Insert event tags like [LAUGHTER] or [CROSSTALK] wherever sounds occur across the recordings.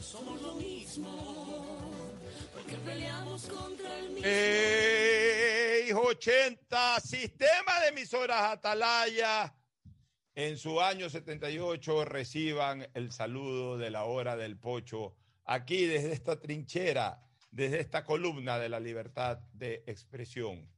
somos lo mismo, porque peleamos contra el mismo. 80, sistema de emisoras Atalaya. En su año 78 reciban el saludo de la hora del pocho aquí desde esta trinchera, desde esta columna de la libertad de expresión,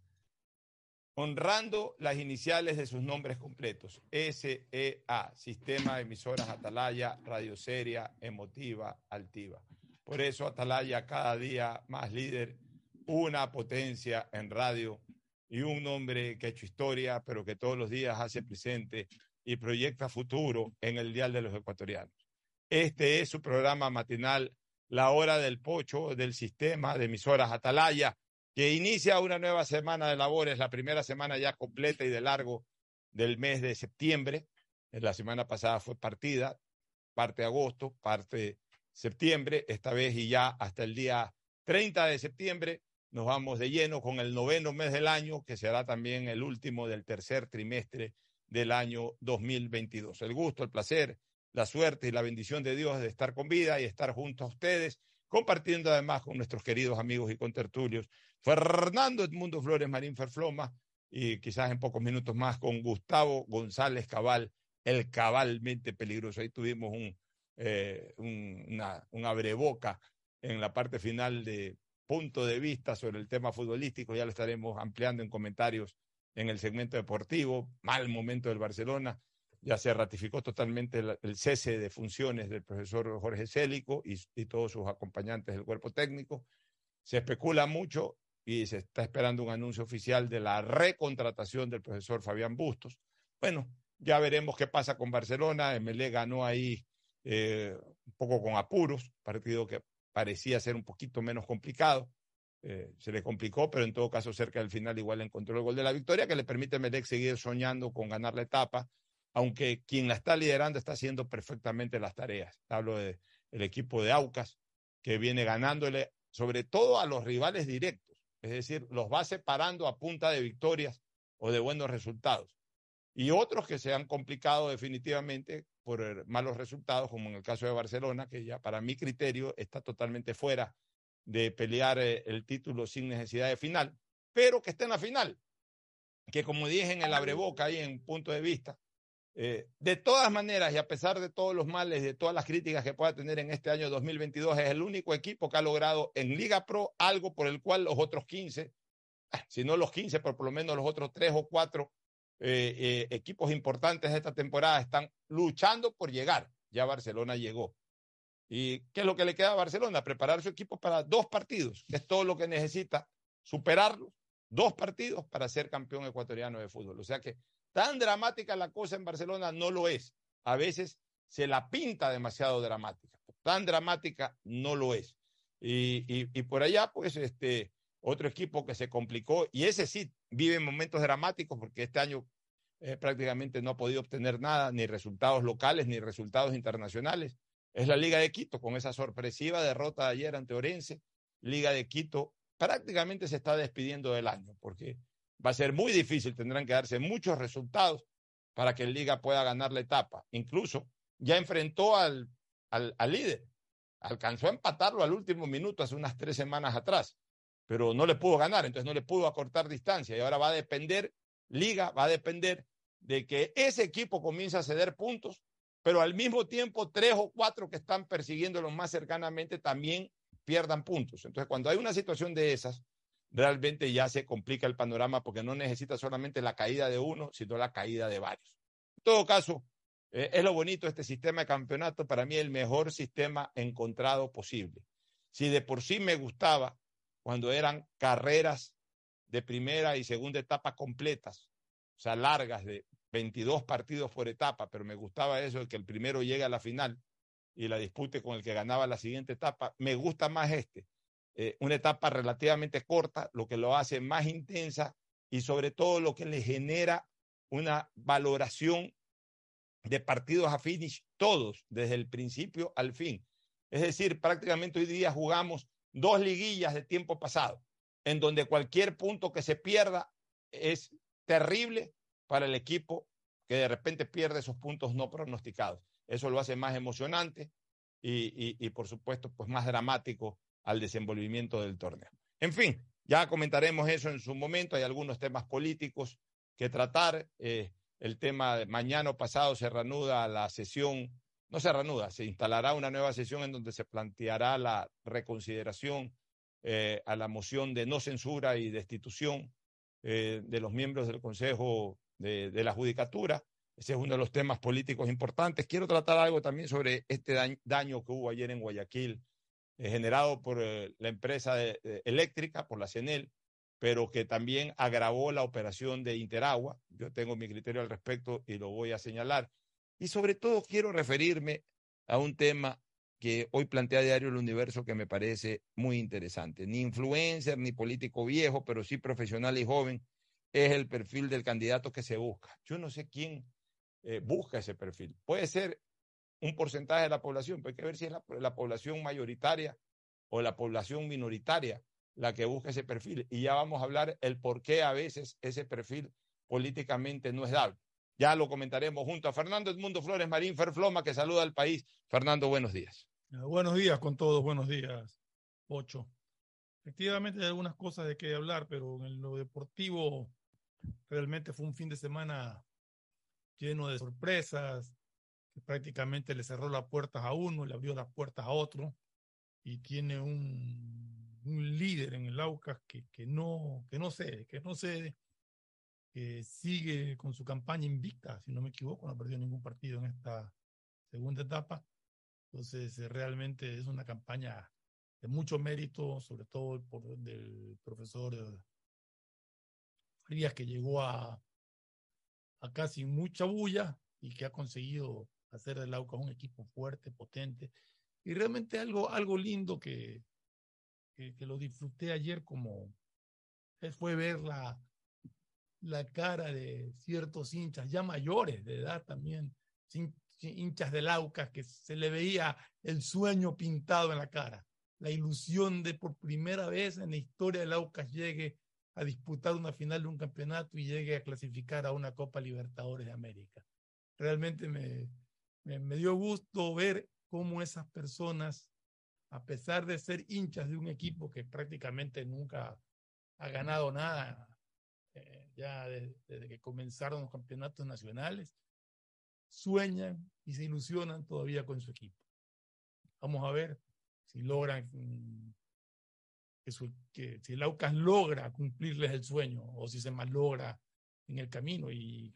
honrando las iniciales de sus nombres completos, SEA, Sistema de Emisoras Atalaya, Radio Seria, Emotiva, Altiva. Por eso Atalaya cada día más líder, una potencia en radio y un nombre que ha hecho historia, pero que todos los días hace presente y proyecta futuro en el Dial de los Ecuatorianos. Este es su programa matinal la hora del pocho del sistema de emisoras Atalaya, que inicia una nueva semana de labores, la primera semana ya completa y de largo del mes de septiembre. La semana pasada fue partida, parte agosto, parte septiembre, esta vez y ya hasta el día 30 de septiembre nos vamos de lleno con el noveno mes del año, que será también el último del tercer trimestre del año 2022. El gusto, el placer la suerte y la bendición de Dios de estar con vida y estar junto a ustedes, compartiendo además con nuestros queridos amigos y contertulios, Fernando Edmundo Flores Marín Ferfloma y quizás en pocos minutos más con Gustavo González Cabal, el cabalmente peligroso. Ahí tuvimos un, eh, un, abreboca en la parte final de punto de vista sobre el tema futbolístico, ya lo estaremos ampliando en comentarios en el segmento deportivo, mal momento del Barcelona, ya se ratificó totalmente el, cese de funciones del profesor Jorge Célico y, todos sus acompañantes del cuerpo técnico. Se especula mucho y se está esperando un anuncio oficial de la recontratación del profesor Fabián Bustos. Bueno, ya veremos qué pasa con Barcelona. MLE ganó ahí eh, un poco con apuros, partido que parecía ser un poquito menos complicado. Eh, se le complicó, pero en todo caso cerca del final igual encontró el gol de la victoria que le permite a Melec seguir soñando con ganar la etapa aunque quien la está liderando está haciendo perfectamente las tareas. Hablo del equipo de Aucas, que viene ganándole sobre todo a los rivales directos, es decir, los va separando a punta de victorias o de buenos resultados. Y otros que se han complicado definitivamente por malos resultados, como en el caso de Barcelona, que ya para mi criterio está totalmente fuera de pelear eh, el título sin necesidad de final, pero que está en la final, que como dije en el abreboca ahí en punto de vista, eh, de todas maneras, y a pesar de todos los males, de todas las críticas que pueda tener en este año 2022, es el único equipo que ha logrado en Liga Pro algo por el cual los otros 15, ah, si no los 15, pero por lo menos los otros 3 o 4 eh, eh, equipos importantes de esta temporada están luchando por llegar. Ya Barcelona llegó. ¿Y qué es lo que le queda a Barcelona? Preparar su equipo para dos partidos, que es todo lo que necesita, superarlos, dos partidos para ser campeón ecuatoriano de fútbol. O sea que Tan dramática la cosa en Barcelona no lo es. A veces se la pinta demasiado dramática. Tan dramática no lo es. Y, por allá, pues, este, otro equipo que se complicó, y ese sí vive momentos dramáticos porque este año eh, prácticamente no ha podido obtener nada, ni resultados locales, ni resultados internacionales. Es la Liga de Quito, con esa sorpresiva derrota de ayer ante Orense. Liga de Quito prácticamente se está despidiendo del año, porque va a ser muy difícil, tendrán que darse muchos resultados para que el Liga pueda ganar la etapa. Incluso ya enfrentó al, al, líder, alcanzó a empatarlo al último minuto hace unas tres semanas atrás, pero no le pudo ganar, entonces no le pudo acortar distancia y ahora va a depender, Liga va a depender de que ese equipo comience a ceder puntos, pero al mismo tiempo tres o cuatro que están persiguiéndolo más cercanamente también pierdan puntos. Entonces, cuando hay una situación de esas, realmente ya se complica el panorama porque no necesita solamente la caída de uno, sino la caída de varios. En todo caso, eh, es lo bonito este sistema de campeonato, para mí el mejor sistema encontrado posible. Si de por sí me gustaba cuando eran carreras de primera y segunda etapa completas, o sea, largas de 22 partidos por etapa, pero me gustaba eso de que el primero llegue a la final y la dispute con el que ganaba la siguiente etapa, me gusta más este, eh, una etapa relativamente corta, lo que lo hace más intensa y sobre todo lo que le genera una valoración de partidos a finish todos, desde el principio al fin. Es decir, prácticamente hoy día jugamos dos liguillas de tiempo pasado, en donde cualquier punto que se pierda es terrible para el equipo que de repente pierde esos puntos no pronosticados. Eso lo hace más emocionante, y, y, por supuesto, pues más dramático al desenvolvimiento del torneo. En fin, ya comentaremos eso en su momento. Hay algunos temas políticos que tratar. Eh, el tema de mañana o pasado se reanuda la sesión, no se reanuda, se instalará una nueva sesión en donde se planteará la reconsideración eh, a la moción de no censura y destitución eh, de los miembros del Consejo de, la Judicatura. Ese es uno de los temas políticos importantes. Quiero tratar algo también sobre este daño, que hubo ayer en Guayaquil, generado por la empresa eléctrica, por la CENEL, pero que también agravó la operación de Interagua. Yo tengo mi criterio al respecto y lo voy a señalar. Y sobre todo quiero referirme a un tema que hoy plantea Diario El Universo que me parece muy interesante. Ni influencer, ni político viejo, pero sí profesional y joven, es el perfil del candidato que se busca. Yo no sé quién eh, busca ese perfil. Puede ser un porcentaje de la población, pero hay que ver si es la, población mayoritaria o la población minoritaria la que busca ese perfil. Y ya vamos a hablar el por qué a veces ese perfil políticamente no es dable. Ya lo comentaremos junto a Fernando Edmundo Flores Marín Ferfloma, que saluda al país. Fernando, buenos días. Ah, buenos días con todos, buenos días, Ocho. Efectivamente hay algunas cosas de qué hablar, pero en lo deportivo realmente fue un fin de semana lleno de sorpresas, que prácticamente le cerró las puertas a uno, le abrió las puertas a otro, y tiene un, un líder en el Aucas que, que, no, que no cede, que no cede, que sigue con su campaña invicta, si no me equivoco, no ha perdido ningún partido en esta segunda etapa. Entonces, eh, realmente es una campaña de mucho mérito, sobre todo por, del profesor Frías, que llegó a, acá sin mucha bulla y que ha conseguido hacer del AUCA un equipo fuerte, potente. Y realmente algo, algo lindo que, que, lo disfruté ayer como fue ver la, la cara de ciertos hinchas ya mayores de edad también, hinchas del Aucas, que se le veía el sueño pintado en la cara, la ilusión de por primera vez en la historia del Aucas llegue a disputar una final de un campeonato y llegue a clasificar a una Copa Libertadores de América. Realmente me, me, dio gusto ver cómo esas personas, a pesar de ser hinchas de un equipo que prácticamente nunca ha ganado nada, eh, ya desde que comenzaron los campeonatos nacionales, sueñan y se ilusionan todavía con su equipo. Vamos a ver si logran mm, que, si el Aucas logra cumplirles el sueño o si se malogra en el camino y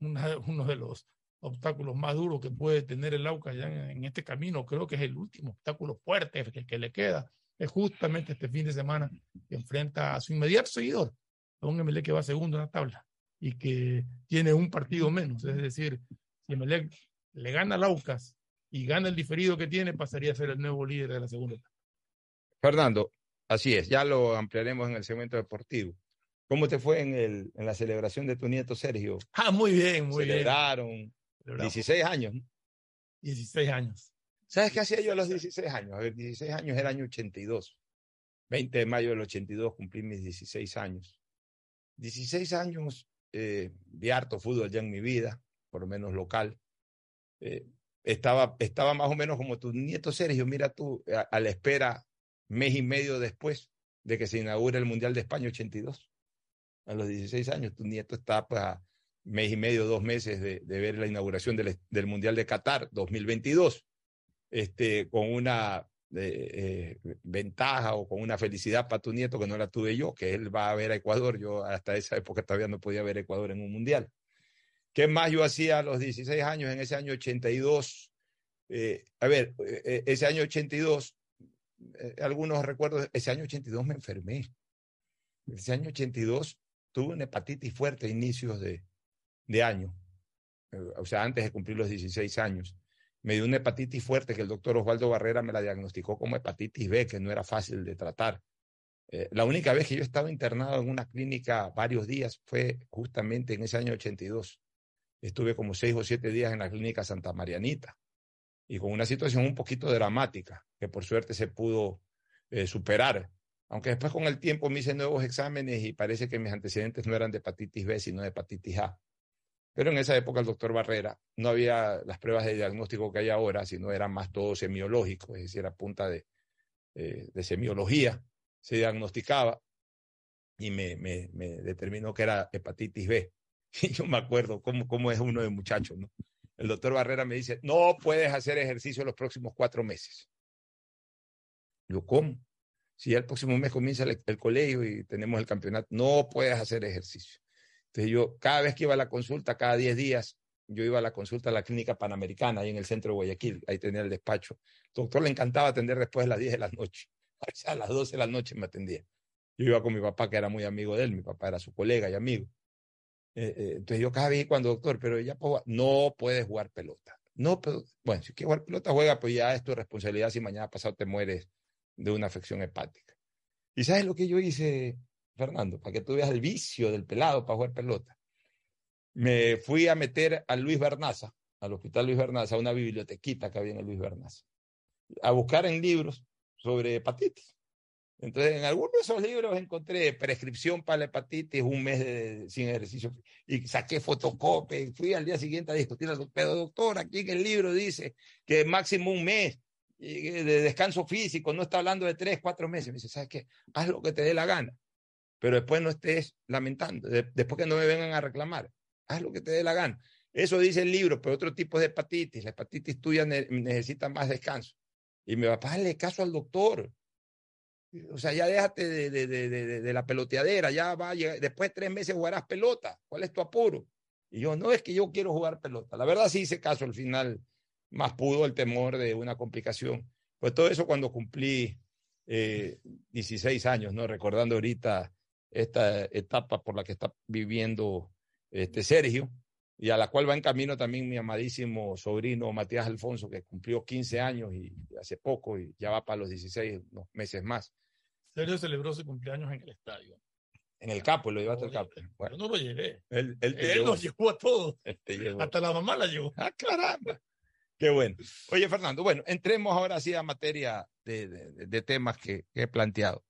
uno de los obstáculos más duros que puede tener el Aucas ya en, este camino, creo que es el último obstáculo fuerte que, que le queda, es justamente este fin de semana que enfrenta a su inmediato seguidor, a un MLE que va segundo en la tabla y que tiene un partido menos, es decir, si Emelec le gana al Aucas y gana el diferido que tiene, pasaría a ser el nuevo líder de la segunda etapa. Fernando, así es, ya lo ampliaremos en el segmento deportivo. ¿Cómo te fue en, el, en la celebración de tu nieto Sergio? Ah, muy bien, muy Celebraron bien. Celebraron 16 años. 16 años. ¿Sabes qué hacía yo a los 16 años? A ver, 16 años era año 82. 20 de mayo del 82 cumplí mis 16 años. 16 años eh, de harto fútbol ya en mi vida por lo menos local. Eh, estaba, estaba más o menos como tu nieto Sergio, mira tú, a, la espera mes y medio después de que se inaugure el Mundial de España 82. A los 16 años, tu nieto está pues, a mes y medio, dos meses de, ver la inauguración del, del, Mundial de Qatar 2022, este, con una eh, eh, ventaja o con una felicidad para tu nieto que no la tuve yo, que él va a ver a Ecuador. Yo hasta esa época todavía no podía ver a Ecuador en un Mundial. ¿Qué más yo hacía a los 16 años en ese año 82? Eh, a ver, eh, eh, ese año 82, algunos recuerdos, ese año 82 me enfermé. Ese año 82 tuve una hepatitis fuerte a inicios de, de año, o sea, antes de cumplir los 16 años. Me dio una hepatitis fuerte que el doctor Osvaldo Barrera me la diagnosticó como hepatitis B, que no era fácil de tratar. la única vez que yo he estado internado en una clínica varios días fue justamente en ese año 82 estuve como seis o siete días en la clínica Santa Marianita y con una situación un poquito dramática que por suerte se pudo eh, superar. Aunque después con el tiempo me hice nuevos exámenes y parece que mis antecedentes no eran de hepatitis B, sino de hepatitis A. Pero en esa época el doctor Barrera no había las pruebas de diagnóstico que hay ahora, sino era más todo semiológico, es decir, a punta de, eh, de semiología se diagnosticaba y me, determinó que era hepatitis B. [LAUGHS] Y yo me acuerdo cómo, es uno de muchachos, ¿no? El doctor Barrera me dice, no puedes hacer ejercicio los próximos cuatro meses. Yo, ¿cómo? Si ya el próximo mes comienza el, colegio y tenemos el campeonato, no puedes hacer ejercicio. Entonces yo, cada vez que iba a la consulta, cada diez días, yo iba a la consulta a la clínica panamericana, ahí en el centro de Guayaquil, ahí tenía el despacho. Doctor le encantaba atender después de las 10 de la noche. [LAUGHS] A las 12 de la noche me atendía. Yo iba con mi papá, que era muy amigo de él, mi papá era su colega y amigo. Eh, eh, entonces yo cada vez cuando, doctor, pero ya puedo, no puedes jugar pelota. No, pero, bueno, si quieres jugar pelota, juega, pues ya es tu responsabilidad si mañana pasado te mueres de una afección hepática. ¿Y sabes lo que yo hice, Fernando? Para que tú veas el vicio del pelado para jugar pelota. Me fui a meter a Luis Bernaza, al hospital Luis Bernaza, a una bibliotequita que había en el Luis Bernaza, a buscar en libros sobre hepatitis. Entonces, en algunos de esos libros encontré prescripción para la hepatitis, un mes de, sin ejercicio, y saqué fotocopia, y fui al día siguiente a discutir, pero doctor, aquí en el libro dice que máximo un mes de descanso físico, no está hablando de tres, cuatro meses. Me dice, ¿sabes qué? Haz lo que te dé la gana, pero después no estés lamentando, después que no me vengan a reclamar, haz lo que te dé la gana. Eso dice el libro, pero otro tipo de hepatitis, la hepatitis tuya necesita más descanso. Y va a pasarle caso al doctor. O sea, ya déjate de, de, de, de, la peloteadera, ya va, después de tres meses jugarás pelota. ¿Cuál es tu apuro? Y yo, no es que yo quiero jugar pelota. La verdad sí hice caso al final, más pudo el temor de una complicación. Pues todo eso cuando cumplí eh, 16 años, ¿no? Recordando ahorita esta etapa por la que está viviendo este Sergio, y a la cual va en camino también mi amadísimo sobrino Matías Alfonso, que cumplió 15 años y hace poco y ya va para los 16 unos meses más. Sergio celebró su cumpleaños en el estadio. En el capo, lo llevaste al capo. Bueno, yo no lo llevé. Él, él, él llevó. nos llevó a todos. Llevó. Hasta la mamá la llevó. Ah, caramba. Qué bueno. Oye, Fernando, bueno, entremos ahora sí a materia de, de, de temas que, que he planteado.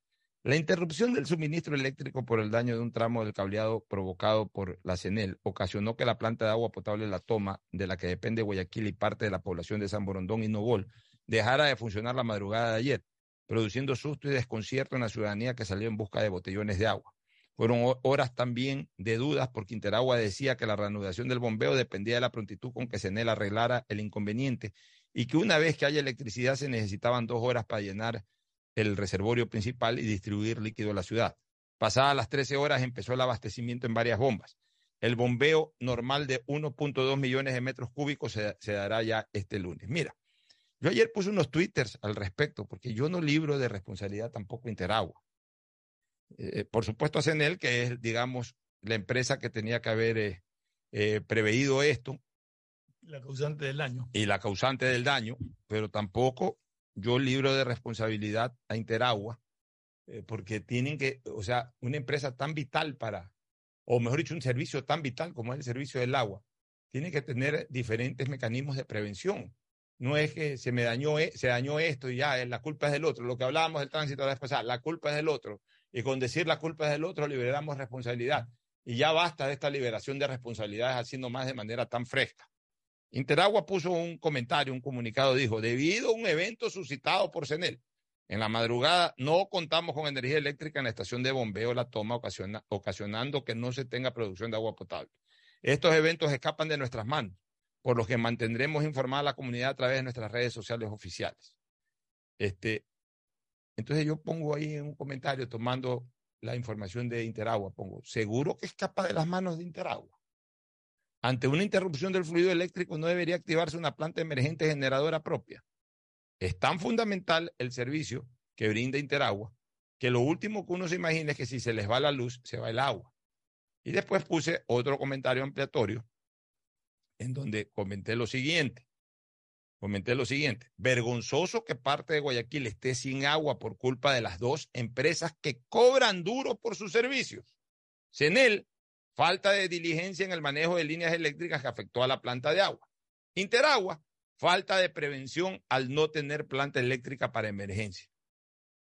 La interrupción del suministro eléctrico por el daño de un tramo del cableado provocado por la CENEL ocasionó que la planta de agua potable La Toma, de la que depende Guayaquil y parte de la población de San Borondón y Nogol, dejara de funcionar la madrugada de ayer, produciendo susto y desconcierto en la ciudadanía que salió en busca de botellones de agua. Fueron horas también de dudas porque Interagua decía que la reanudación del bombeo dependía de la prontitud con que CENEL arreglara el inconveniente y que una vez que haya electricidad se necesitaban dos horas para llenar el reservorio principal y distribuir líquido a la ciudad. Pasadas las 13 horas empezó el abastecimiento en varias bombas. El bombeo normal de 1.2 millones de metros cúbicos se, se, dará ya este lunes. Mira, yo ayer puse unos twitters al respecto, porque yo no libro de responsabilidad tampoco Interagua. Eh, por supuesto, CENEL, que es, digamos, la empresa que tenía que haber eh, eh, preveído esto. La causante del daño. Y la causante del daño, pero tampoco yo libro de responsabilidad a Interagua, eh, porque tienen que, o sea, una empresa tan vital para, o mejor dicho, un servicio tan vital como es el servicio del agua, tiene que tener diferentes mecanismos de prevención. No es que se me dañó, e, se dañó esto y ya, la culpa es del otro. Lo que hablábamos del tránsito la vez pasada, la culpa es del otro. Y con decir la culpa es del otro, liberamos responsabilidad. Y ya basta de esta liberación de responsabilidades haciendo más de manera tan fresca. Interagua puso un comentario, un comunicado, dijo, debido a un evento suscitado por CENEL, en la madrugada no contamos con energía eléctrica en la estación de bombeo La Toma, ocasiona, ocasionando que no se tenga producción de agua potable. Estos eventos escapan de nuestras manos, por lo que mantendremos informada a la comunidad a través de nuestras redes sociales oficiales. Este, entonces yo pongo ahí en un comentario, tomando la información de Interagua, pongo, seguro que escapa de las manos de Interagua. Ante una interrupción del fluido eléctrico no debería activarse una planta emergente generadora propia. Es tan fundamental el servicio que brinda Interagua que lo último que uno se imagina es que si se les va la luz, se va el agua. Y después puse otro comentario ampliatorio en donde comenté lo siguiente. Comenté lo siguiente. Vergonzoso que parte de Guayaquil esté sin agua por culpa de las dos empresas que cobran duro por sus servicios. CENEL falta de diligencia en el manejo de líneas eléctricas que afectó a la planta de agua. Interagua, falta de prevención al no tener planta eléctrica para emergencia.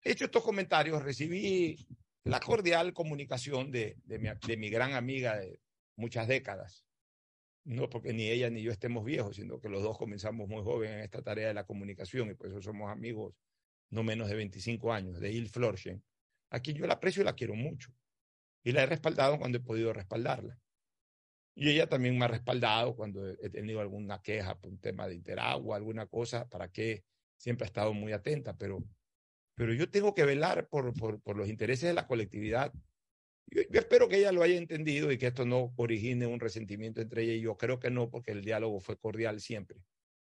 Hecho estos comentarios, recibí la cordial comunicación de, de, mi, gran amiga de muchas décadas, no porque ni ella ni yo estemos viejos, sino que los dos comenzamos muy jóvenes en esta tarea de la comunicación y por eso somos amigos no menos de 25 años, de Il Florchen, a quien yo la aprecio y la quiero mucho. Y la he respaldado cuando he podido respaldarla. Y ella también me ha respaldado cuando he tenido alguna queja por un tema de interagua, alguna cosa, para que siempre ha estado muy atenta, pero, pero yo tengo que velar por, por, los intereses de la colectividad yo, espero que ella lo haya entendido y que esto no origine un resentimiento entre ella y yo. Creo que no, porque el diálogo fue cordial siempre.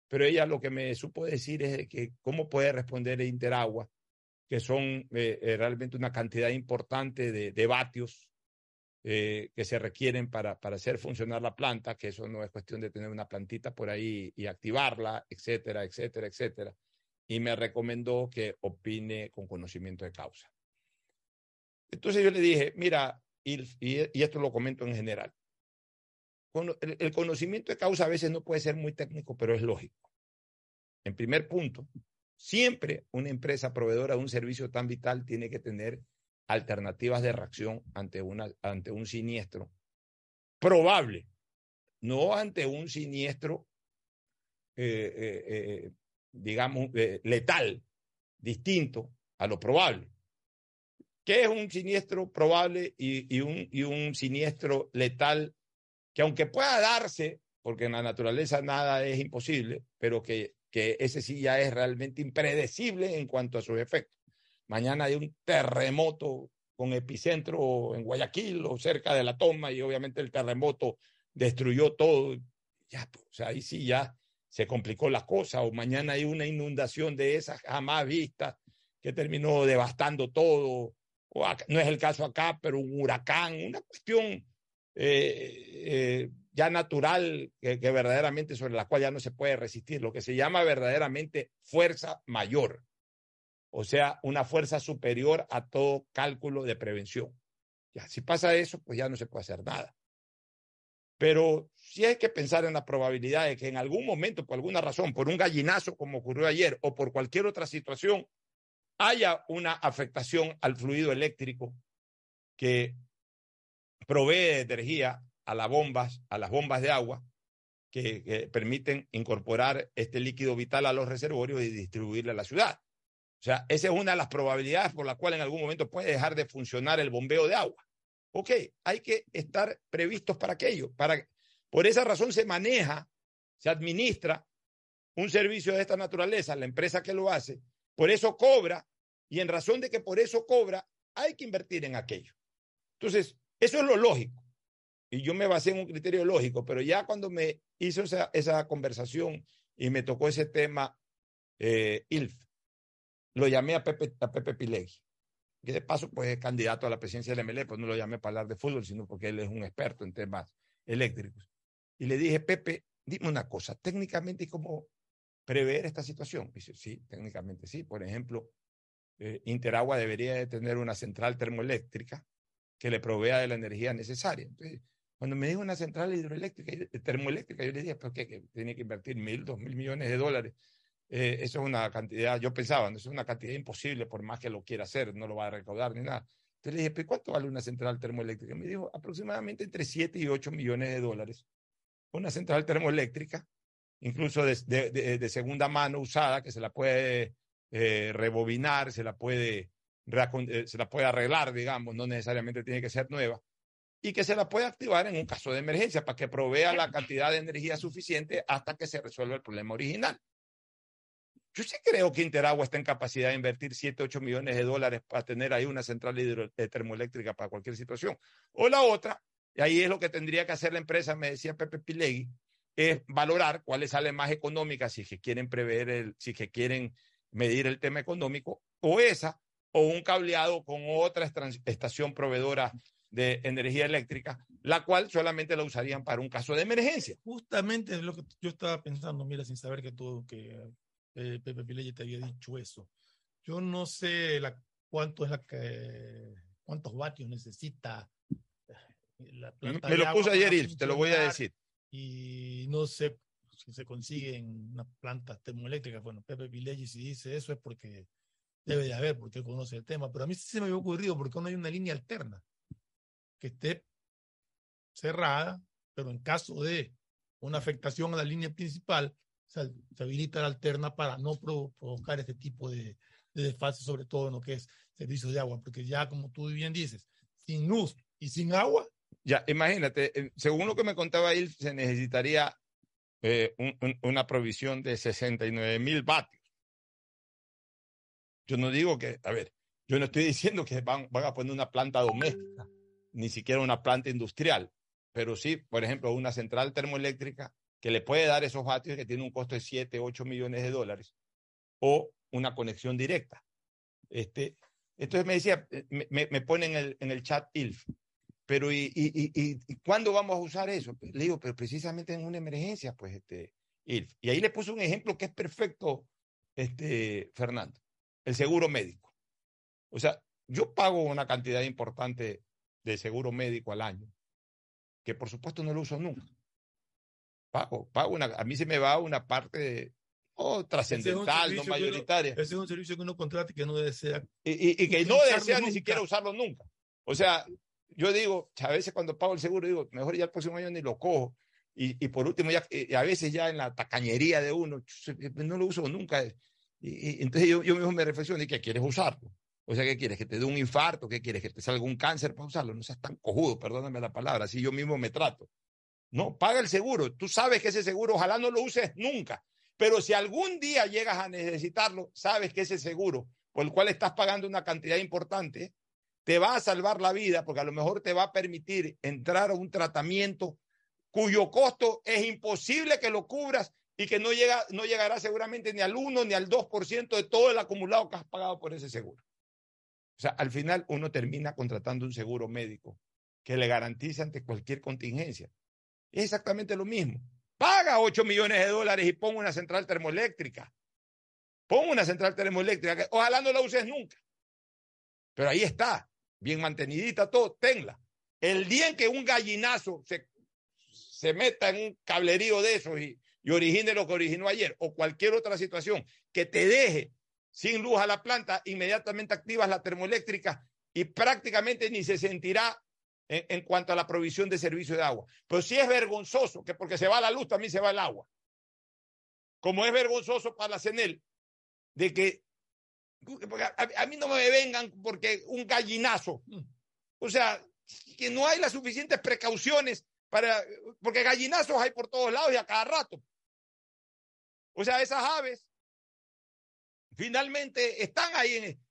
Pero ella lo que me supo decir es que cómo puede responder Interagua, que son eh, eh, realmente una cantidad importante de, de vatios eh, que se requieren para, para hacer funcionar la planta, que eso no es cuestión de tener una plantita por ahí y activarla, etcétera, etcétera, etcétera. Y me recomendó que opine con conocimiento de causa. Entonces yo le dije, mira, y, esto lo comento en general, el, conocimiento de causa a veces no puede ser muy técnico, pero es lógico. En primer punto, siempre una empresa proveedora de un servicio tan vital tiene que tener alternativas de reacción ante, ante un siniestro probable, no ante un siniestro, eh, eh, eh, digamos, letal, distinto a lo probable. ¿Qué es un siniestro probable y, un, y un siniestro letal que aunque pueda darse, porque en la naturaleza nada es imposible, pero que, que ese sí ya es realmente impredecible en cuanto a sus efectos. Mañana hay un terremoto con epicentro en Guayaquil o cerca de la toma y obviamente el terremoto destruyó todo. Ya, pues, o ahí sí ya se complicó la cosa. O mañana hay una inundación de esas jamás vistas que terminó devastando todo no es el caso acá, pero un huracán, una cuestión eh, eh, ya natural que, verdaderamente sobre la cual ya no se puede resistir, lo que se llama verdaderamente fuerza mayor, o sea, una fuerza superior a todo cálculo de prevención. Ya, si pasa eso, pues ya no se puede hacer nada. Pero si hay que pensar en la probabilidad de que en algún momento, por alguna razón, por un gallinazo como ocurrió ayer o por cualquier otra situación, haya una afectación al fluido eléctrico que provee energía a las bombas, a las bombas de agua que, permiten incorporar este líquido vital a los reservorios y distribuirle a la ciudad. O sea, esa es una de las probabilidades por la cual en algún momento puede dejar de funcionar el bombeo de agua. Ok, hay que estar previstos para aquello. Para, por esa razón se maneja, se administra un servicio de esta naturaleza, la empresa que lo hace, por eso cobra y en razón de que por eso cobra, hay que invertir en aquello. Entonces, eso es lo lógico. Y yo me basé en un criterio lógico, pero ya cuando me hizo esa, esa conversación y me tocó ese tema, eh, ILF, lo llamé a Pepe, a Pepe Pilegui, que de paso pues es candidato a la presidencia del MLE, pues no lo llamé para hablar de fútbol, sino porque él es un experto en temas eléctricos. Y le dije, Pepe, dime una cosa, técnicamente, ¿cómo prever esta situación? Dice, sí, técnicamente sí. Por ejemplo, eh, Interagua debería de tener una central termoeléctrica que le provea de la energía necesaria. Entonces, cuando me dijo una central hidroeléctrica, eh, termoeléctrica, yo le dije, ¿por qué? Que tiene que invertir mil, dos mil millones de dólares. Eh, eso es una cantidad, yo pensaba, eso es una cantidad imposible por más que lo quiera hacer, no lo va a recaudar ni nada. Entonces le dije, ¿pero cuánto vale una central termoeléctrica? Me dijo, aproximadamente entre 7 y 8 millones de dólares. Una central termoeléctrica, incluso de, segunda mano usada, que se la puede eh, rebobinar, se la, puede, se la puede arreglar, digamos, no necesariamente tiene que ser nueva, y que se la puede activar en un caso de emergencia para que provea la cantidad de energía suficiente hasta que se resuelva el problema original. Yo sí creo que Interagua está en capacidad de invertir 7, 8 millones de dólares para tener ahí una central eh, termoeléctrica para cualquier situación. O la otra, y ahí es lo que tendría que hacer la empresa, me decía Pepe Pilegui, es valorar cuáles salen más económicas si que quieren prever, el, si que quieren medir el tema económico, o esa, o un cableado con otra estación proveedora de energía eléctrica, la cual solamente la usarían para un caso de emergencia. Justamente es lo que yo estaba pensando, mira, sin saber que tú, que eh, Pepe Pileye te había dicho eso. Yo no sé la, cuánto es la que, cuántos vatios necesita eh, la planta. Me lo puse ayer, te lo voy a decir. Y no sé si se consiguen unas plantas termoeléctricas. Bueno, Pepe Pileggi si dice eso es porque debe de haber, porque él conoce el tema. Pero a mí sí se me había ocurrido porque no hay una línea alterna que esté cerrada, pero en caso de una afectación a la línea principal, se, se habilita la alterna para no pro- provocar este tipo de, de desfase, sobre todo en lo que es servicio de agua, porque ya como tú bien dices, sin luz y sin agua, Ya, imagínate, eh, según lo que me contaba él, se necesitaría eh, un- un- una provisión de 69 mil vatios. Yo no digo que, a ver, yo no estoy [LAUGHS] diciendo que van, van a poner una planta doméstica, ni siquiera una planta industrial, pero sí, por ejemplo, una central termoeléctrica que le puede dar esos vatios que tiene un costo de 7, 8 millones de dólares, o una conexión directa. Este, entonces me decía, eh, me, me- me pone en el, en el chat ILF, pero ¿y, y, y, y- y cuándo vamos a usar eso? Le digo, pero precisamente en una emergencia, pues, este, ILF. Y ahí le puse un ejemplo que es perfecto, este, Fernando, el seguro médico. O sea, yo pago una cantidad importante de seguro médico al año, que por supuesto no lo uso nunca. Pago, pago una, a mí se me va una parte no trascendental, no que uno- mayoritaria. ese es un servicio que uno contrata y que no desea. Y, y- y que no desea ni nunca. siquiera usarlo nunca. O sea, yo digo, a veces cuando pago el seguro, digo, mejor ya el próximo año ni lo cojo. Y, y por último, ya, y a veces ya en la tacañería de uno, no lo uso nunca. Y, entonces yo, yo mismo me reflexiono, ¿y qué quieres usarlo? O sea, ¿qué quieres? ¿Que te dé un infarto? ¿Qué quieres? ¿Que te salga un cáncer para usarlo? No seas tan cojudo, perdóname la palabra, así yo mismo me trato. No, paga el seguro. Tú sabes que ese seguro ojalá no lo uses nunca. Pero si algún día llegas a necesitarlo, sabes que ese seguro por el cual estás pagando una cantidad importante, te va a salvar la vida porque a lo mejor te va a permitir entrar a un tratamiento cuyo costo es imposible que lo cubras y que no, llega, no llegará seguramente ni al 1 ni al 2% de todo el acumulado que has pagado por ese seguro. Sea, al final uno termina contratando un seguro médico que le garantiza ante cualquier contingencia. Es exactamente lo mismo. Paga 8 millones de dólares y pon una central termoeléctrica. Pon una central termoeléctrica que ojalá no la uses nunca. Pero ahí está, bien mantenidita todo, tenla. El día en que un gallinazo se, se meta en un cablerío de esos y, y origine lo que originó ayer, o cualquier otra situación que te deje sin luz a la planta, inmediatamente activas la termoeléctrica y prácticamente ni se sentirá en, en cuanto a la provisión de servicio de agua. Pero sí es vergonzoso que porque se va la luz también se va el agua. Como es vergonzoso para la CENEL de que a, a mí no me vengan porque un gallinazo, o sea, que no hay las suficientes precauciones para, porque gallinazos hay por todos lados y a cada rato. O sea, esas aves finalmente están ahí en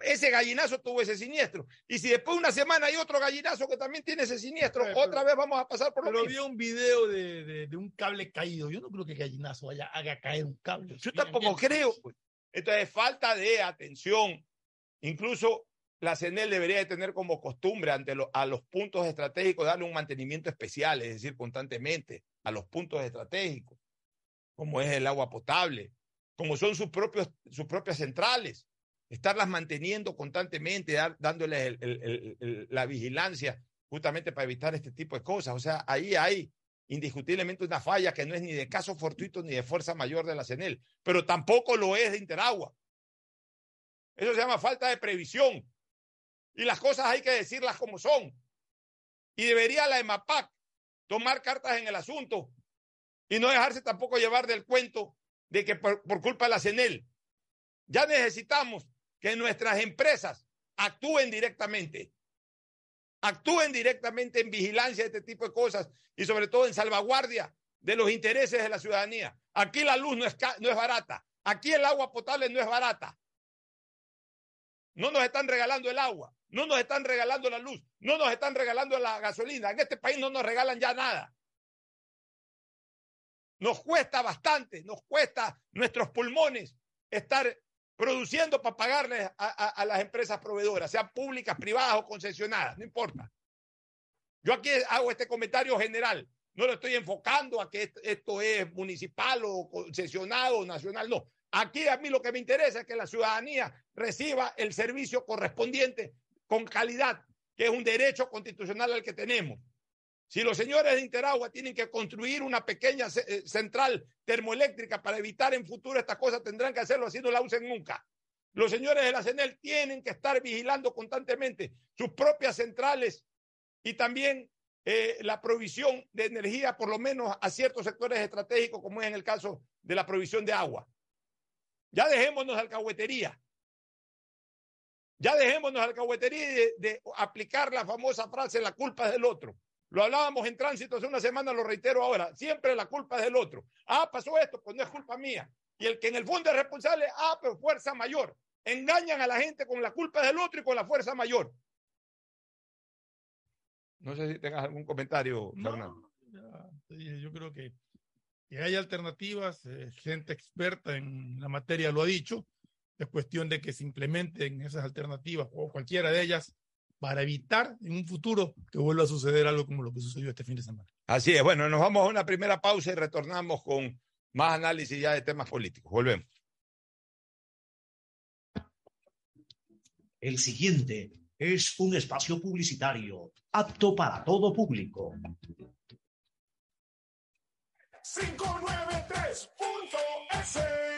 ese gallinazo tuvo ese siniestro. Y si después de una semana hay otro gallinazo que también tiene ese siniestro, otra vez vamos a pasar por lo Pero mismo. vi un video de, de, de un cable caído. Yo no creo que gallinazo vaya, haga caer un cable. Yo tampoco creo. pues. Entonces, falta de atención. Incluso la CNEL debería de tener como costumbre ante lo- a los puntos estratégicos darle un mantenimiento especial, es decir, constantemente a los puntos estratégicos, como es el agua potable, como son sus, sus propias centrales, estarlas manteniendo constantemente, dar- dándoles la vigilancia justamente para evitar este tipo de cosas. O sea, ahí hay indiscutiblemente una falla que no es ni de caso fortuito ni de fuerza mayor de la CENEL, pero tampoco lo es de Interagua. Eso se llama falta de previsión. Y las cosas hay que decirlas como son. Y debería la EMAPAC tomar cartas en el asunto y no dejarse tampoco llevar del cuento de que por, culpa de la CENEL ya necesitamos que nuestras empresas actúen directamente. Actúen directamente en vigilancia de este tipo de cosas y sobre todo en salvaguardia de los intereses de la ciudadanía. Aquí la luz no es, no es barata. Aquí el agua potable no es barata. No nos están regalando el agua, no nos están regalando la luz, no nos están regalando la gasolina. En este país no nos regalan ya nada. Nos cuesta bastante, nos cuesta nuestros pulmones estar produciendo para pagarles a, las empresas proveedoras, sean públicas, privadas o concesionadas, no importa. Yo aquí hago este comentario general, no lo estoy enfocando a que est- esto es municipal o concesionado o nacional, no. Aquí a mí lo que me interesa es que la ciudadanía reciba el servicio correspondiente con calidad, que es un derecho constitucional al que tenemos. Si los señores de Interagua tienen que construir una pequeña eh, central termoeléctrica para evitar en futuro estas cosas, tendrán que hacerlo así no la usen nunca. Los señores de la CENEL tienen que estar vigilando constantemente sus propias centrales y también eh, la provisión de energía, por lo menos a ciertos sectores estratégicos, como es en el caso de la provisión de agua. Ya dejémonos de alcahuetería. Ya dejémonos de alcahuetería de, de aplicar la famosa frase, la culpa es del otro. Lo hablábamos en tránsito hace una semana, lo reitero ahora. Siempre la culpa es del otro. Ah, pasó esto, pues no es culpa mía. Y el que en el fondo es responsable, ah, pero fuerza mayor. Engañan a la gente con la culpa del otro y con la fuerza mayor. No sé si tengas algún comentario, No, Fernando. ya yo creo que, que hay alternativas, eh, gente experta en la materia lo ha dicho, es cuestión de que se implementen esas alternativas o cualquiera de ellas para evitar en un futuro que vuelva a suceder algo como lo que sucedió este fin de semana. Así es. Bueno, nos vamos a una primera pausa y retornamos con más análisis ya de temas políticos. Volvemos. El siguiente es un espacio publicitario apto para todo público. 593.es.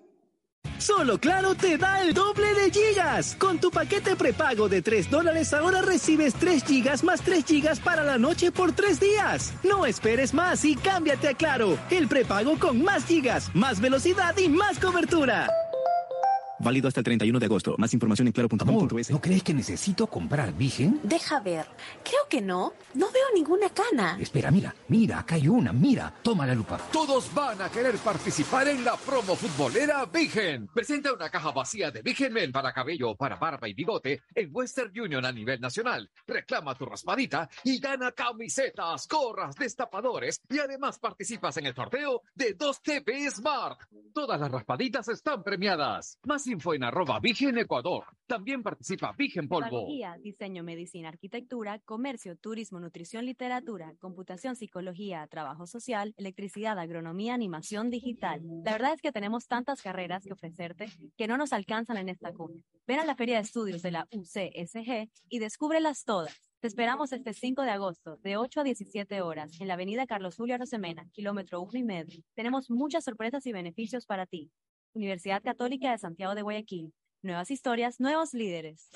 Solo Claro te da el doble de gigas. Con tu paquete prepago de 3 dólares ahora recibes 3 gigas más 3 gigas para la noche por 3 días. No esperes más y cámbiate a Claro, el prepago con más gigas, más velocidad y más cobertura. Válido hasta el 31 de agosto. Más información en claro.com.es. ¿No crees que necesito comprar Vigen? Deja ver. Creo que no. No veo ninguna cana. Espera, mira, mira, acá hay una, mira. Toma la lupa. Todos van a querer participar en la promo futbolera Vigen. Presenta una caja vacía de Vigen Men para cabello, para barba y bigote en Western Union a nivel nacional. Reclama tu raspadita y gana camisetas, gorras, destapadores y además participas en el sorteo de 2 TV Smart. Todas las raspaditas están premiadas. Más info en arroba Vigen Ecuador. También participa Vigen Polvo. Pedagogía, diseño, medicina, arquitectura, comercio, turismo, nutrición, literatura, computación, psicología, trabajo social, electricidad, agronomía, animación digital. La verdad es que tenemos tantas carreras que ofrecerte que no nos alcanzan en esta cuna. Ven a la Feria de Estudios de la UCSG y descúbrelas todas. Te esperamos este 5 de agosto, de 8 a 17 horas, en la avenida Carlos Julio Arosemena, kilómetro 1 y medio. Tenemos muchas sorpresas y beneficios para ti. Universidad Católica de Santiago de Guayaquil. Nuevas historias, nuevos líderes.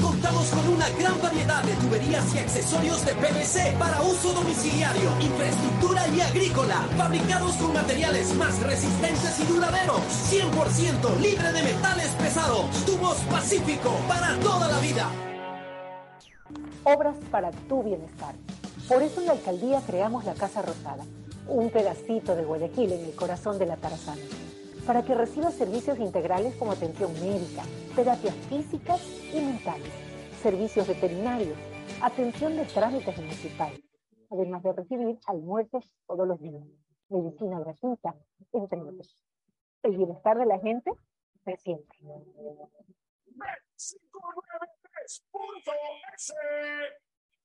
Contamos con una gran variedad de tuberías y accesorios de PVC para uso domiciliario, infraestructura y agrícola, fabricados con materiales más resistentes y duraderos, 100% libre de metales pesados, tubos Pacífico para toda la vida. Obras para tu bienestar. Por eso en la alcaldía creamos la Casa Rosada, un pedacito de Guayaquil en el corazón de la Tarazana para que reciba servicios integrales como atención médica, terapias físicas y mentales, servicios veterinarios, atención de trámites municipales, además de recibir almuerzos todos los días, medicina gratuita, entre otros. El bienestar de la gente se.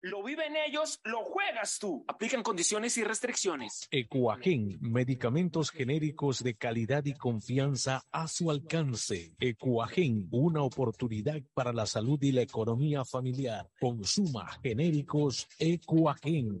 Lo viven ellos, lo juegas tú. Aplican condiciones y restricciones. Ecuagen, medicamentos genéricos de calidad y confianza a su alcance. Ecuagen, una oportunidad para la salud y la economía familiar. Consuma genéricos Ecuagen.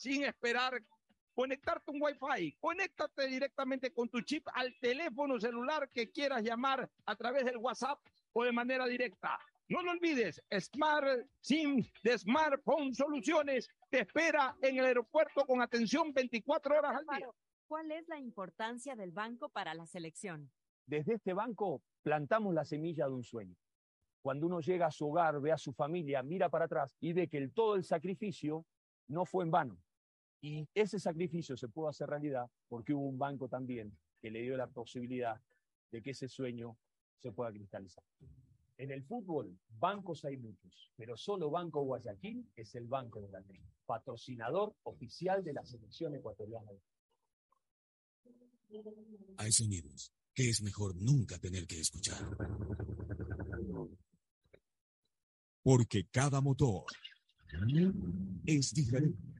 sin esperar conectarte un Wi-Fi. Conéctate directamente con tu chip al teléfono celular que quieras llamar a través del WhatsApp o de manera directa. No lo olvides, Smart SIM de Smartphone Soluciones te espera en el aeropuerto con atención 24 horas al día. ¿Cuál es la importancia del banco para la selección? Desde este banco plantamos la semilla de un sueño. Cuando uno llega a su hogar, ve a su familia, mira para atrás y ve que el, todo el sacrificio no fue en vano. Y ese sacrificio se pudo hacer realidad porque hubo un banco también que le dio la posibilidad de que ese sueño se pueda cristalizar. En el fútbol, bancos hay muchos, pero solo Banco Guayaquil es el banco de la tri, patrocinador oficial de la selección ecuatoriana. Hay sonidos que es mejor nunca tener que escuchar. Porque cada motor es diferente.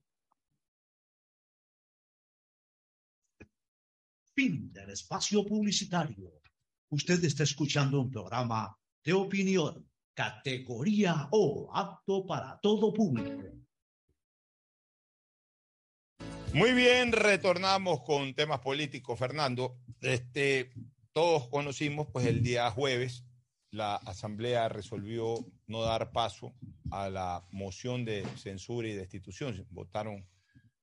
Fin del espacio publicitario. Usted está escuchando un programa de opinión, categoría O, apto para todo público. Muy bien, retornamos con temas políticos, Fernando. Este, todos conocimos, pues el día jueves la Asamblea resolvió no dar paso a la moción de censura y destitución. Votaron,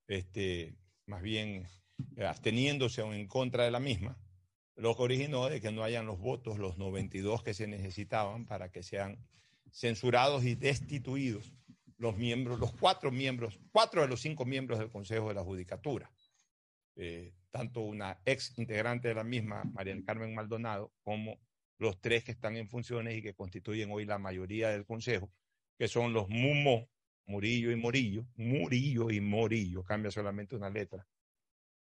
este, más bien absteniéndose o en contra de la misma, lo que originó de que no hayan los votos, los 92 que se necesitaban para que sean censurados y destituidos los miembros, los cuatro miembros, cuatro de los cinco miembros del Consejo de la Judicatura. Eh, tanto una ex integrante de la misma, María del Carmen Maldonado, como los tres que están en funciones y que constituyen hoy la mayoría del Consejo, que son los Mumo, Murillo y Morillo, Murillo y Morillo, cambia solamente una letra,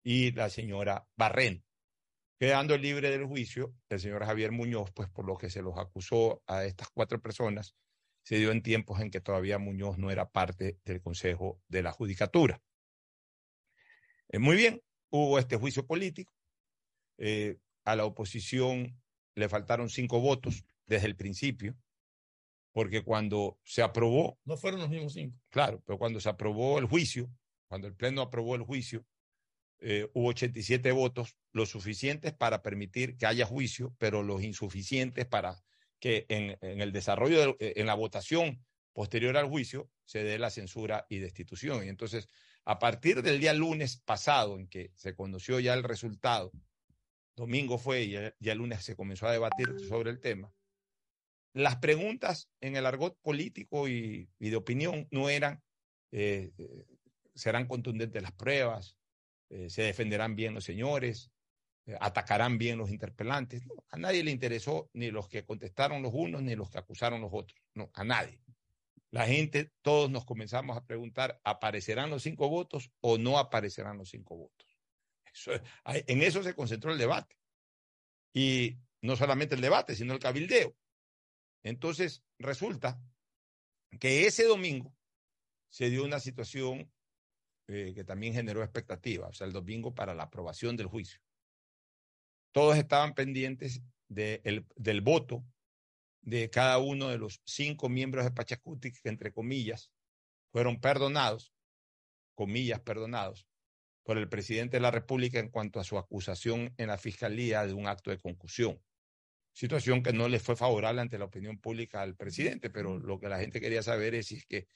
y la señora Barren. Quedando libre del juicio, el señor Javier Muñoz, pues por lo que se los acusó a estas cuatro personas, se dio en tiempos en que todavía Muñoz no era parte del Consejo de la Judicatura. Eh, muy bien, hubo este juicio político. Eh, a la oposición le faltaron cinco votos desde el principio, porque cuando se aprobó... No fueron los mismos cinco. Claro, pero cuando se aprobó el juicio, cuando el Pleno aprobó el juicio, eh, hubo 87 votos, los suficientes para permitir que haya juicio, pero los insuficientes para que en, el desarrollo, de, en la votación posterior al juicio, se dé la censura y destitución. Y entonces A partir del día lunes pasado, en que se conoció ya el resultado, domingo fue y ya, ya lunes se comenzó a debatir sobre el tema, las preguntas en el argot político y, de opinión no eran, eh, eh, serán contundentes las pruebas, eh, se defenderán bien los señores, eh, atacarán bien los interpelantes. A nadie le interesó ni los que contestaron los unos ni los que acusaron los otros. No, a nadie. La gente, todos nos comenzamos a preguntar, ¿aparecerán los cinco votos o no aparecerán los cinco votos? En eso se concentró el debate. Y no solamente el debate, sino el cabildeo. Entonces, resulta que ese domingo se dio una situación eh, que también generó expectativa, o sea, el domingo para la aprobación del juicio. Todos estaban pendientes de el, del voto de cada uno de los cinco miembros de Pachacuti, que entre comillas fueron perdonados, comillas perdonados, por el presidente de la República en cuanto a su acusación en la fiscalía de un acto de concusión. Situación que no le fue favorable ante la opinión pública al presidente, pero lo que la gente quería saber es si es que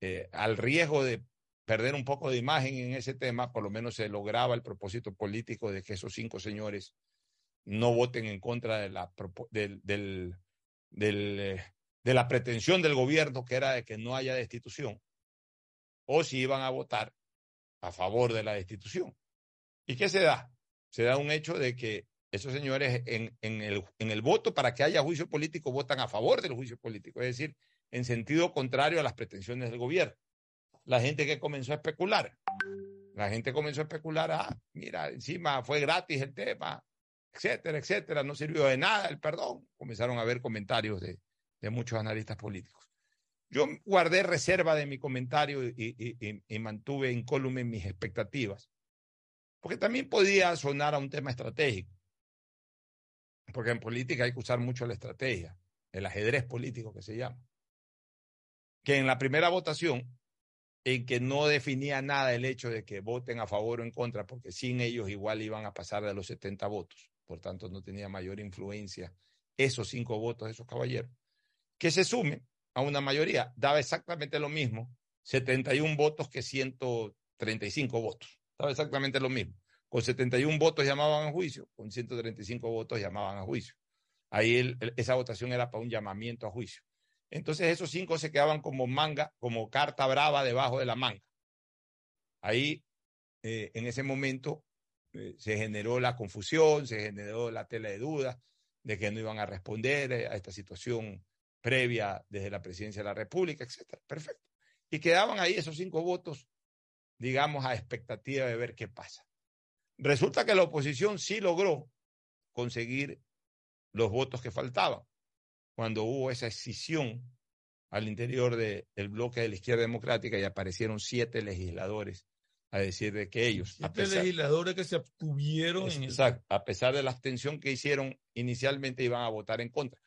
eh, al riesgo de perder un poco de imagen en ese tema, por lo menos se lograba el propósito político de que esos cinco señores no voten en contra de la, eh, de la pretensión del gobierno, que era de que no haya destitución, o si iban a votar a favor de la destitución. ¿Y qué se da? Se da un hecho de que esos señores en, el, en el voto para que haya juicio político votan a favor del juicio político, es decir, en sentido contrario a las pretensiones del gobierno. La gente que comenzó a especular, la gente comenzó a especular, ah, mira, encima fue gratis el tema, etcétera, etcétera, no sirvió de nada el perdón. Comenzaron a haber comentarios de, de muchos analistas políticos. Yo guardé reserva de mi comentario y, y, mantuve incólume mis expectativas, porque también podía sonar a un tema estratégico, porque en política hay que usar mucho la estrategia, el ajedrez político que se llama, que en la primera votación, en que no definía nada el hecho de que voten a favor o en contra, porque sin ellos igual iban a pasar de los 70 votos, por tanto no tenía mayor influencia esos cinco votos de esos caballeros, que se sumen a una mayoría. Daba exactamente lo mismo, 71 votos que 135 votos. Daba exactamente lo mismo. Con 71 votos llamaban a juicio, con 135 votos llamaban a juicio. Ahí esa votación era para un llamamiento a juicio. Entonces esos cinco se quedaban como manga, como carta brava debajo de la manga. Ahí, eh, en ese momento, eh, se generó la confusión, se generó la tela de dudas de que no iban a responder a esta situación previa desde la presidencia de la República, etcétera. Perfecto. Y quedaban ahí esos cinco votos, digamos, a expectativa de ver qué pasa. Resulta que la oposición sí logró conseguir los votos que faltaban cuando hubo esa escisión al interior del de, bloque de la izquierda democrática y aparecieron siete legisladores a decir de que ellos. Siete a pesar, legisladores que se abstuvieron. Es, en exacto, el... a pesar de la abstención que hicieron inicialmente, iban a votar en contra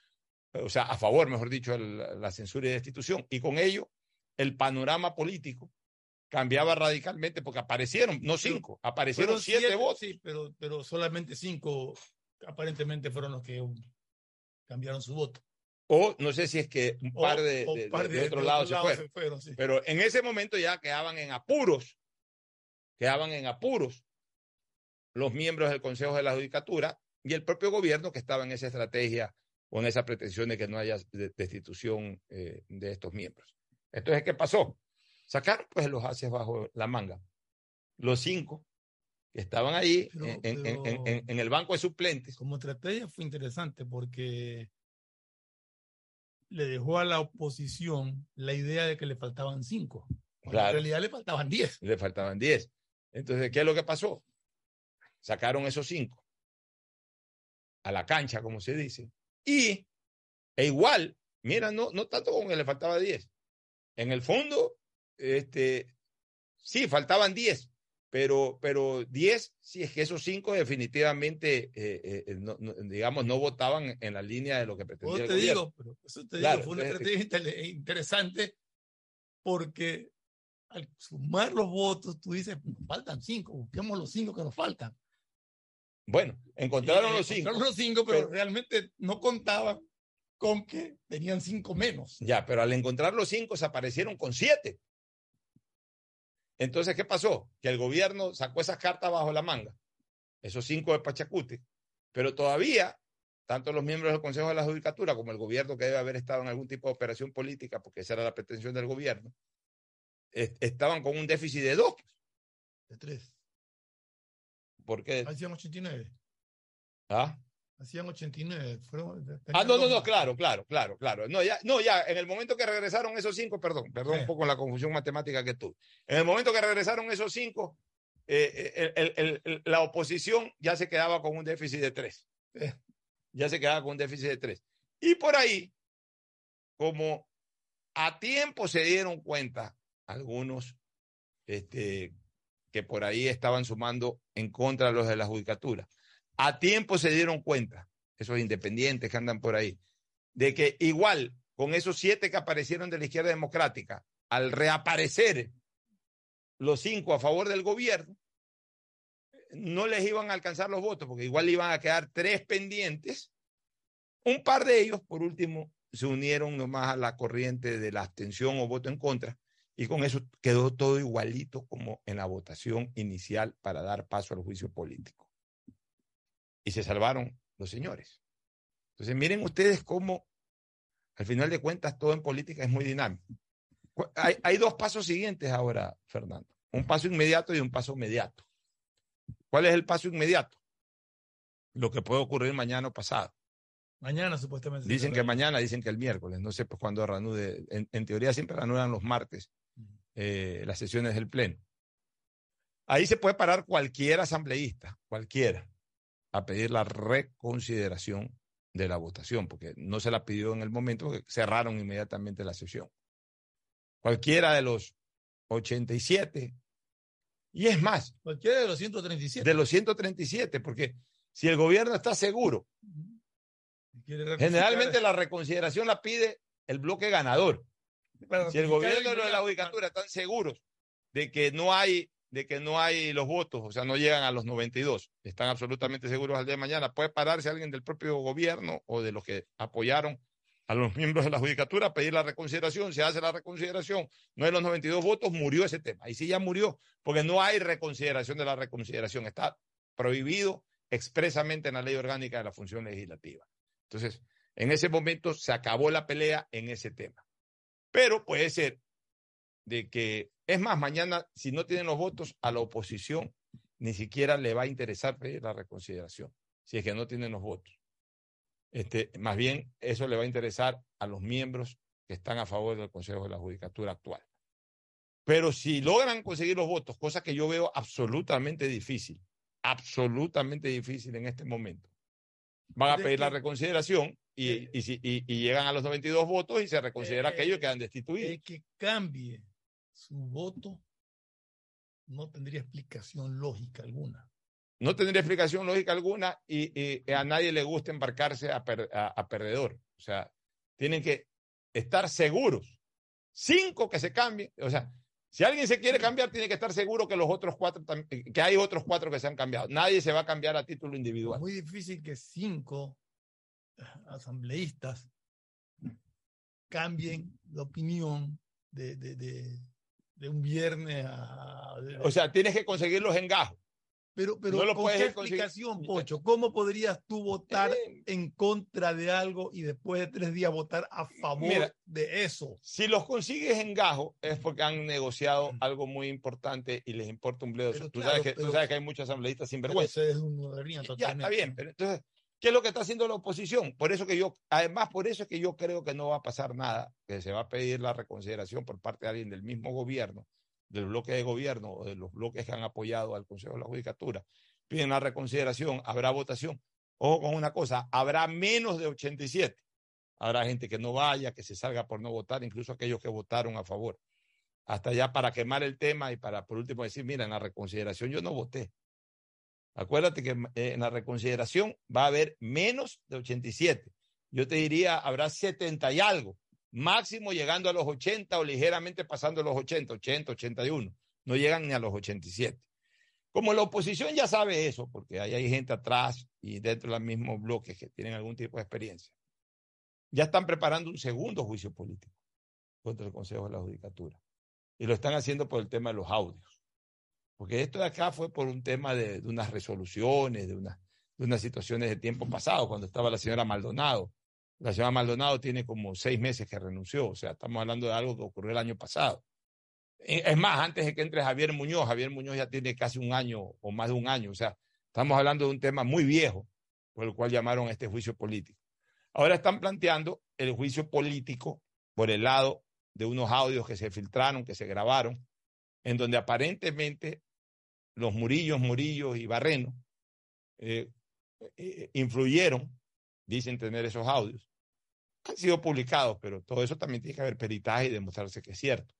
o sea, a favor, mejor dicho, el, la censura y destitución. Y con ello, el panorama político cambiaba radicalmente porque aparecieron, no cinco, aparecieron siete, siete, votos. Sí, pero, pero solamente cinco aparentemente fueron los que cambiaron su voto. O no sé si es que un par de, o, de, de, de otro, lado, se fueron. Sí. Pero en ese momento ya quedaban en apuros, quedaban en apuros los miembros del Consejo de la Judicatura y el propio gobierno que estaba en esa estrategia con esa pretensión de que no haya destitución eh, de estos miembros. Entonces, ¿qué pasó? Sacaron pues los haces bajo la manga. Los cinco que estaban ahí pero, en, pero, en, en, en, el banco de suplentes. Como estrategia fue interesante porque le dejó a la oposición la idea de que le faltaban cinco. Claro. En realidad le faltaban diez. Le faltaban diez. Entonces, ¿qué es lo que pasó? Sacaron esos cinco a la cancha, como se dice, y e igual, mira, no, no tanto como que le faltaba 10. En el fondo, este, sí, faltaban 10, pero, pero 10, sí es que esos 5 definitivamente, eh, eh, no, no, digamos, no votaban en la línea de lo que pretendía. te digo, pero eso te claro, digo, fue una estrategia interesante porque al sumar los votos, tú dices, faltan 5, busquemos los 5 que nos faltan. Bueno, encontraron los cinco. Encontraron los cinco, pero, pero, realmente no contaban con que tenían cinco menos. Ya, pero al encontrar los cinco se aparecieron con siete. Entonces, ¿qué pasó? Que el gobierno sacó esas cartas bajo la manga, esos cinco de Pachacute, pero todavía, tanto los miembros del Consejo de la Judicatura como el gobierno que debe haber estado en algún tipo de operación política, porque esa era la pretensión del gobierno, est- estaban con un déficit de dos. De tres. Porque, Hacían 89. ¿ah? Hacían 89. Fueron, Ah, no, no, no, claro, claro, claro, claro. No, ya, no, ya, en el momento que regresaron esos cinco, perdón, perdón un poco la confusión matemática que tuve. En el momento que regresaron esos cinco, eh, eh, el- el- el- la oposición ya se quedaba con un déficit de tres. Eh, Ya se quedaba con un déficit de tres. Y por ahí, como a tiempo se dieron cuenta algunos este, que por ahí estaban sumando en contra de los de la judicatura, a tiempo se dieron cuenta, esos independientes que andan por ahí, de que igual con esos siete que aparecieron de la izquierda democrática, al reaparecer los cinco a favor del gobierno, no les iban a alcanzar los votos, porque igual iban a quedar tres pendientes. Un par de ellos, por último, se unieron nomás a la corriente de la abstención o voto en contra, y con eso quedó todo igualito como en la votación inicial para dar paso al juicio político. Y se salvaron los señores. Entonces, miren ustedes cómo, al final de cuentas, todo en política es muy dinámico. Hay, hay dos pasos siguientes ahora, Fernando. Un paso inmediato y un paso inmediato. ¿Cuál es el paso inmediato? Lo que puede ocurrir mañana o pasado. Mañana supuestamente. Dicen que mañana, dicen que el miércoles. No sé pues cuándo reanude. En, en teoría siempre reanudan los martes eh, las sesiones del Pleno. Ahí se puede parar cualquier asambleísta, cualquiera, a pedir la reconsideración de la votación, porque no se la pidió en el momento que cerraron inmediatamente la sesión. Cualquiera de los 87, y es más, Cualquiera de los 137. de los 137, porque si el gobierno está seguro, generalmente la reconsideración la pide el bloque ganador. Si el gobierno y la judicatura están seguros de que no hay de que no hay los votos, o sea, no llegan a los 92, están absolutamente seguros al día de mañana, puede pararse alguien del propio gobierno o de los que apoyaron a los [LAUGHS] miembros de la judicatura a pedir la reconsideración, se hace la reconsideración, no hay los 92 votos, murió ese tema. Y sí ya murió, porque no hay reconsideración de la reconsideración, está prohibido expresamente en la ley orgánica de la función legislativa. Entonces, en ese momento se acabó la pelea en ese tema. Pero puede ser de que, es más, mañana, si no tienen los votos, a la oposición ni siquiera le va a interesar pedir la reconsideración, si es que no tienen los votos. Este, más bien, eso le va a interesar a los miembros que están a favor del Consejo de la Judicatura actual. Pero si logran conseguir los votos, cosa que yo veo absolutamente difícil, absolutamente difícil en este momento, van a pedir la reconsideración y, y, si- y- y llegan a los 92 votos y se reconsidera Eh, aquellos que han destituidos. Que cambie su voto no tendría explicación lógica alguna. No tendría explicación lógica alguna y, y a nadie le gusta embarcarse a, per- a- a perdedor. O sea, tienen que estar seguros. Cinco que se cambien. O sea, si alguien se quiere cambiar, tiene que estar seguro que los otros cuatro, que hay otros cuatro que se han cambiado. Nadie se va a cambiar a título Es individual. muy difícil que cinco eh, asambleístas cambien la opinión de, de, de, de un viernes a... O sea, tienes que conseguir los engajos. pero, pero no lo ¿con qué explicación, Pocho? ¿Cómo podrías tú votar Eh, en contra de algo y después de tres días votar a favor Mira, de eso? Si los consigues en gajo es porque han negociado algo muy importante y les importa un bledo. Tú, claro, tú sabes que hay muchos asambleístas sin Pero vergüenza. ese es un modernismo Ya, está totalmente. bien, pero entonces, ¿qué es lo que está haciendo la oposición? Por eso que yo, además, por eso es que yo creo que no va a pasar nada, que se va a pedir la reconsideración por parte de alguien del mismo gobierno, del bloque de gobierno o de los bloques que han apoyado al Consejo de la Judicatura. Piden la reconsideración, habrá votación. Ojo con una cosa, habrá menos de 87. Habrá gente que no vaya, que se salga por no votar, incluso aquellos que votaron a favor. Hasta ya para quemar el tema y para por último decir, mira, en la reconsideración yo no voté. Acuérdate que eh, en la reconsideración va a haber menos de 87. Yo te diría, habrá 70 y algo, máximo llegando a los 80 o ligeramente pasando los 80, 80, 81. No llegan ni a los 87. Como la oposición ya sabe eso, porque ahí hay gente atrás y dentro de los mismos bloques que tienen algún tipo de experiencia, ya están preparando un segundo juicio político contra el Consejo de la Judicatura. Y lo están haciendo por el tema de los audios. Porque esto de acá fue por un tema de, de unas resoluciones, de, una, de unas situaciones de tiempo pasado, cuando estaba la señora Maldonado. La señora Maldonado tiene como seis meses que renunció, o sea, estamos hablando de algo que ocurrió el año pasado. Eh, Es más, antes de que entre Javier Muñoz, Javier Muñoz ya tiene casi un año o más de un año, o sea, estamos hablando de un tema muy viejo por el cual llamaron a este juicio político. Ahora están planteando el juicio político por el lado de unos audios que se filtraron, que se grabaron, en donde aparentemente los Murillos, Murillos y Barreno eh, eh, influyeron, dicen tener esos audios. Han sido publicados, pero todo eso también tiene que haber peritaje y demostrarse que es cierto.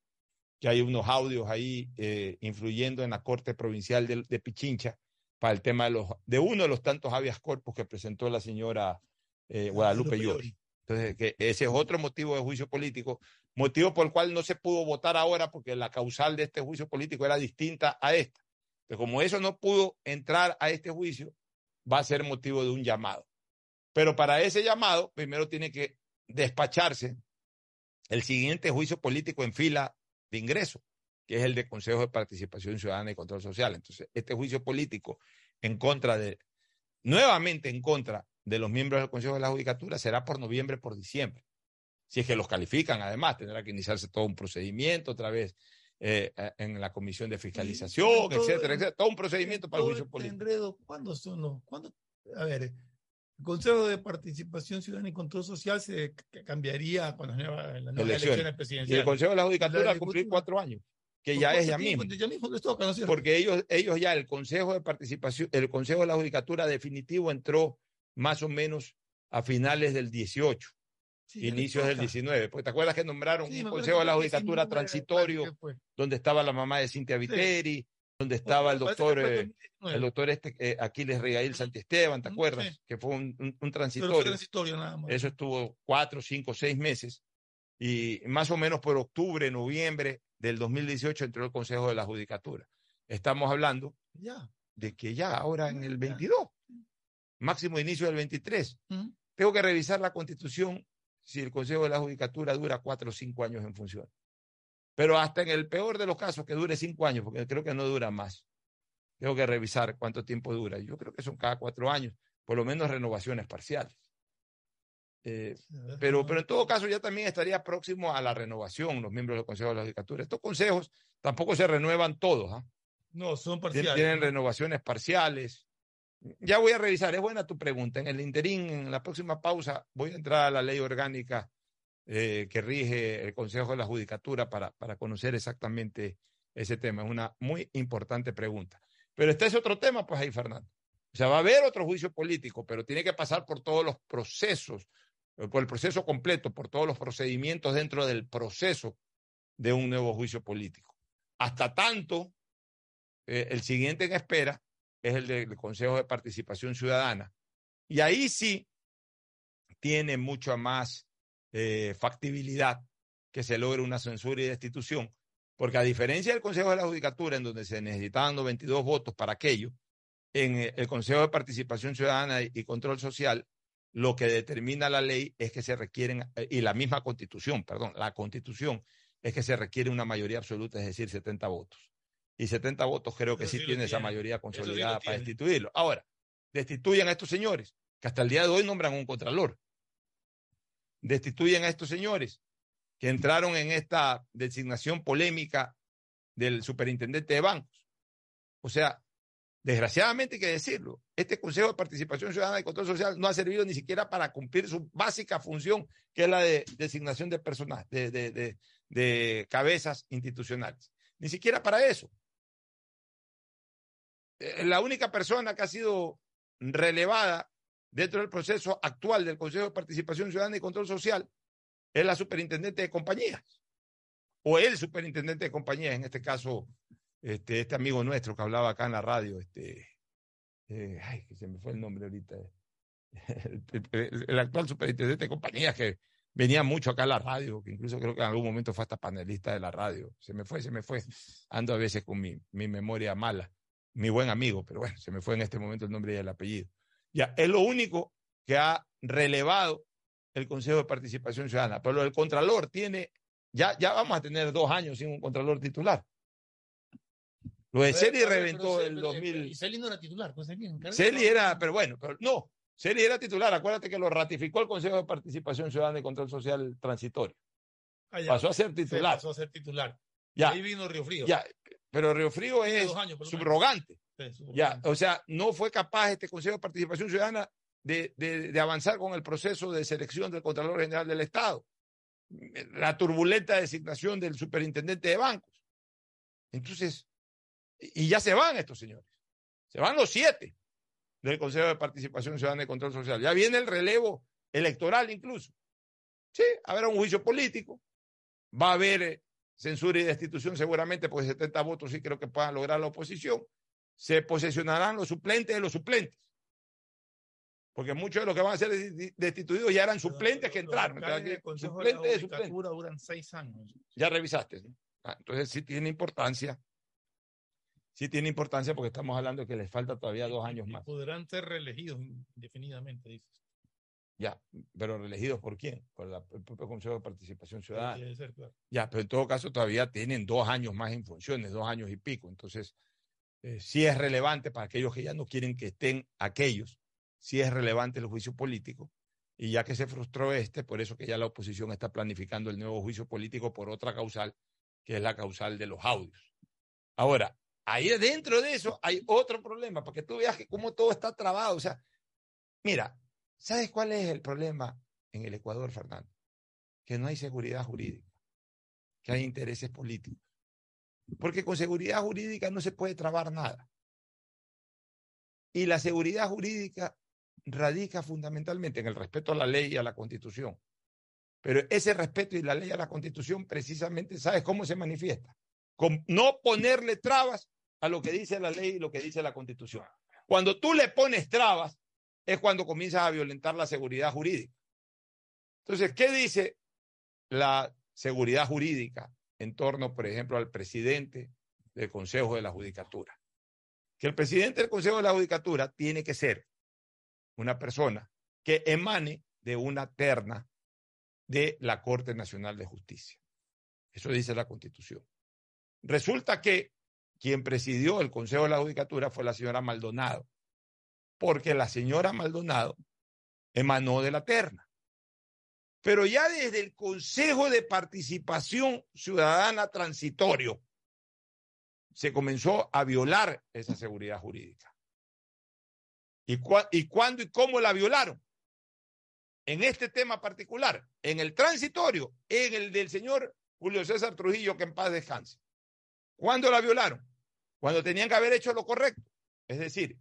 Que hay unos audios ahí eh, influyendo en la Corte Provincial de, de Pichincha para el tema de, los, de uno de los tantos habeas corpus que presentó la señora eh, Guadalupe Llori. Entonces, que ese es otro motivo de juicio político, motivo por el cual no se pudo votar ahora porque la causal de este juicio político era distinta a esta. Pero como eso no pudo entrar a este juicio, va a ser motivo de un llamado. Pero para ese llamado, primero tiene que despacharse el siguiente juicio político en fila de ingreso, que es el de Consejo de Participación Ciudadana y Control Social. Entonces, este juicio político en contra de, nuevamente en contra de los miembros del Consejo de la Judicatura será por noviembre, por diciembre. Si es que los califican, además, tendrá que iniciarse todo un procedimiento otra vez eh, en la comisión de fiscalización, todo- etcétera, etcétera. Todo un procedimiento para el juicio este político. enredo, ¿cuándo son los? ¿Cuándo? A ver, el Consejo de Participación Ciudadana y Control Social se cambiaría con las nuevas, las nuevas Elecciones. elecciones Y el presidenciales. Consejo de la Judicatura va a La cumplir cuatro años, que ¿Por ya es ya mismo. Ya mismo les toca, ¿no es cierto? Porque ellos, ellos ya, el Consejo de Participación, el Consejo de la Judicatura definitivo entró más o menos a finales del 18, Sí, ya les inicios del toca. 19. Porque te acuerdas que nombraron Sí, un Consejo de la Judicatura transitorio, donde estaba la mamá de Cintia Viteri, donde estaba el doctor, eh, 2019. el doctor este, eh, Aquiles Regail Santiesteban, ¿te Ujú, acuerdas? Que fue un, un- un Pero transitorio. fue transitorio nada más. Eso estuvo cuatro, cinco, seis meses. Y más o menos por octubre, noviembre del 2018 entró el Consejo de la Judicatura. Estamos hablando Ya. de que ya ahora en el 22, máximo inicio del 23, Ujú. tengo que revisar la constitución si el Consejo de la Judicatura dura cuatro o cinco años en función. Pero hasta en el peor de los casos que dure cinco años, porque creo que no dura más. Tengo que revisar cuánto tiempo dura. Yo creo que son cada cuatro años, por lo menos renovaciones parciales. Eh, pero, pero en todo caso ya también estaría próximo a la renovación los miembros del Consejo de la Judicatura. Estos consejos tampoco se renuevan todos. ¿ah? No, son parciales. Tienen ¿no? renovaciones parciales. Ya voy a revisar, es buena tu pregunta. En el interín, en la próxima pausa, voy a entrar a la ley orgánica eh, que rige el Consejo de la Judicatura para, para conocer exactamente ese tema. Es una muy importante pregunta. Pero este es otro tema, pues ahí, Fernando. O sea, va a haber otro juicio político, pero tiene que pasar por todos los procesos, eh, por el proceso completo, por todos los procedimientos dentro del proceso de un nuevo juicio político. Hasta tanto, eh, el siguiente en espera es el del Consejo de Participación Ciudadana. Y ahí sí tiene mucha más eh, factibilidad que se logre una censura y destitución, porque a diferencia del Consejo de la Judicatura, en donde se necesitaban 92 votos para aquello, en eh, el Consejo de Participación Ciudadana y, Control Social, lo que determina la ley es que se requieren, eh, y la misma constitución, perdón, la constitución es que se requiere una mayoría absoluta, es decir, 70 votos. Y 70 votos creo que Eso sí, tiene esa mayoría sí consolidada para destituirlo. Ahora, destituyen a estos señores, que hasta el día de hoy nombran un contralor. Destituyen a estos señores que entraron en esta designación polémica del superintendente de bancos. O sea, desgraciadamente hay que decirlo, este Consejo de Participación Ciudadana y Control Social no ha servido ni siquiera para cumplir su básica función, que es la de designación de personas, de, de, de, de cabezas institucionales. Ni siquiera para eso. Eh, La única persona que ha sido relevada dentro del proceso actual del Consejo de Participación Ciudadana y Control Social es la superintendente de compañías, o el superintendente de compañías, en este caso, este, este amigo nuestro que hablaba acá en la radio, este, eh, ay, que se me fue el nombre ahorita, [LAUGHS] el, el- actual superintendente de compañías que venía mucho acá a la radio, que incluso creo que en algún momento fue hasta panelista de la radio, se me fue, se me fue, ando a veces con mi, mi memoria mala, mi buen amigo, pero bueno, se me fue en este momento el nombre y el apellido. Ya, es lo único que ha relevado el Consejo de Participación Ciudadana. Pero el Contralor tiene, ya, ya vamos a tener dos años sin un Contralor titular. Lo de Celi reventó pero- el pero- 2000. Y Celi no era titular, pues Celi era, pero bueno, pero no, Celi era titular. Acuérdate que lo ratificó el Consejo de Participación Ciudadana y Control Social Transitorio. Ah, ya. Pasó a ser titular. pasó a ser titular. Ya. Ahí vino Río Frío. Ya, pero Río Frío es años. Sí, subrogante. Ya, o sea, no fue capaz este Consejo de Participación Ciudadana de, de- de avanzar con el proceso de selección del Contralor General del Estado. La turbulenta designación del superintendente de bancos. Entonces, y ya se van estos señores. Se van los siete del Consejo de Participación Ciudadana y Control Social. Ya viene el relevo electoral incluso. Sí, habrá un juicio político. Va a haber eh, censura y destitución seguramente, porque 70 votos sí creo que puedan lograr la oposición. Se posesionarán los suplentes de los suplentes. Porque muchos de los que van a ser desti- destituidos ya eran suplentes que entraron. Entonces, Consejo de suplentes de suplentes. Duran seis años. Ya revisaste. ¿no? Ah, entonces sí tiene importancia. Sí tiene importancia porque estamos hablando de que les falta todavía dos años más. Podrán ser reelegidos indefinidamente, dices. Ya, pero reelegidos por quién? Por la- el propio Consejo de Participación Ciudadana. Ser, claro. Ya, pero en todo caso todavía tienen dos años más en funciones, dos años y pico. Entonces, eh, sí es relevante para aquellos que ya no quieren que estén aquellos, sí es relevante el juicio político. Y ya que se frustró este, por eso que ya la oposición está planificando el nuevo juicio político por otra causal, que es la causal de los audios. Ahora, ahí dentro de eso hay otro problema, porque tú veas que cómo todo está trabado. O sea, mira, ¿sabes cuál es el problema en el Ecuador, Fernando? Que no hay seguridad jurídica que hay intereses políticos. Porque con seguridad jurídica no se puede trabar nada. Y la seguridad jurídica radica fundamentalmente en el respeto a la ley y a la constitución. Pero ese respeto y la ley a la constitución precisamente, ¿sabes cómo se manifiesta? Con no ponerle trabas a lo que dice la ley y lo que dice la constitución. Cuando tú le pones trabas, es cuando comienzas a violentar la seguridad jurídica. Entonces, ¿qué dice la seguridad jurídica en torno, por ejemplo, al presidente del Consejo de la Judicatura? Que el presidente del Consejo de la Judicatura tiene que ser una persona que emane de una terna de la Corte Nacional de Justicia. Eso dice la Constitución. Resulta que quien presidió el Consejo de la Judicatura fue la señora Maldonado, porque la señora Maldonado emanó de la terna. Pero ya desde el Consejo de Participación Ciudadana Transitorio se comenzó a violar esa seguridad jurídica. ¿Y, cua- ¿Y cuándo y cómo la violaron? En este tema particular, en el transitorio, en el del señor Julio César Trujillo, que en paz descanse. ¿Cuándo la violaron? Cuando tenían que haber hecho lo correcto. Es decir,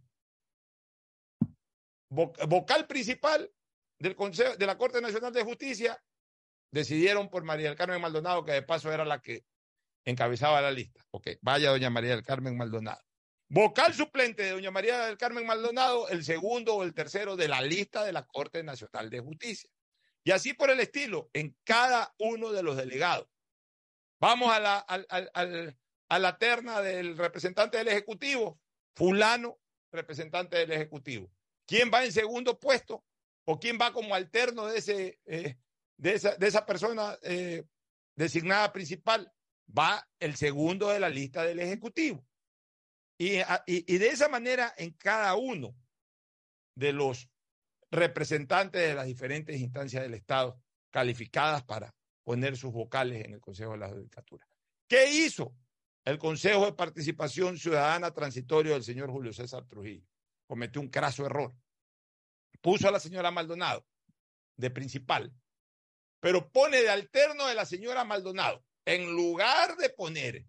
vocal principal del Consejo, de la Corte Nacional de Justicia decidieron por María del Carmen Maldonado, que de paso era la que encabezaba la lista. Ok, vaya doña María del Carmen Maldonado. Vocal suplente de doña María del Carmen Maldonado, el segundo o el tercero de la lista de la Corte Nacional de Justicia. Y así por el estilo, en cada uno de los delegados. Vamos a la, a la terna del representante del Ejecutivo, fulano, representante del Ejecutivo. ¿Quién va en segundo puesto? ¿O quién va como alterno de, ese, eh, de, esa, de esa persona eh, designada principal? Va el segundo de la lista del Ejecutivo. Y, a- y- y de esa manera, en cada uno de los representantes de las diferentes instancias del Estado calificadas para poner sus vocales en el Consejo de la Judicatura. ¿Qué hizo el Consejo de Participación Ciudadana Transitorio del señor Julio César Trujillo? Cometió un craso error. Puso a la señora Maldonado de principal, pero pone de alterno de la señora Maldonado. En lugar de poner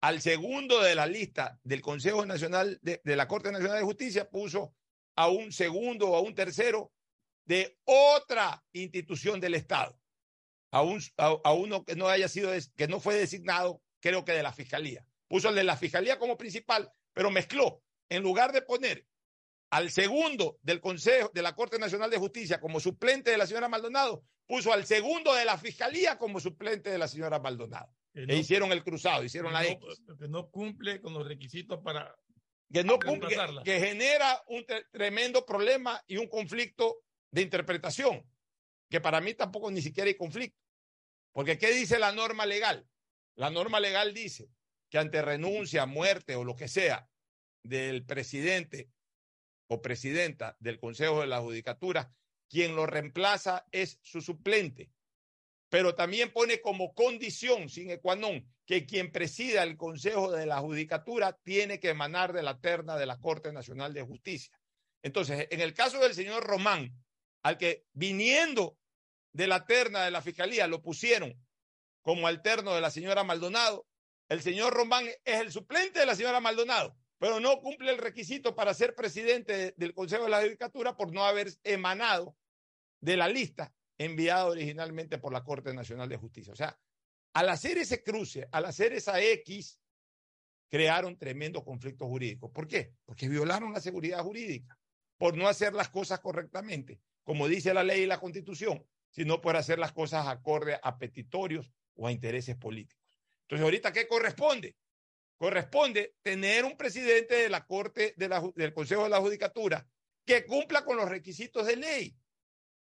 al segundo de la lista del Consejo Nacional de, la Corte Nacional de Justicia, puso a un segundo o a un tercero de otra institución del Estado, a, un, a, uno que no haya sido, que no fue designado, creo que de la Fiscalía. Puso de la Fiscalía como principal, pero mezcló, en lugar de poner al segundo del Consejo de la Corte Nacional de Justicia como suplente de la señora Maldonado, puso al segundo de la Fiscalía como suplente de la señora Maldonado. Que E no- hicieron el cruzado, hicieron la X. no, que no cumple con los requisitos para que no cumple, que, genera un tre- tremendo problema y un conflicto de interpretación, que para mí tampoco ni siquiera hay conflicto. Porque ¿qué dice la norma legal? La norma legal dice que ante renuncia, muerte o lo que sea del presidente o presidenta del Consejo de la Judicatura, quien lo reemplaza es su suplente. Pero también pone como condición sin qua non que quien presida el Consejo de la Judicatura tiene que emanar de la terna de la Corte Nacional de Justicia. Entonces, en el caso del señor Román, al que viniendo de la terna de la Fiscalía lo pusieron como alterno de la señora Maldonado, el señor Román es el suplente de la señora Maldonado, pero no cumple el requisito para ser presidente del Consejo de la Judicatura por no haber emanado de la lista enviada originalmente por la Corte Nacional de Justicia. O sea, al hacer ese cruce, al hacer esa X, crearon tremendo conflicto jurídico. ¿Por qué? Porque violaron la seguridad jurídica por no hacer las cosas correctamente, como dice la ley y la constitución, sino por hacer las cosas acorde a petitorios o a intereses políticos. Entonces, ahorita, ¿qué corresponde? Corresponde tener un presidente de la Corte, de la, del Consejo de la Judicatura, que cumpla con los requisitos de ley.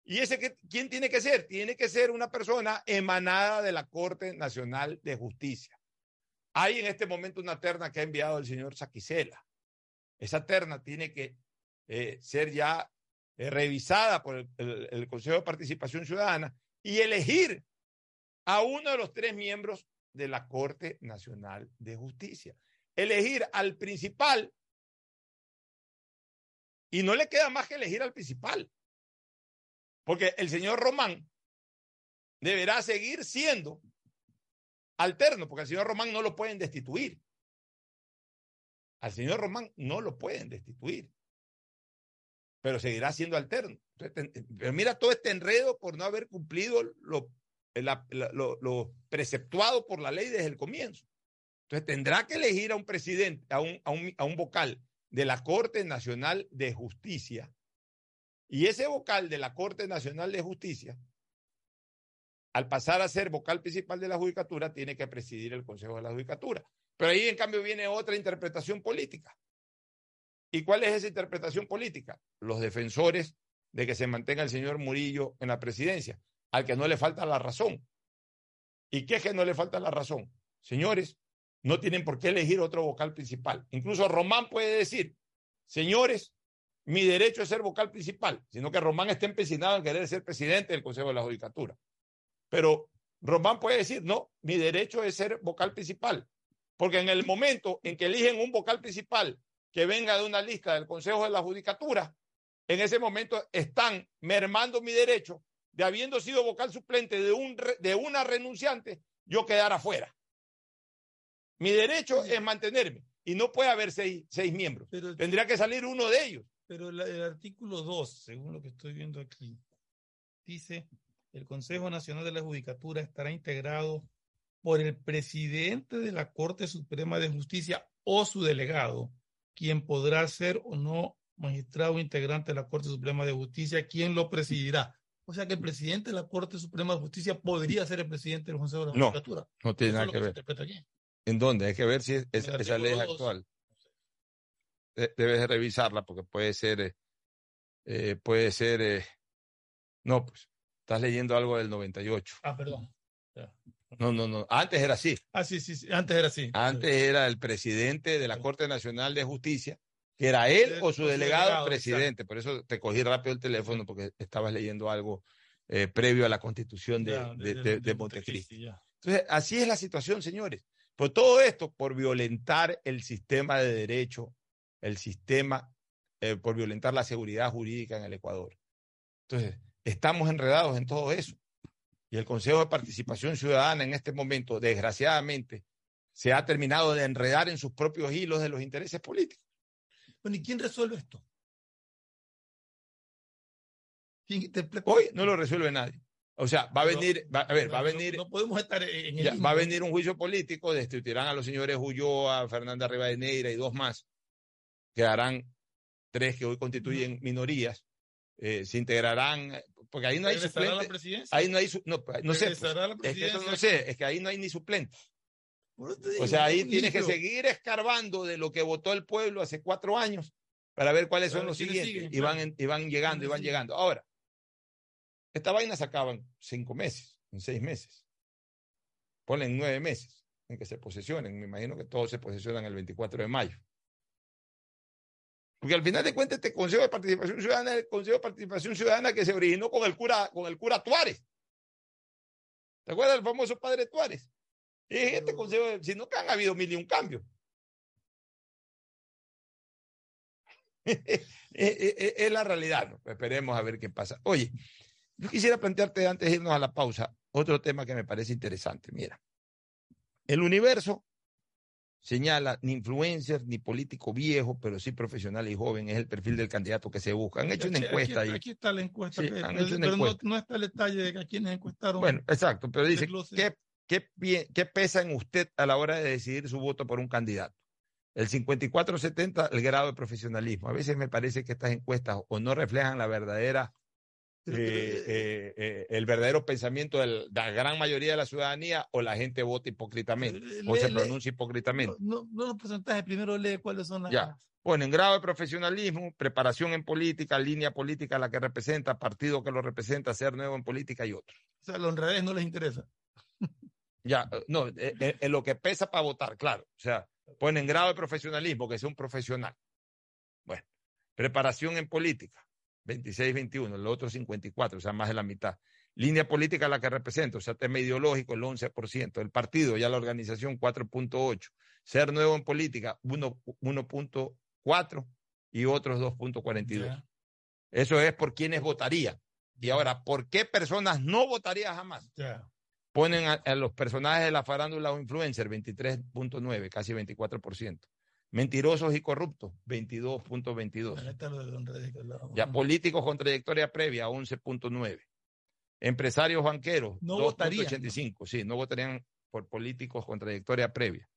¿Y ese quién tiene que ser? Tiene que ser una persona emanada de la Corte Nacional de Justicia. Hay en este momento una terna que ha enviado el señor Saquicela. Esa terna tiene que eh, ser ya eh, revisada por el, el Consejo de Participación Ciudadana y elegir a uno de los tres miembros de la Corte Nacional de Justicia. Elegir al principal y no le queda más que elegir al principal. Porque el señor Román deberá seguir siendo alterno, porque al señor Román no lo pueden destituir. Al señor Román no lo pueden destituir, pero seguirá siendo alterno. Pero mira todo este enredo por no haber cumplido lo, lo, lo, preceptuado por la ley desde el comienzo. Entonces tendrá que elegir a un presidente, a un, a un, a un vocal de la Corte Nacional de Justicia. Y ese vocal de la Corte Nacional de Justicia, al pasar a ser vocal principal de la Judicatura, tiene que presidir el Consejo de la Judicatura. Pero ahí, en cambio, viene otra interpretación política. ¿Y cuál es esa interpretación política? Los defensores de que se mantenga el señor Murillo en la presidencia al que no le falta la razón. ¿Y qué es que no le falta la razón? Señores, no tienen por qué elegir otro vocal principal. Incluso Román puede decir, señores, mi derecho es ser vocal principal, sino que Román está empecinado en querer ser presidente del Consejo de la Judicatura. Pero Román puede decir, no, mi derecho es ser vocal principal, porque en el momento en que eligen un vocal principal que venga de una lista del Consejo de la Judicatura, en ese momento están mermando mi derecho de habiendo sido vocal suplente de, un, de una renunciante, yo quedar afuera. Mi derecho es mantenerme y no puede haber seis, seis miembros. Pero, Tendría que salir uno de ellos. Pero el, el artículo 2, según lo que estoy viendo aquí, dice, el Consejo Nacional de la Judicatura estará integrado por el presidente de la Corte Suprema de Justicia o su delegado, quien podrá ser o no magistrado integrante de la Corte Suprema de Justicia, quien lo presidirá. O sea que el presidente de la Corte Suprema de Justicia podría ser el presidente del Consejo de la no, Judicatura. No tiene nada que, ver. ¿En dónde? Hay que ver si es, es, esa ley es actual. Debes revisarla porque puede ser, eh, puede ser, eh, no, pues, estás leyendo algo del 98. Ah, perdón. Ya. No, no, no. Antes era así. Ah, sí, sí, sí. Antes era así. Antes era el presidente de la Corte Nacional de Justicia, que era él o su delegado, delegado presidente. Exacto. Por eso te cogí rápido el teléfono porque estabas leyendo algo eh, previo a la constitución de, ya, de, de, de, de Montecristi. Entonces, así es la situación, señores. Pero todo esto por violentar el sistema de derecho, el sistema, eh, por violentar la seguridad jurídica en el Ecuador. Entonces, estamos enredados en todo eso. Y el Consejo de Participación Ciudadana en este momento, desgraciadamente, se ha terminado de enredar en sus propios hilos de los intereses políticos. Bueno, ¿y quién resuelve esto? ¿Quién Hoy no lo resuelve nadie. O sea, va a venir, va, a ver, va a venir. No, podemos estar en el ya, Va a venir un juicio político, destituirán a los señores Ulloa, Fernanda Rivadeneira y dos más. Quedarán tres que hoy constituyen minorías. Eh, se integrarán, porque ahí no hay suplente. Ahí no hay, no, no sé, pues, es que no sé, es que ahí no hay ni suplente. O sea, ahí tienes que seguir escarbando de lo que votó el pueblo hace cuatro años para ver cuáles son los siguientes. Siguen, y, van, y van llegando, y van llegando. Ahora, esta vaina se acaba en cinco meses, en seis meses. Ponen nueve meses. en que se posesionen. Me imagino que todos se posesionan el 24 de mayo. Porque al final de cuentas, este Consejo de Participación Ciudadana es el Consejo de Participación Ciudadana que se originó con el cura, con el cura Tuárez. ¿Te acuerdas del famoso padre Tuárez? Y en este consejo, sino que han habido mil y un cambios. [LAUGHS] es, la realidad. ¿no? Esperemos a ver qué pasa. Oye, yo quisiera plantearte antes de irnos a la pausa otro tema que me parece interesante. Mira, el universo señala ni influencer ni político viejo, pero sí profesional y joven es el perfil del candidato que se busca. Han hecho una encuesta aquí, ahí. aquí está la encuesta, Sí, pero, no, encuesta. no está el detalle de a quienes encuestaron. Bueno, exacto, pero dice. ¿qué, qué, qué pesa en usted a la hora de decidir su voto por un candidato? El 54-70, el grado de profesionalismo. A veces me parece que estas encuestas o no reflejan la verdadera, eh, eh, eh, el verdadero pensamiento de la gran mayoría de la ciudadanía o la gente vota hipócritamente o se pronuncia hipócritamente. No, no los porcentajes, primero lee cuáles son las. Ya. Ponen grado de profesionalismo, preparación en política, línea política la que representa, partido que lo representa, ser nuevo en política y otros. O sea, los honradez no les interesa. Ya, eh, no, eh, eh, en lo que pesa para votar, claro. O sea, ponen grado de profesionalismo, que sea un profesional. Bueno, preparación en política, 26-21, el otro 54, o sea, más de la mitad. Línea política la que representa, o sea, tema ideológico, el 11%. El partido, ya la organización, 4.8. Ser nuevo en política, 1 1.4 y otros 2.42. Ya. Eso es por quienes votarían. Y ahora, ¿por qué personas no votarían jamás? Ya. Ponen a, a los personajes de la farándula o influencer, 23.9, casi 24%. Mentirosos y corruptos, 22.22. Ahí está lo de los honradez que hablábamos. Ya políticos con trayectoria previa, 11.9. Empresarios banqueros, No votarían, 2.85. Sí, no votarían por políticos con trayectoria previa.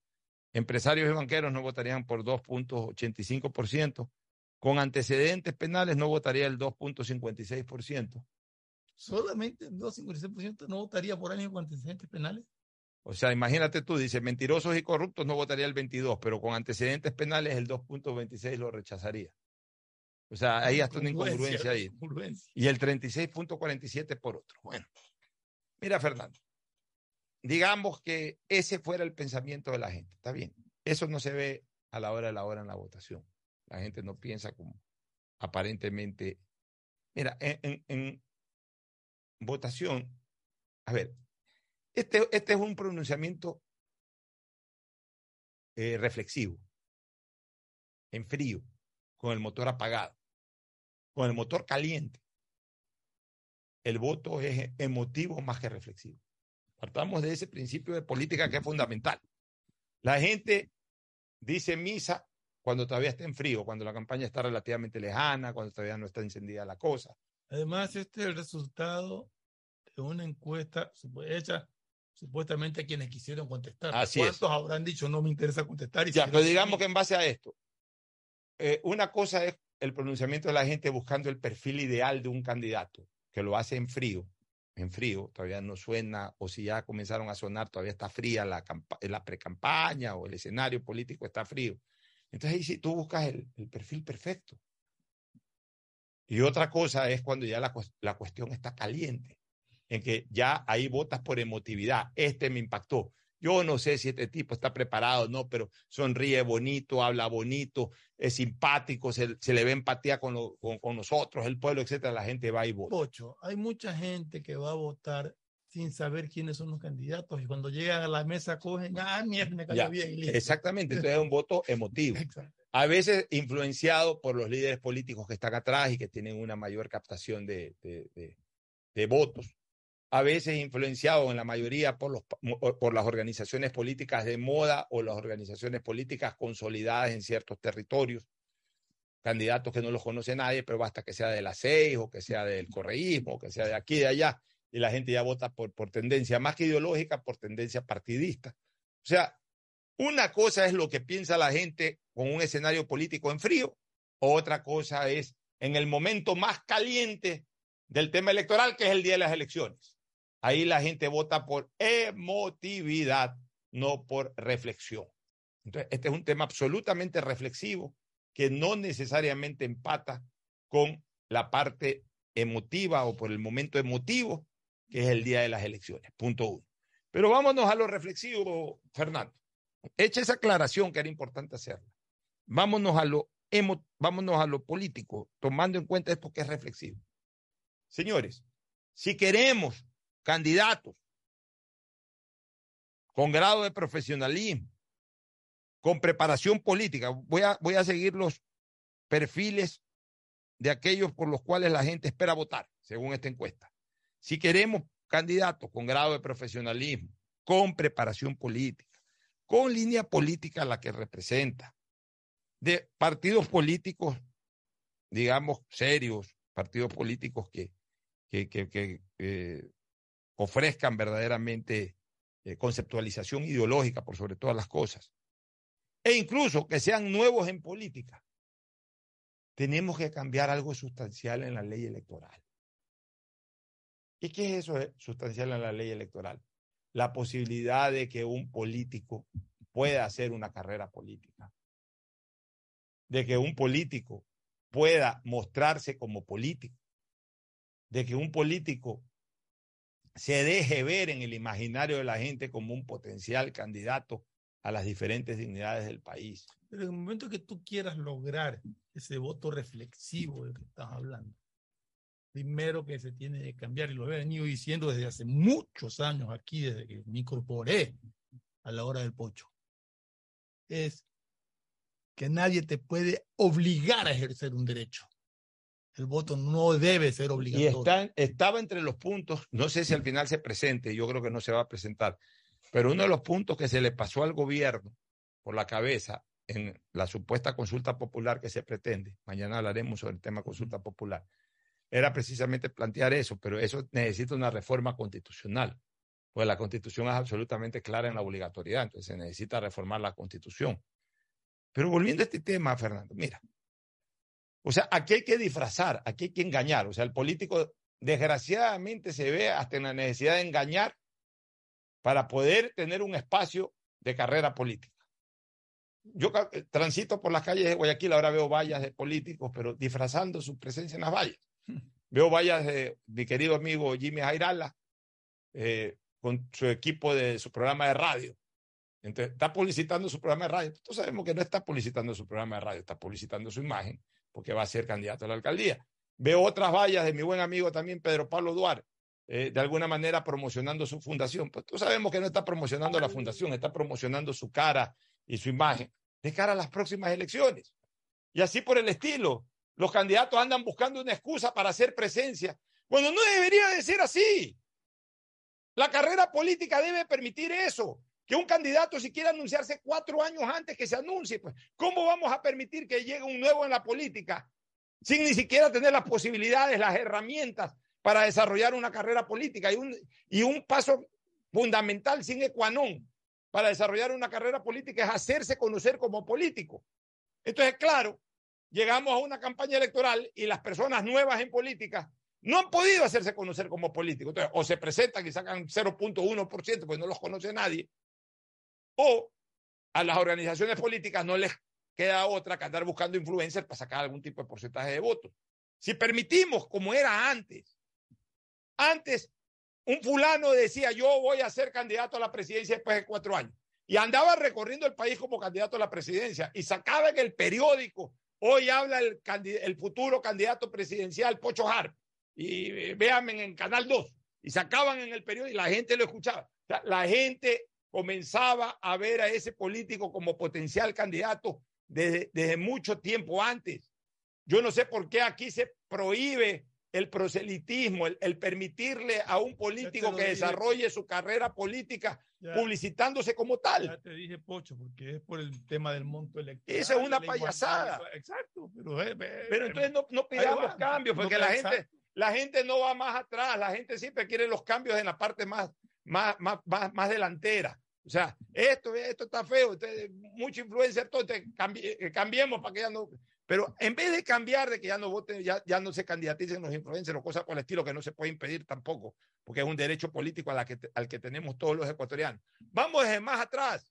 Empresarios y banqueros no votarían por 2.85%. Con antecedentes penales no votaría el 2.56%. Solamente el 2,56% no votaría por años con antecedentes penales. O sea, imagínate tú, dice, mentirosos y corruptos no votaría el 22, pero con antecedentes penales el 2.26 lo rechazaría. O sea, ahí hasta una incongruencia ahí. incongruencia. Y el 36.47 por otro. Bueno, mira, Fernando, digamos que ese fuera el pensamiento de la gente, está bien. Eso no se ve a la hora de la hora en la votación. La gente no piensa como aparentemente. Mira, en votación, a ver, este, este es un pronunciamiento eh, reflexivo, en frío, con el motor apagado, con el motor caliente. El voto es emotivo más que reflexivo. Partamos de ese principio de política que es fundamental. La gente dice misa cuando todavía está en frío, cuando la campaña está relativamente lejana, cuando todavía no está encendida la cosa. Además, este es el resultado de una encuesta hecha supuestamente a quienes quisieron contestar. Así es. ¿Cuántos habrán dicho no me interesa contestar? Y Ya, pero digamos que en base a esto, eh, una cosa es el pronunciamiento de la gente buscando el perfil ideal de un candidato, que lo hace en frío, en frío, todavía no suena, o si ya comenzaron a sonar, todavía está fría la, la precampaña o el escenario político está frío. Entonces ahí sí tú buscas el, el perfil perfecto. Y otra cosa es cuando ya la, la cuestión está caliente, en que ya ahí votas por emotividad. Este me impactó. Yo no sé si este tipo está preparado o no, pero sonríe bonito, habla bonito, es simpático, se, se le ve empatía con, lo- con, con nosotros, el pueblo, etcétera. La gente va y vota. Pocho, hay mucha gente que va a votar sin saber quiénes son los candidatos y cuando llegan a la mesa cogen, ah, mierda, me cayó Ya, bien. listo. Exactamente, entonces es un voto emotivo. [LAUGHS] A veces influenciado por los líderes políticos que están atrás y que tienen una mayor captación de, votos. A veces influenciado en la mayoría por, las organizaciones políticas de moda o las organizaciones políticas consolidadas en ciertos territorios. Candidatos que no los conoce nadie, pero basta que sea de la seis o que sea del correísmo, o que sea de aquí y de allá, y la gente ya vota por, por tendencia más que ideológica, por tendencia partidista. O sea, una cosa es lo que piensa la gente con un escenario político en frío, otra cosa es en el momento más caliente del tema electoral, que es el día de las elecciones. Ahí la gente vota por emotividad, no por reflexión. Entonces, este es un tema absolutamente reflexivo que no necesariamente empata con la parte emotiva o por el momento emotivo, que es el día de las elecciones. Punto uno. Pero vámonos a lo reflexivo, Fernando. Hecha esa aclaración que era importante hacerla. Vámonos a lo, vámonos a lo político, tomando en cuenta esto que es reflexivo. Señores, si queremos candidatos con grado de profesionalismo, con preparación política, voy a, voy a seguir los perfiles de aquellos por los cuales la gente espera votar, según esta encuesta. Si queremos candidatos con grado de profesionalismo, con preparación política, con línea política la que representa, de partidos políticos, digamos, serios, partidos políticos que, que, que, ofrezcan verdaderamente eh, conceptualización ideológica por sobre todas las cosas, e incluso que sean nuevos en política, tenemos que cambiar algo sustancial en la ley electoral. ¿Y qué es eso sustancial en la ley electoral? La posibilidad de que un político pueda hacer una carrera política. De que un político pueda mostrarse como político. De que un político se deje ver en el imaginario de la gente como un potencial candidato a las diferentes dignidades del país. Pero en el momento que tú quieras lograr ese voto reflexivo del que estás hablando, primero que se tiene que cambiar, y lo he venido diciendo desde hace muchos años aquí, desde que me incorporé a la hora del pocho, es que nadie te puede obligar a ejercer un derecho. El voto no debe ser Y obligatorio. está, estaba entre los puntos, no sé si al final se presente, yo creo que no se va a presentar, pero uno de los puntos que se le pasó al gobierno por la cabeza en la supuesta consulta popular que se pretende, mañana hablaremos sobre el tema consulta popular, era precisamente plantear eso, pero eso necesita una reforma constitucional, pues la constitución es absolutamente clara en la obligatoriedad, entonces se necesita reformar la constitución. Pero volviendo a este tema, Fernando, mira, o sea, aquí hay que disfrazar, aquí hay que engañar, o sea, el político desgraciadamente se ve hasta en la necesidad de engañar para poder tener un espacio de carrera política. Yo eh, transito por las calles de Guayaquil, ahora veo vallas de políticos, pero disfrazando su presencia en las vallas. Veo vallas de mi querido amigo Jimmy Jairala eh, con su equipo de su programa de radio. Entonces, está publicitando su programa de radio. Todos sabemos que no está publicitando su programa de radio, está publicitando su imagen porque va a ser candidato a la alcaldía. Veo otras vallas de mi buen amigo también Pedro Pablo Duarte, eh, de alguna manera promocionando su fundación. Pues todos sabemos que no está promocionando la fundación, está promocionando su cara y su imagen de cara a las próximas elecciones. Y así por el estilo, los candidatos andan buscando una excusa para hacer presencia, cuando no debería de ser así. La carrera política debe permitir eso, que un candidato si quiere anunciarse cuatro años antes que se anuncie, pues, ¿cómo vamos a permitir que llegue un nuevo en la política sin ni siquiera tener las posibilidades, las herramientas para desarrollar una carrera política y un, y un paso fundamental sin ecuanón para desarrollar una carrera política es hacerse conocer como político. Entonces, claro, llegamos a una campaña electoral y las personas nuevas en política no han podido hacerse conocer como políticos. Entonces, o se presentan y sacan 0.1% porque no los conoce nadie, o a las organizaciones políticas no les queda otra que andar buscando influencers para sacar algún tipo de porcentaje de votos. Si permitimos, como era antes, antes un fulano decía yo voy a ser candidato a la presidencia después de cuatro años y andaba recorriendo el país como candidato a la presidencia y sacaba en el periódico, hoy habla el, el futuro candidato presidencial Pocho Harp y eh, véanme en Canal 2 y sacaban en el periódico y la gente lo escuchaba. La gente comenzaba a ver a ese político como potencial candidato desde, desde mucho tiempo antes. Yo no sé por qué aquí se prohíbe el proselitismo, el, el permitirle a un político que dije. desarrolle su carrera política Ya. publicitándose como tal. Ya te dije, Pocho, porque es por el tema del monto electoral. Eso es una igualdad. payasada. Exacto, pero, eh, Pero entonces no, pidamos cambios, porque No, la exacto. gente, la gente no va más atrás, la gente siempre quiere los cambios en la parte más, más, más, más, más delantera. O sea, esto, esto está feo, entonces, mucho influencer, entonces cambi- eh, cambiemos para que ya no. Pero en vez de cambiar, de que ya no voten, ya, ya no se candidaticen los influencers o cosas por el estilo, que no se puede impedir tampoco, porque es un derecho político a que, al que tenemos todos los ecuatorianos. Vamos desde más atrás.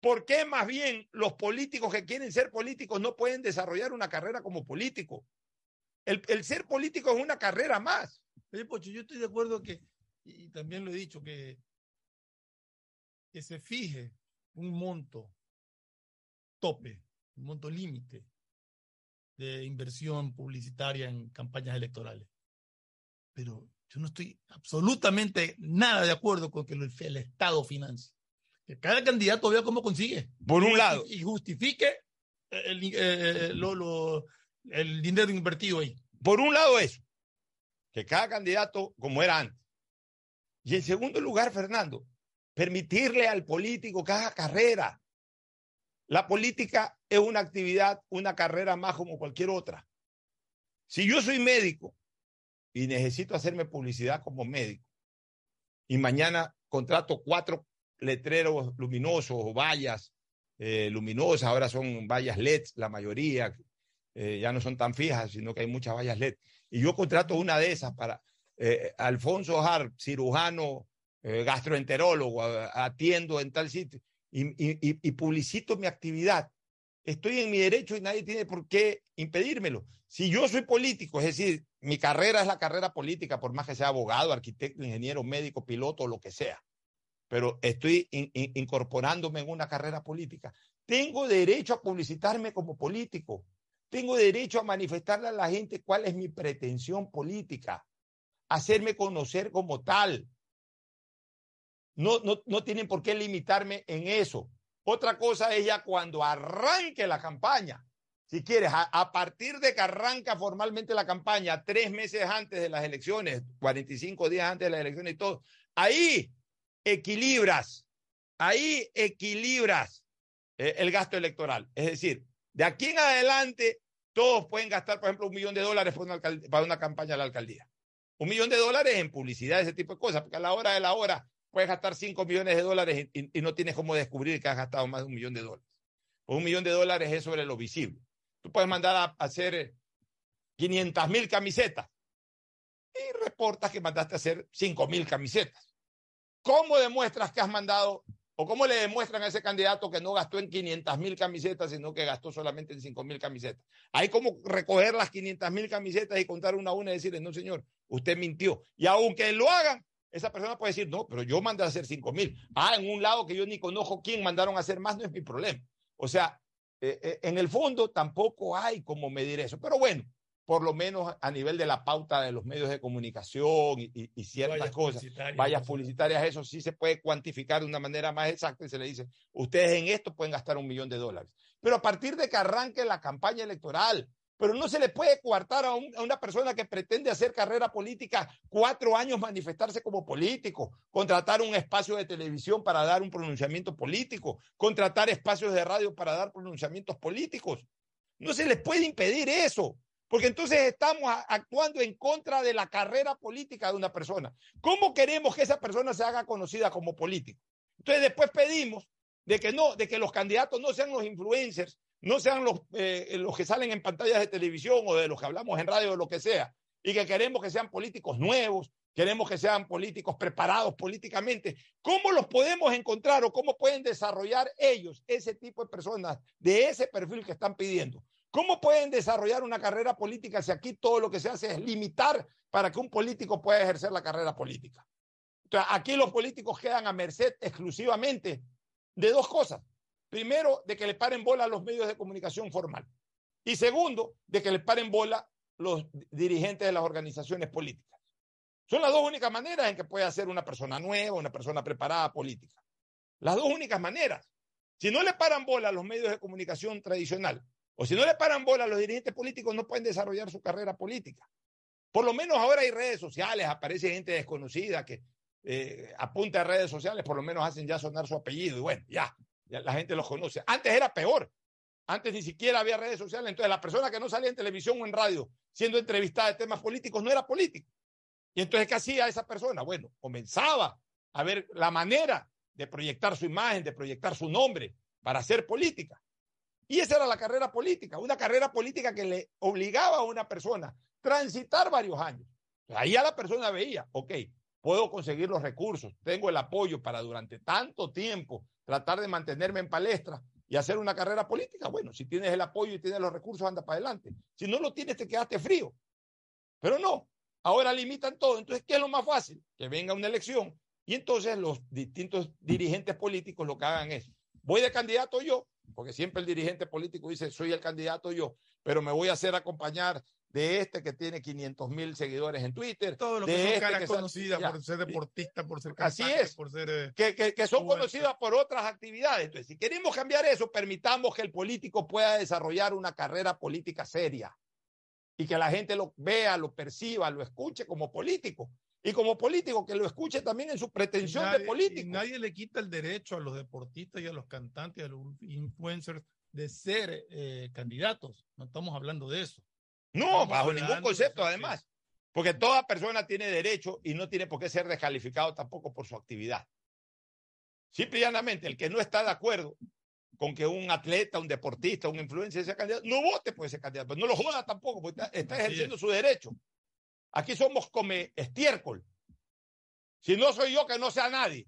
¿Por qué más bien los políticos que quieren ser políticos no pueden desarrollar una carrera como político? El, el ser político es una carrera más. Oye, yo estoy de acuerdo que, y también lo he dicho, que que se fije un monto tope, un monto límite de inversión publicitaria en campañas electorales. Pero yo no estoy absolutamente nada de acuerdo con que el, el Estado financie. Que cada candidato vea cómo consigue. Por un Y- lado. Y justifique el, eh, lo- lo- el dinero invertido ahí. Por un lado eso, que cada candidato como era antes. Y en segundo lugar, Fernando, permitirle al político que haga carrera. La política es una actividad, una carrera más como cualquier otra. Si yo soy médico y necesito hacerme publicidad como médico y mañana contrato cuatro letreros luminosos o vallas eh, luminosas, ahora son vallas LEDs la mayoría, eh, ya no son tan fijas, sino que hay muchas vallas LED. Y yo contrato una de esas para eh, Alfonso Har, cirujano, gastroenterólogo, atiendo en tal sitio y, publicito mi actividad. Estoy en mi derecho y nadie tiene por qué impedírmelo. Si yo soy político, es decir, mi carrera es la carrera política, por más que sea abogado, arquitecto, ingeniero, médico, piloto, lo que sea, pero estoy in- in- incorporándome en una carrera política. Tengo derecho a publicitarme como político. Tengo derecho a manifestarle a la gente cuál es mi pretensión política, hacerme conocer como tal. No, no, no tienen por qué limitarme en eso. Otra cosa es ya cuando arranque la campaña. Si quieres, a, partir de que arranca formalmente la campaña, tres meses antes de las elecciones, 45 días antes de las elecciones y todo, ahí equilibras, ahí equilibras eh, el gasto electoral. Es decir, de aquí en adelante, todos pueden gastar, por ejemplo, un millón de dólares para una, para una campaña a la alcaldía. Un millón de dólares en publicidad, ese tipo de cosas, porque a la hora de la hora puedes gastar cinco millones de dólares y, no tienes cómo descubrir que has gastado más de un millón de dólares. Un millón de dólares es sobre lo visible. Tú puedes mandar a, a hacer 500 mil camisetas y reportas que mandaste a hacer 5 mil camisetas. ¿Cómo demuestras que has mandado o cómo le demuestran a ese candidato que no gastó en 500 mil camisetas, sino que gastó solamente en 5 mil camisetas? Hay como recoger las 500 mil camisetas y contar una a una y decirle, no, señor, usted mintió. Y aunque lo hagan, esa persona puede decir, no, pero yo mandé a hacer 5 mil. Ah, en un lado que yo ni conozco quién mandaron a hacer más, no es mi problema. O sea, eh, eh, en el fondo tampoco hay como medir eso. Pero bueno, por lo menos a nivel de la pauta de los medios de comunicación y, y- y ciertas Vallas cosas, publicitarias, vallas publicitarias, eso sí se puede cuantificar de una manera más exacta y se le dice, ustedes en esto pueden gastar un millón de dólares. Pero a partir de que arranque la campaña electoral, pero no se le puede coartar a, un- a una persona que pretende hacer carrera política cuatro años manifestarse como político, contratar un espacio de televisión para dar un pronunciamiento político, contratar espacios de radio para dar pronunciamientos políticos. No se les puede impedir eso, porque entonces estamos actuando en contra de la carrera política de una persona. ¿Cómo queremos que esa persona se haga conocida como político? Entonces después pedimos de que no, de que los candidatos no sean los influencers, no sean los, eh, los que salen en pantallas de televisión o de los que hablamos en radio o lo que sea, y que queremos que sean políticos nuevos, queremos que sean políticos preparados políticamente. ¿Cómo los podemos encontrar o cómo pueden desarrollar ellos ese tipo de personas de ese perfil que están pidiendo? ¿Cómo pueden desarrollar una carrera política si aquí todo lo que se hace es limitar para que un político pueda ejercer la carrera política? Aquí los políticos quedan a merced exclusivamente de dos cosas. Primero, de que le paren bola a los medios de comunicación formal. Y segundo, de que le paren bola los dirigentes de las organizaciones políticas. Son las dos únicas maneras en que puede hacer una persona nueva, una persona preparada política. Las dos únicas maneras. Si no le paran bola a los medios de comunicación tradicional, o si no le paran bola a los dirigentes políticos, no pueden desarrollar su carrera política. Por lo menos ahora hay redes sociales, aparece gente desconocida que eh, apunta a redes sociales, por lo menos hacen ya sonar su apellido y bueno, ya, ya la gente los conoce. Antes era peor. Antes ni siquiera había redes sociales. Entonces la persona que no salía en televisión o en radio siendo entrevistada de temas políticos no era político. Y entonces, ¿qué hacía esa persona? Bueno, comenzaba a ver la manera de proyectar su imagen, de proyectar su nombre para hacer política. Y esa era la carrera política, una carrera política que le obligaba a una persona a transitar varios años. Ahí ya la persona veía, ok, puedo conseguir los recursos, tengo el apoyo para durante tanto tiempo tratar de mantenerme en palestra y hacer una carrera política. Bueno, si tienes el apoyo y tienes los recursos, anda para adelante. Si no lo tienes, te quedaste frío. Pero no, ahora limitan todo. Entonces, ¿qué es lo más fácil? Que venga una elección Y entonces los distintos dirigentes políticos lo que hagan es, voy de candidato yo, porque siempre el dirigente político dice, soy el candidato yo, pero me voy a hacer acompañar de este que tiene 500 mil seguidores en Twitter. Todo lo que de son este caras que conocidas por ser deportista, por ser Así cantante, es. por ser... eh, que, que- que son conocidas por otras actividades. Entonces, si queremos cambiar eso, permitamos que el político pueda desarrollar una carrera política seria y que la gente lo vea, lo perciba, lo escuche como político. Y como político, que lo escuche también en su pretensión nadie, de y político. nadie le quita el derecho a los deportistas y a los cantantes a los influencers de ser eh, candidatos. No estamos hablando de eso. No, bajo ningún concepto, además. Porque toda persona tiene derecho y no tiene por qué ser descalificado tampoco por su actividad. Simple y llanamente, el que no está de acuerdo con que un atleta, un deportista, un influencer sea candidato, no vote por ese candidato, pero no lo joda tampoco, porque está, ejerciendo es. su derecho. Aquí somos como estiércol. Si no soy yo, que no sea nadie.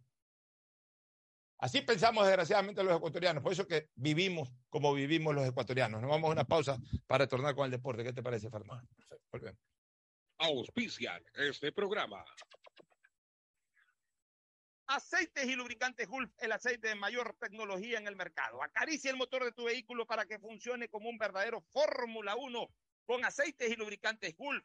Así pensamos desgraciadamente los ecuatorianos. Por eso que vivimos como vivimos los ecuatorianos. Nos vamos a una pausa para retornar con el deporte. ¿Qué te parece, Fernando? Volvemos. Auspician este programa. Aceites y lubricantes Gulf, el aceite de mayor tecnología en el mercado. Acaricia el motor de tu vehículo para que funcione como un verdadero Fórmula 1 con aceites y lubricantes Gulf.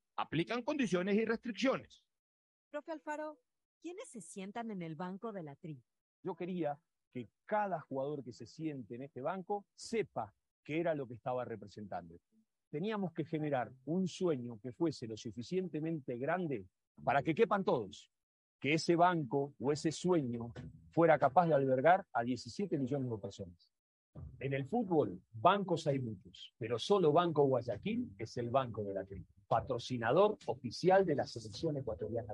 Aplican condiciones y restricciones. Profe Alfaro, ¿quiénes se sientan en el banco de la tri? Yo quería que cada jugador que se siente en este banco sepa qué era lo que estaba representando. Teníamos que generar un sueño que fuese lo suficientemente grande para que quepan todos, que ese banco o ese sueño fuera capaz de albergar a 17 millones de personas. En el fútbol, bancos hay muchos, pero solo Banco Guayaquil es el banco de la tri, patrocinador oficial de la selección ecuatoriana.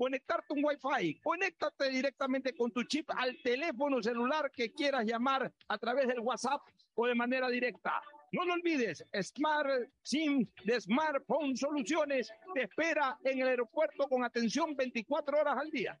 conectarte un Wi-Fi. Conéctate directamente con tu chip al teléfono celular que quieras llamar a través del WhatsApp o de manera directa. No lo olvides, Smart SIM de Smartphone Soluciones te espera en el aeropuerto con atención 24 horas al día.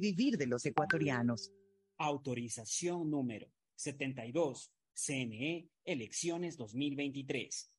vivir de los ecuatorianos. Autorización número 72, CNE, elecciones 2023.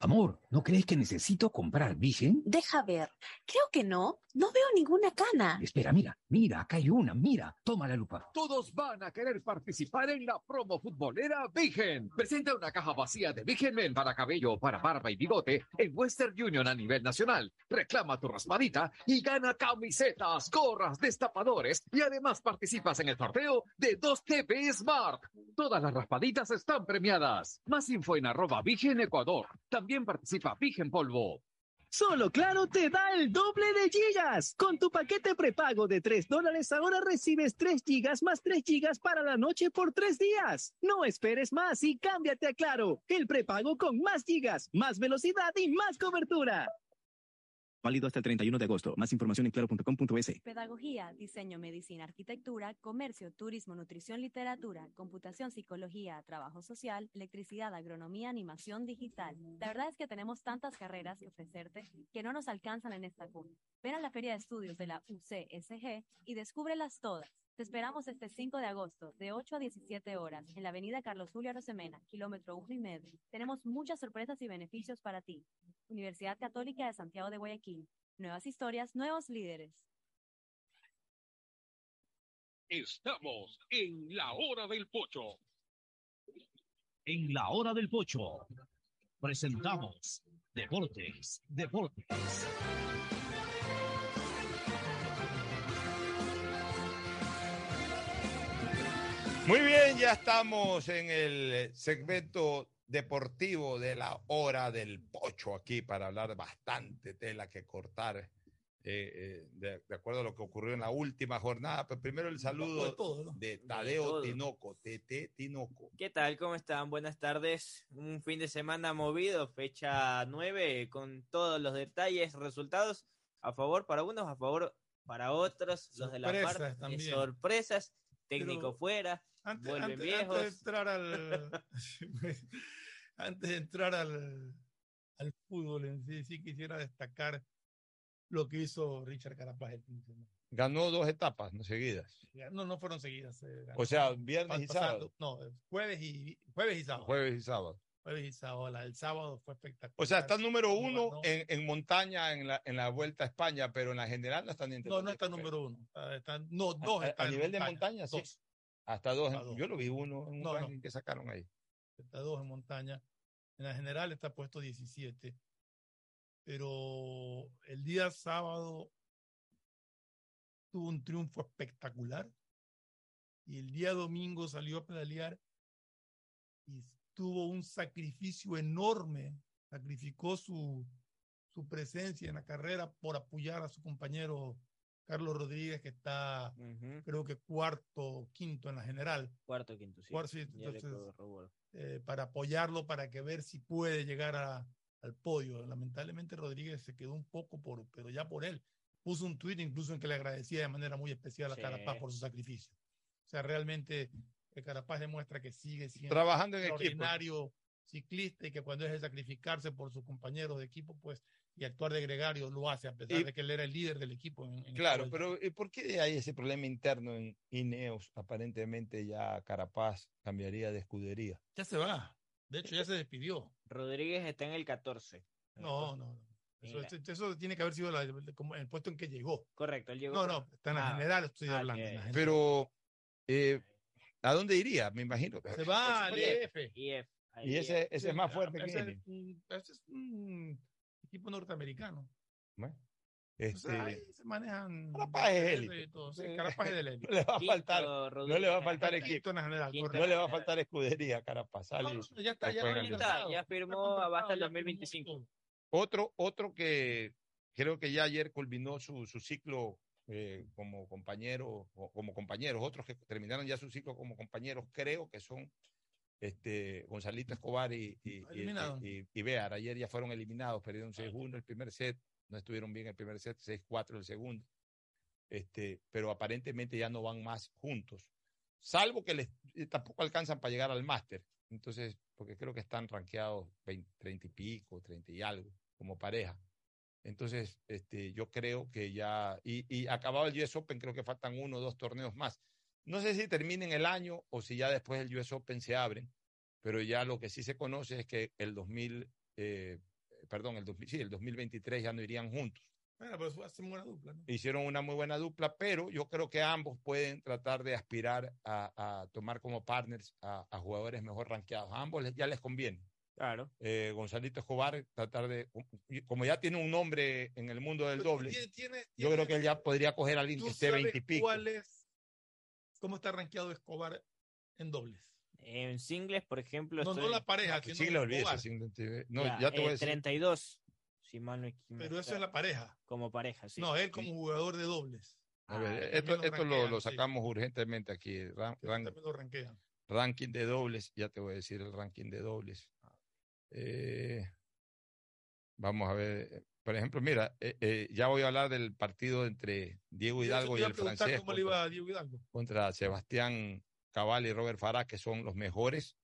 Amor, ¿no crees que necesito comprar Vigen? Deja ver. Creo que no. No veo ninguna cana. Espera, mira, mira, acá hay una, mira, toma la lupa. Todos van a querer participar en la promo futbolera Vigen. Presenta una caja vacía de Vigen Men para cabello, para barba y bigote en Western Union a nivel nacional. Reclama tu raspadita y gana camisetas, gorras, destapadores y además participas en el sorteo de 2 TV Smart. Todas las raspaditas están premiadas. Más info en arroba Vigen Ecuador. También participa Vigen Polvo. Solo Claro te da el doble de gigas. Con tu paquete prepago de 3 dólares ahora recibes 3 gigas más 3 gigas para la noche por 3 días. No esperes más y cámbiate a Claro, el prepago con más gigas, más velocidad y más cobertura. Válido hasta el 31 de agosto. Más información en claro.com.es. Pedagogía, diseño, medicina, arquitectura, comercio, turismo, nutrición, literatura, computación, psicología, trabajo social, electricidad, agronomía, animación digital. La verdad es que tenemos tantas carreras que ofrecerte que no nos alcanzan en esta cuna. Ven a la Feria de Estudios de la UCSG y descúbrelas todas. Te esperamos este 5 de agosto, de 8 a 17 horas, en la avenida Carlos Julio Arosemena, kilómetro 1 y medio. Tenemos muchas sorpresas y beneficios para ti. Universidad Católica de Santiago de Guayaquil. Nuevas historias, nuevos líderes. Estamos en la hora del pocho. En la hora del pocho presentamos Deportes, Deportes. Muy bien, ya estamos en el segmento deportivo de la hora del pocho aquí para hablar bastante tela que cortar eh, eh, de, de acuerdo a lo que ocurrió en la última jornada. Pero primero el saludo de todo, ¿no? de De Tadeo todo. Tinoco, TT Tinoco. ¿Qué tal? ¿Cómo están? Buenas tardes. Un fin de semana movido, fecha 9, con todos los detalles, resultados a favor para unos, a favor para otros, los de la Sorpresas parte, también. sorpresas, técnico Pero fuera, Antes, vuelven antes- viejos. antes de entrar al [LAUGHS] [LAUGHS] antes de entrar al, al fútbol en sí, sí quisiera destacar lo que hizo Richard Carapaz el fin de semana. Ganó dos etapas no seguidas. No, no fueron seguidas. eh, ganó O sea, viernes y pasando- sábado. No, jueves y jueves y sábado. Jueves y sábado. Jueves y sábado. La del sábado fue espectacular. O sea, está número uno en, en montaña en la, en la Vuelta a España, pero en la general no están ni entre No, no está número uno. Está- está- no, dos A- a, nivel de montaña, sí. Dos. Hasta dos. Hasta dos. Yo lo vi uno en un No, no. ranking que sacaron ahí. está dos en montaña. En la general está puesto 17. Pero el día sábado tuvo un triunfo espectacular. Y el día domingo salió a pedalear y tuvo un sacrificio enorme. Sacrificó su, su presencia en la carrera por apoyar a su compañero Carlos Rodríguez, que está, Ujú. creo que cuarto, quinto en la general. Cuarto, quinto, sí. Cuarto, sí, entonces, eh, para apoyarlo, para que ver si puede llegar a- al podio. Lamentablemente Rodríguez se quedó un poco por, pero ya por él. Puso un tuit incluso en que le agradecía de manera muy especial a Sí. Carapaz por su sacrificio. O sea, realmente eh, Carapaz demuestra que sigue siendo Trabajando en un equipo. extraordinario ciclista y que cuando es de sacrificarse por sus compañeros de equipo, pues, y actuar de gregario, lo hace, a pesar Y- de que él era el líder del equipo. en- en Claro, pero ¿y ¿por qué hay ese problema interno en Ineos? Aparentemente ya Carapaz cambiaría de escudería. Ya se va. De hecho, ya se despidió. Rodríguez está en el 14. No, no, no. Eso, Mira. eso- tiene que haber sido la- como el puesto en que llegó. Correcto, él llegó. No, no, está en la Ah, general, estoy ah, hablando. general. Pero, eh, ¿a dónde iría? Me imagino. se va al IF, Y ese, ese es más fuerte que ese, un- ese es un equipo norteamericano. Bueno, O sea, ahí este, se manejan. Carapaz es élite. todo, sí. Carapaz es del [LAUGHS] élite. no le va a Quinto, faltar, no le va a faltar Quinto equipo, general, Quinto. no le va a faltar escudería a Carapaz. No, no, ya está, ya, Está, ya firmó hasta el ya 2025. firmó todo. Otro, otro que creo que ya ayer culminó su, su ciclo eh, como compañero o como compañeros, otros que terminaron ya su ciclo como compañeros, creo que son este Gonzalito Escobar y, y, y, Eliminado. y- y Bear. Ayer ya fueron eliminados, perdieron 6-1 el primer set, no estuvieron bien el primer set, 6-4 el segundo. Este, pero aparentemente ya no van más juntos, salvo que les eh, tampoco alcanzan para llegar al máster. Entonces, porque creo que están rankeados 20, 30 y pico, 30 y algo como pareja. Entonces, este, yo creo que ya, y, y acabado el US Open, creo que faltan uno o dos torneos más. No sé si terminen el año o si ya después del US Open se abren, pero ya lo que sí se conoce es que el 2000, eh, perdón, el, 2000, sí, el 2023 ya no irían juntos. Bueno, pero eso hace buena dupla, ¿no? Hicieron una muy buena dupla, pero yo creo que ambos pueden tratar de aspirar a, a tomar como partners a, a jugadores mejor rankeados. A ambos les- ya les conviene. Claro. Eh, Gonzalito Escobar, tratar de, como ya tiene un nombre en el mundo del doble, Tiene- tiene- yo creo que él ya podría coger a alguien ¿Tú que esté sabes 20 y pico. cuál es, cómo está rankeado Escobar en dobles? En singles, por ejemplo. No, no la pareja, Que sino olvides, sí, no Ya, ya te voy a eh, decir. 32. si mal no Pero eso es la pareja. Como pareja, sí. No, él como jugador de dobles. A ver, Ah, esto, lo esto lo, rankean, lo sacamos urgentemente aquí. ran- ran- lo ranking de dobles, ya te voy a decir el ranking de dobles. Eh, vamos a ver, por ejemplo, mira, eh, eh, ya voy a hablar del partido entre Diego Hidalgo y el francés ¿Cómo le contra, iba a Diego Hidalgo? contra Sebastián Cabal y Robert Farah, que son los mejores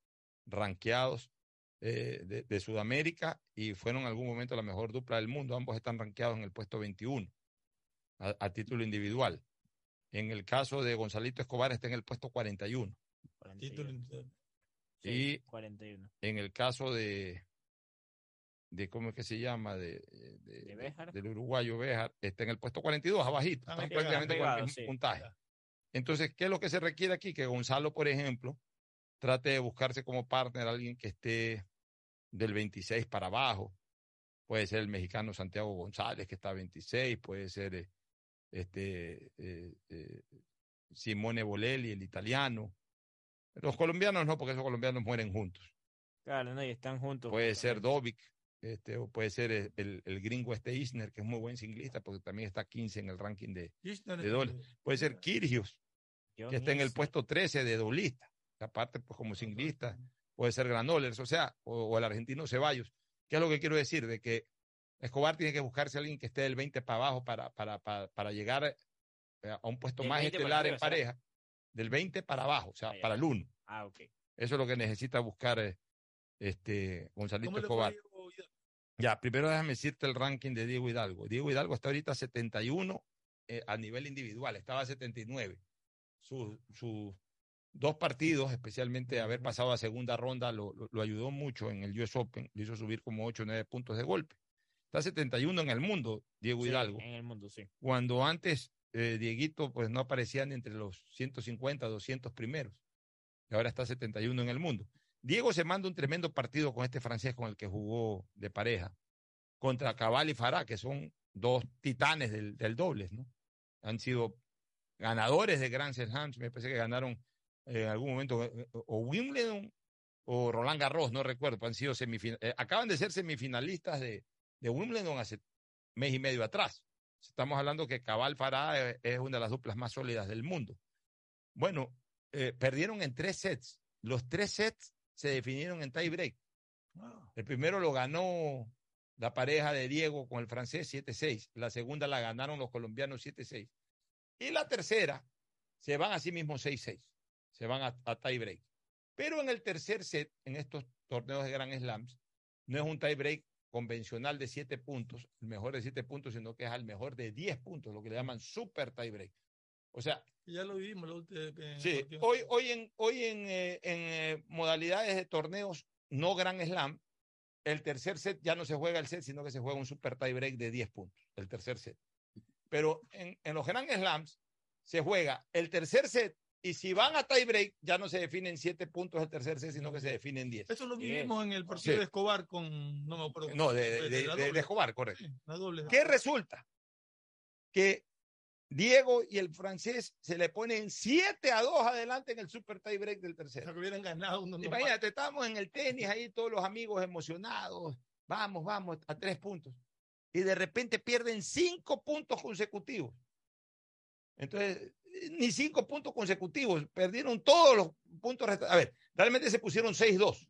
ranqueados eh, de, de Sudamérica y fueron en algún momento la mejor dupla del mundo. Ambos están ranqueados en el puesto 21 a, a título individual. En el caso de Gonzalito Escobar está en el puesto 41. Título Sí, Y 41. en el caso de, de ¿cómo es que se llama? De, de- ¿De del uruguayo Béjar, está en el puesto 42, abajito, Están están prácticamente con el mismo sí. puntaje. Entonces, ¿qué es lo que se requiere aquí? Que Gonzalo, por ejemplo, trate de buscarse como partner a alguien que esté del 26 para abajo. Puede ser el mexicano Santiago González, que está a 26, puede ser eh, este eh, eh, Simone Bolelli, el italiano. Los colombianos no, porque esos colombianos mueren juntos. Claro, no, y están juntos. Puede ser Dovic, este, o puede ser el, el- el gringo este Isner, que es muy buen singlista, porque también está 15 en el ranking de, de Puede ser Kirgios, que está en el puesto 13 de doblista, aparte pues como singlista, puede ser Granollers, o sea, o, o el argentino Ceballos. ¿Qué es lo que quiero decir? De que Escobar tiene que buscarse a alguien que esté del 20 para abajo para, para, para, para llegar eh, a un puesto Del más 20 para estelar arriba, en pareja, del 20 para abajo, o sea, para el 1. Ah, ok. Eso es lo que necesita buscar eh, este Gonzalito ¿Cómo le fue a Escobar. Ya, primero déjame decirte el ranking de Diego Hidalgo. Diego Hidalgo está ahorita 71 eh, a nivel individual, estaba a 79. Sus dos partidos, especialmente haber pasado a segunda ronda, lo, lo- lo ayudó mucho en el US Open, lo hizo subir como 8 o 9 puntos de golpe. Está 71 en el mundo, Diego Sí, Hidalgo. En el mundo, sí. Cuando antes eh, Dieguito pues no aparecía ni entre los 150, 200 primeros. Y ahora está 71 en el mundo. Diego se manda un tremendo partido con este francés con el que jugó de pareja, contra Cabal y Farah, que son dos titanes del, del dobles, ¿no? Han sido ganadores de Grand Slams, me parece que ganaron eh, en algún momento eh, o Wimbledon o Roland Garros, no recuerdo, han sido semifinalistas, acaban de ser semifinalistas de, Wimbledon hace mes y medio atrás. Estamos hablando que Cabal Farah eh, es una de las duplas más sólidas del mundo. Bueno, eh, perdieron en tres sets. Los tres sets se definieron en tie break. El primero lo ganó la pareja de Diego con el francés 7-6. La segunda la ganaron los colombianos 7-6. Y la tercera se van a sí mismos 6-6. Se van a, a tie break. Pero en el tercer set, en estos torneos de Grand Slams, no es un tie break convencional de 7 puntos, el mejor de 7 puntos, sino que es al mejor de 10 puntos, lo que le llaman super tie break. O sea, Ya lo última. en el Sí, partido. hoy, hoy en, hoy en, eh, en, eh, modalidades de torneos no Grand Slam, el tercer set ya no se juega el set, sino que se juega un super tie break de 10 puntos, el tercer set. Pero en, en los Grand Slams se juega el tercer set y si van a tie break ya no se definen 7 puntos el tercer set, sino que se definen 10. Eso lo vivimos en el partido Sí. de Escobar con. No me acuerdo. No, de, de- la de- de doble. Escobar, correcto. La doble. ¿Qué resulta? Que Diego y el francés se le ponen 7 a 2 adelante en el super tie break del tercero. que hubieran ganado uno. Imagínate, estábamos en el tenis ahí, todos los amigos emocionados. Vamos, vamos, a tres puntos. Y de repente pierden cinco puntos consecutivos. Entonces, ni cinco puntos consecutivos, perdieron todos los puntos restantes. A ver, realmente se pusieron 6-2.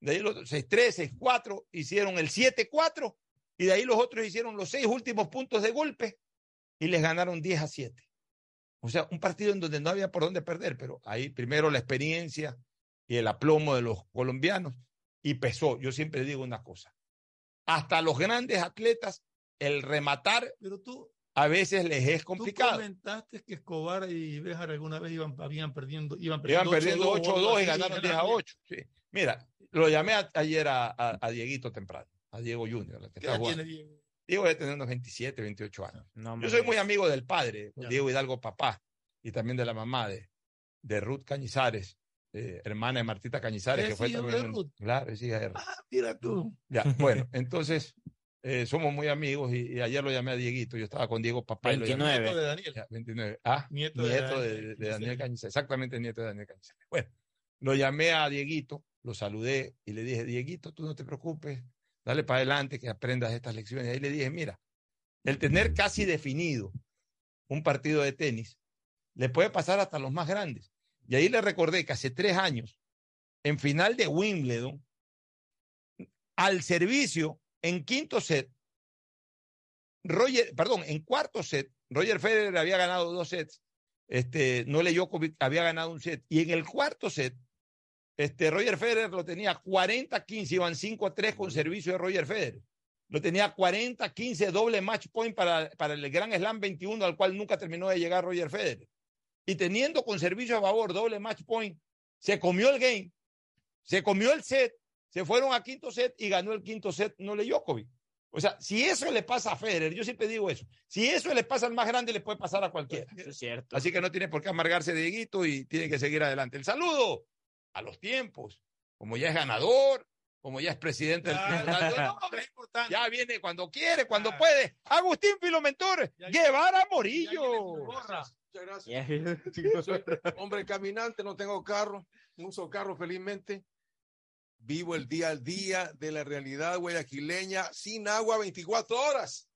De ahí los 6-3, 6-4, hicieron el 7-4 y de ahí los otros hicieron los seis últimos puntos de golpe y les ganaron 10 a 7. O sea, un partido en donde no había por dónde perder, pero ahí primero la experiencia y el aplomo de los colombianos y pesó. Yo siempre digo una cosa. Hasta los grandes atletas, el rematar Pero tú, a veces les es tú complicado. comentaste que Escobar y Béjar alguna vez iban, habían perdiendo, iban Iban perdiendo, perdiendo 8-2 8-2 y ganaron 10 a 8. Sí. Mira, lo llamé a- ayer a, a- a Dieguito temprano, a Diego Junior. el que ¿Qué está tiene Diego? Diego debe tener unos 27, 28 años. No, Yo soy muy amigo del padre, Ya. Diego Hidalgo papá, y también de la mamá de, de Ruth Cañizares, eh, hermana de Martita Cañizares, que ¿Es fue de también. un- Ruth? Claro, es hija de Ruth. Ah, mira tú. Ya, bueno, entonces eh, somos muy amigos y, y ayer lo llamé a Dieguito. Yo estaba con Diego papá y lo llamé. 29. Nieto de Daniel. Ya, 29. Ah, Nieto nieto, de de, Daniel de Daniel Cañizares. Cañizares. Exactamente, nieto de Daniel Cañizares. Bueno, lo llamé a Dieguito, lo saludé y le dije, Dieguito, tú no te preocupes, dale para adelante, que aprendas estas lecciones. Y ahí le dije, mira, el tener casi definido un partido de tenis le puede pasar hasta los más grandes. Y ahí le recordé que hace tres años, en final de Wimbledon, al servicio, en quinto set, Roger, perdón, en cuarto set, Roger Federer había ganado dos sets, este, no leyó, había ganado un set, y en el cuarto set, este, Roger Federer lo tenía 40-15, iban 5-3 con servicio de Roger Federer. Lo tenía 40-15 doble match point para, para el Gran Slam 21, al cual nunca terminó de llegar Roger Federer. Y teniendo con servicio a favor doble match point, se comió el game, se comió el set, se fueron a quinto set y ganó el quinto set no le Djokovic. O sea, si eso le pasa a Federer, yo siempre digo eso, si eso le pasa al más grande, le puede pasar a cualquiera. Eso es cierto. Así que no tiene por qué amargarse de Dieguito y tiene que seguir adelante. El saludo a los tiempos, como ya es ganador, como ya es presidente del no, [LAUGHS] ya viene cuando quiere, cuando puede. Agustín Filomentor, Guevara Morillo. Muchas gracias. Soy hombre caminante, no tengo carro, no uso carro felizmente. Vivo el día al día de la realidad guayaquileña sin agua 24 horas.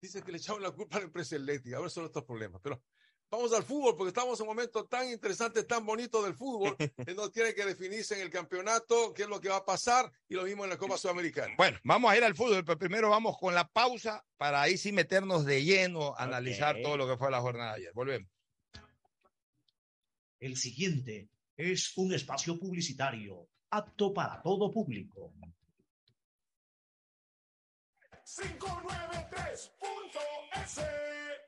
Dice que le echaron la culpa a la empresa eléctrica. A ver, son estos problemas. Pero vamos al fútbol porque estamos en un momento tan interesante, tan bonito del fútbol, [LAUGHS] que no tiene que definirse en el campeonato qué es lo que va a pasar y lo mismo en la Copa Sudamericana. Bueno, vamos a ir al fútbol, pero primero vamos con la pausa para ahí sí meternos de lleno a analizar todo lo que fue la jornada de ayer. Volvemos. El siguiente es un espacio publicitario apto para todo público. 593.es.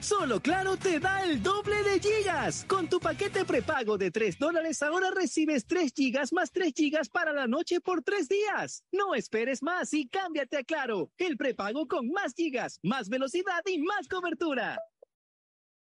Solo Claro te da el doble de gigas. Con tu paquete prepago de 3 dólares ahora recibes 3 gigas más 3 gigas para la noche por 3 días. No esperes más y cámbiate a Claro, el prepago con más gigas, más velocidad y más cobertura.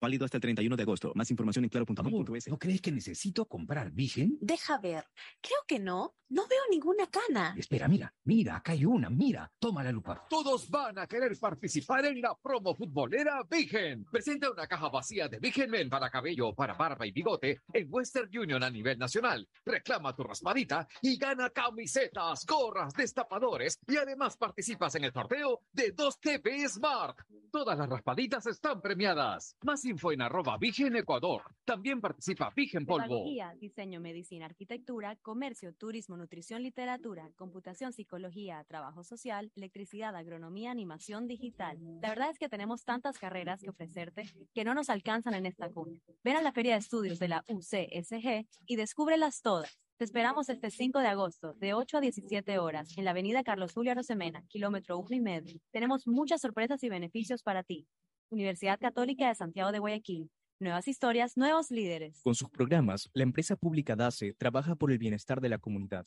Válido hasta el 31 de agosto. Más información en claro.com.es. ¿No crees que necesito comprar Vigen? Deja ver. Creo que no. No veo ninguna cana. Espera, mira, mira, acá hay una, mira, toma la lupa. Todos van a querer participar en la promo futbolera Vigen. Presenta una caja vacía de Vigen Men para cabello, para barba y bigote en Western Union a nivel nacional. Reclama tu raspadita y gana camisetas, gorras, destapadores y además participas en el sorteo de 2 TV Smart. Todas las raspaditas están premiadas. Más info en Ecuador. También participa Vigen Polvo. Pedagogía, diseño, medicina, arquitectura, comercio, turismo, nutrición, literatura, computación, psicología, trabajo social, electricidad, agronomía, animación digital. La verdad es que tenemos tantas carreras que ofrecerte que no nos alcanzan en esta cuna. Ven a la Feria de Estudios de la UCSG y descúbrelas todas. Te esperamos este 5 de agosto, de 8 a 17 horas, en la avenida Carlos Julio Arosemena, kilómetro 1 y medio. Tenemos muchas sorpresas y beneficios para ti. Universidad Católica de Santiago de Guayaquil. Nuevas historias, nuevos líderes. Con sus programas, la empresa pública DACE trabaja por el bienestar de la comunidad.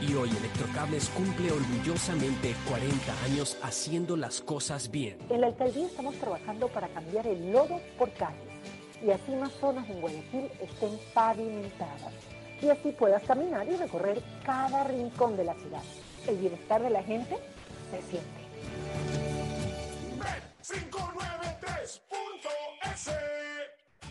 Y hoy Electrocables cumple orgullosamente 40 años haciendo las cosas bien. En la alcaldía estamos trabajando para cambiar el lodo por calles y así más zonas en Guayaquil estén pavimentadas y así puedas caminar y recorrer cada rincón de la ciudad. El bienestar de la gente se siente. Bet593.es.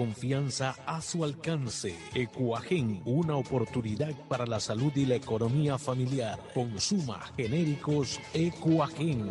confianza a su alcance. Ecuagen, una oportunidad para la salud y la economía familiar. Consuma genéricos Ecuagen.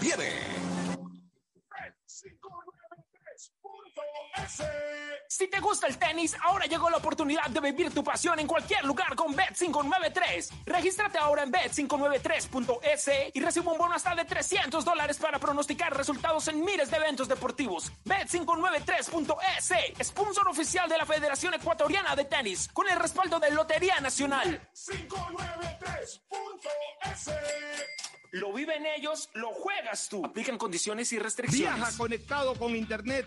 viene. Si te gusta el tenis, ahora llegó la oportunidad de vivir tu pasión en cualquier lugar con Bet593. Regístrate ahora en bet593.es y recibe un bono hasta de 300 dólares para pronosticar resultados en miles de eventos deportivos. Bet593.es, sponsor oficial de la Federación Ecuatoriana de Tenis, con el respaldo de Lotería Nacional. 593.es. Lo viven ellos, lo juegas tú. Aplican condiciones y restricciones. Viaja conectado con Internet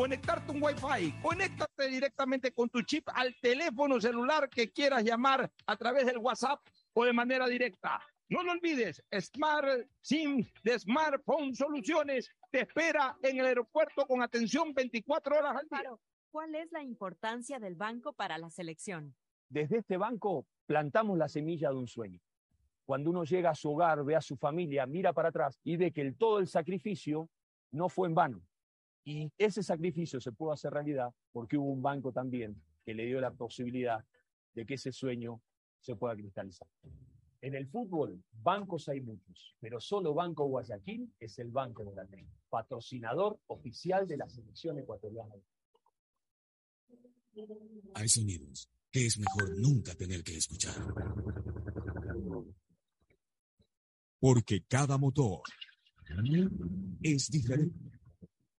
conectarte un Wi-Fi. Conéctate directamente con tu chip al teléfono celular que quieras llamar a través del WhatsApp o de manera directa. No lo olvides, Smart SIM de Smartphone Soluciones te espera en el aeropuerto con atención 24 horas al día. ¿Cuál es la importancia del banco para la selección? Desde este banco plantamos la semilla de un sueño. Cuando uno llega a su hogar, ve a su familia, mira para atrás y ve que el, todo el sacrificio no fue en vano. Y ese sacrificio se pudo hacer realidad porque hubo un banco también que le dio la posibilidad de que ese sueño se pueda cristalizar. En el fútbol, bancos hay muchos, pero solo Banco Guayaquil es el banco de la T, patrocinador oficial de la selección ecuatoriana. Hay sonidos que es mejor nunca tener que escuchar. Porque cada motor es diferente.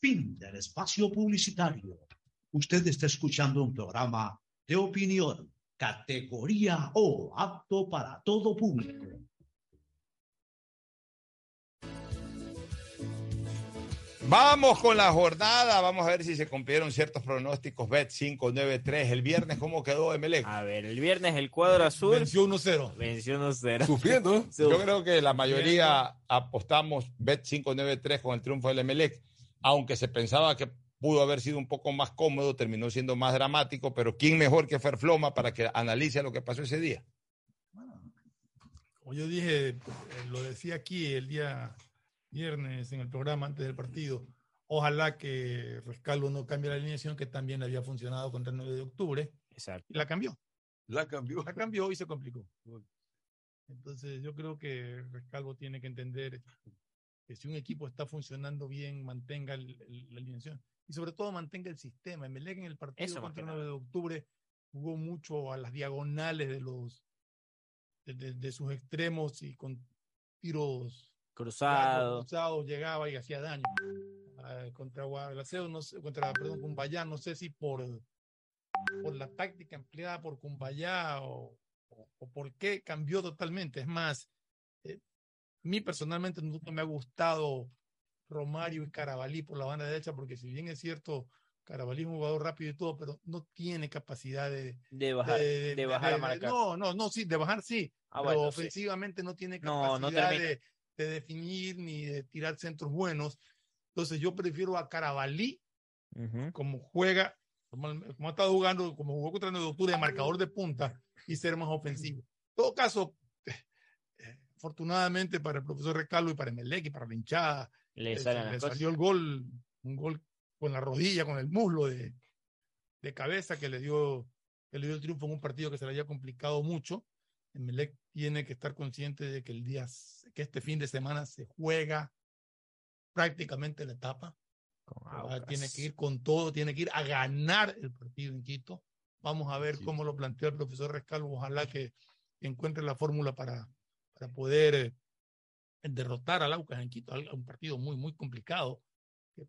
Fin del espacio publicitario. Usted está escuchando un programa de opinión, categoría O, apto para todo público. Vamos con la jornada, vamos a ver si se cumplieron ciertos pronósticos. Bet 593, el viernes, ¿cómo quedó Emelec? A ver, el viernes el cuadro azul. Venció 1-0. Venció 1-0. [LAUGHS] Sufriendo. Yo creo que la mayoría apostamos Bet 593 con el triunfo del Emelec, aunque se pensaba que pudo haber sido un poco más cómodo, terminó siendo más dramático, pero ¿quién mejor que Ferfloma para que analice lo que pasó ese día? Como yo dije, eh, lo decía aquí el día viernes en el programa antes del partido, ojalá que Rescalvo no cambie la alineación que también había funcionado contra el 9 de octubre. Exacto. Y la cambió. La cambió. La cambió y se complicó. Entonces yo creo que Rescalvo tiene que entender que si un equipo está funcionando bien, mantenga el- el- la alineación y sobre todo mantenga el sistema. Emelec en el partido Eso contra el 9 de octubre jugó mucho a las diagonales de los de, de- de sus extremos y con tiros Cruzado. cruzados llegaba y hacía daño. Ah, contra Guadalajara, no sé, contra, perdón, Cumbayá, no sé si por, por la táctica empleada por Cumbayá o, o, o por qué cambió totalmente. Es más, mí personalmente nunca me ha gustado Romario y Carabalí por la banda derecha, porque si bien es cierto, Carabalí es un jugador rápido y todo, pero no tiene capacidad de, De bajar, de, bajar a marcar. no, no, no, sí, de bajar sí, Ah, pero bueno, sí. ofensivamente no tiene No, capacidad no termina. de, de definir ni de tirar centros buenos. Entonces yo prefiero a Carabalí como juega, como, como ha estado jugando, como jugó contra el 9 de octubre de marcador de punta y ser más ofensivo. En todo caso, afortunadamente para el profesor Recalvo y para Emelec y para la hinchada, Le las le salió el gol, un gol con la rodilla, con el muslo de, de cabeza que le dio que le dio el triunfo en un partido que se le había complicado mucho. Emelec tiene que estar consciente de que el día, que este fin de semana se juega prácticamente la etapa. Tiene que ir con todo, tiene que ir a ganar el partido en Quito. Vamos a ver cómo lo plantea el profesor Rescalvo. Ojalá que encuentre la fórmula para, para poder eh, derrotar al Aucas en Quito. Un partido muy, muy complicado,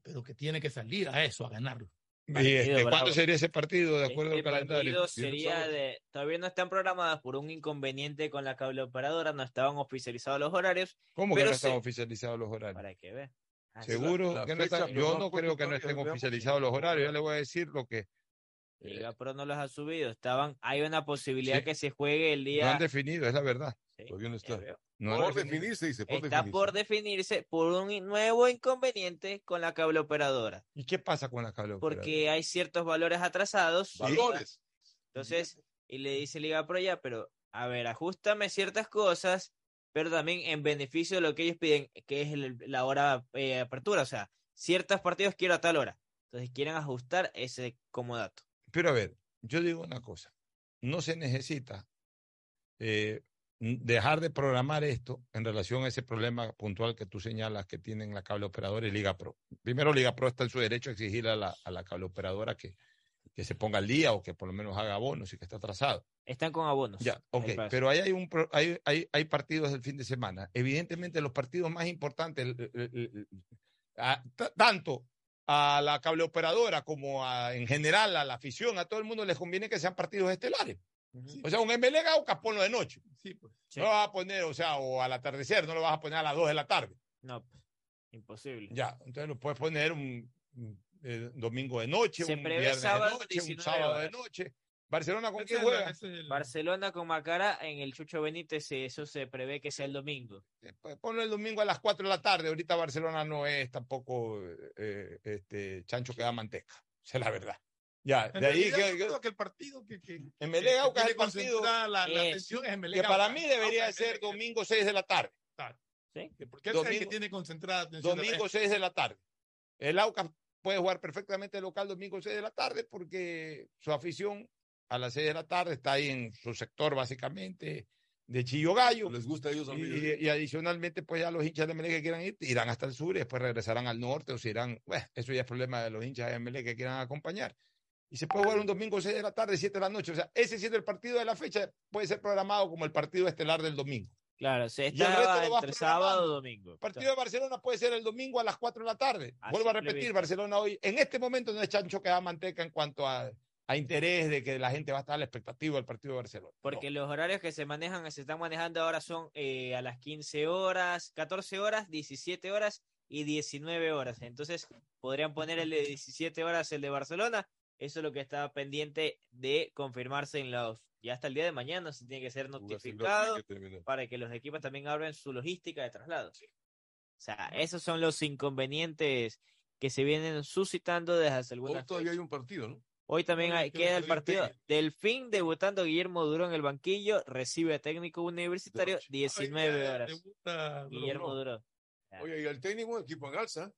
pero que tiene que salir a eso, a ganarlo. Y, este, ¿Cuándo sería ese partido de acuerdo Este al calendario? partido sería de, todavía no están programadas por un inconveniente con la cable operadora, no estaban oficializados los horarios. ¿Cómo que no están se- oficializados los horarios? Para que vean. Seguro La- la que no están. Yo no no creo que no estén oficializados los horarios. Ya le voy a decir lo que Liga Pro no los ha subido, estaban, hay una posibilidad Sí. que se juegue el no día. han definido, es la verdad. Todavía no está. No han por definirse, dice, por Está definirse. por definirse por un nuevo inconveniente con la cable operadora, ¿Y qué pasa con la cable operadora? porque hay ciertos valores atrasados. Valores. Entonces, y le dice Liga Pro ya, pero a ver, ajustame ciertas cosas, pero también en beneficio de lo que ellos piden, que es el- la hora eh, de apertura. O sea, ciertos partidos quiero a tal hora. Entonces quieren ajustar ese como dato. Pero a ver, yo digo una cosa. No se necesita eh, dejar de programar esto en relación a ese problema puntual que tú señalas que tienen la cable operadora y Liga Pro. Primero, Liga Pro está en su derecho a exigirle a la, a la cable operadora que, que se ponga al día o que por lo menos haga abonos y que está atrasado. Están con abonos. Ya, ok, Ahí pero ahí hay, un, hay, hay, hay partidos del fin de semana. Evidentemente, los partidos más importantes, el- el- el- el- a- t- tanto a la cable operadora como a, en general a la afición, a todo el mundo les conviene que sean partidos estelares. O sea, un MLG Aucas ponlo de noche. No lo vas a poner, o sea, o al atardecer, no lo vas a poner a las 2 de la tarde. No, imposible. Ya, entonces lo puedes poner un, un, eh, domingo de noche, Se un prevé viernes sábado, de noche, un 19 sábado de noche. ¿Barcelona con quién juega? ese es el- Barcelona con Macara en el Chucho Benítez, eh, eso se prevé que sea el domingo. Pues ponlo el domingo a las 4 de la tarde. Ahorita Barcelona no es tampoco eh, este chancho que da manteca. Es la verdad. Ya, En de ahí que, yo creo que el partido que, que, que- que Aucas tiene el partido la, la es- atención es en Melec que para Aucas. mí debería Aucas, ser Melec, domingo 6 de la tarde. ¿Sí? Porque ese es el que domingo- tiene concentrada atención. de la Domingo 6 de la tarde. El Aucas puede jugar perfectamente local domingo 6 de la tarde porque su afición a las 6 de la tarde está ahí en su sector básicamente de Chillo Gallo. Les gusta a ellos Y, también. y adicionalmente, pues ya los hinchas de MLE que quieran ir, irán hasta el sur y después regresarán al norte o se irán, bueno, eso ya es problema de los hinchas de MLE que quieran acompañar. Y se puede jugar un domingo 6 de la tarde, 7 de la noche. O sea, ese siendo el partido de la fecha, puede ser programado como el partido estelar del domingo. Claro, se Y el resto lo entre sábado y domingo. El partido de Barcelona puede ser el domingo a las 4 de la tarde. Vuelvo a repetir. Barcelona hoy, en este momento no es chancho que da manteca en cuanto a, a interés de que la gente va a estar a la expectativa del partido de Barcelona. Porque los horarios que se manejan, se están manejando ahora son eh, a las 15 horas, 14 horas, 17 horas y 19 horas. Entonces, podrían poner el de 17 horas, el de Barcelona. Eso es lo que está pendiente de confirmarse en los. Ya hasta el día de mañana se tiene que ser notificado para que los equipos también abran su logística de traslado. O sea, esos son los inconvenientes que se vienen suscitando desde hace Hoy algunas todavía hay un partido, ¿no? Hoy también Hoy hay- queda el partido. Delfín debutando Guillermo Duró en el banquillo, recibe a técnico universitario 19 horas. Guillermo Duró. Oye, y el técnico, equipo en alza.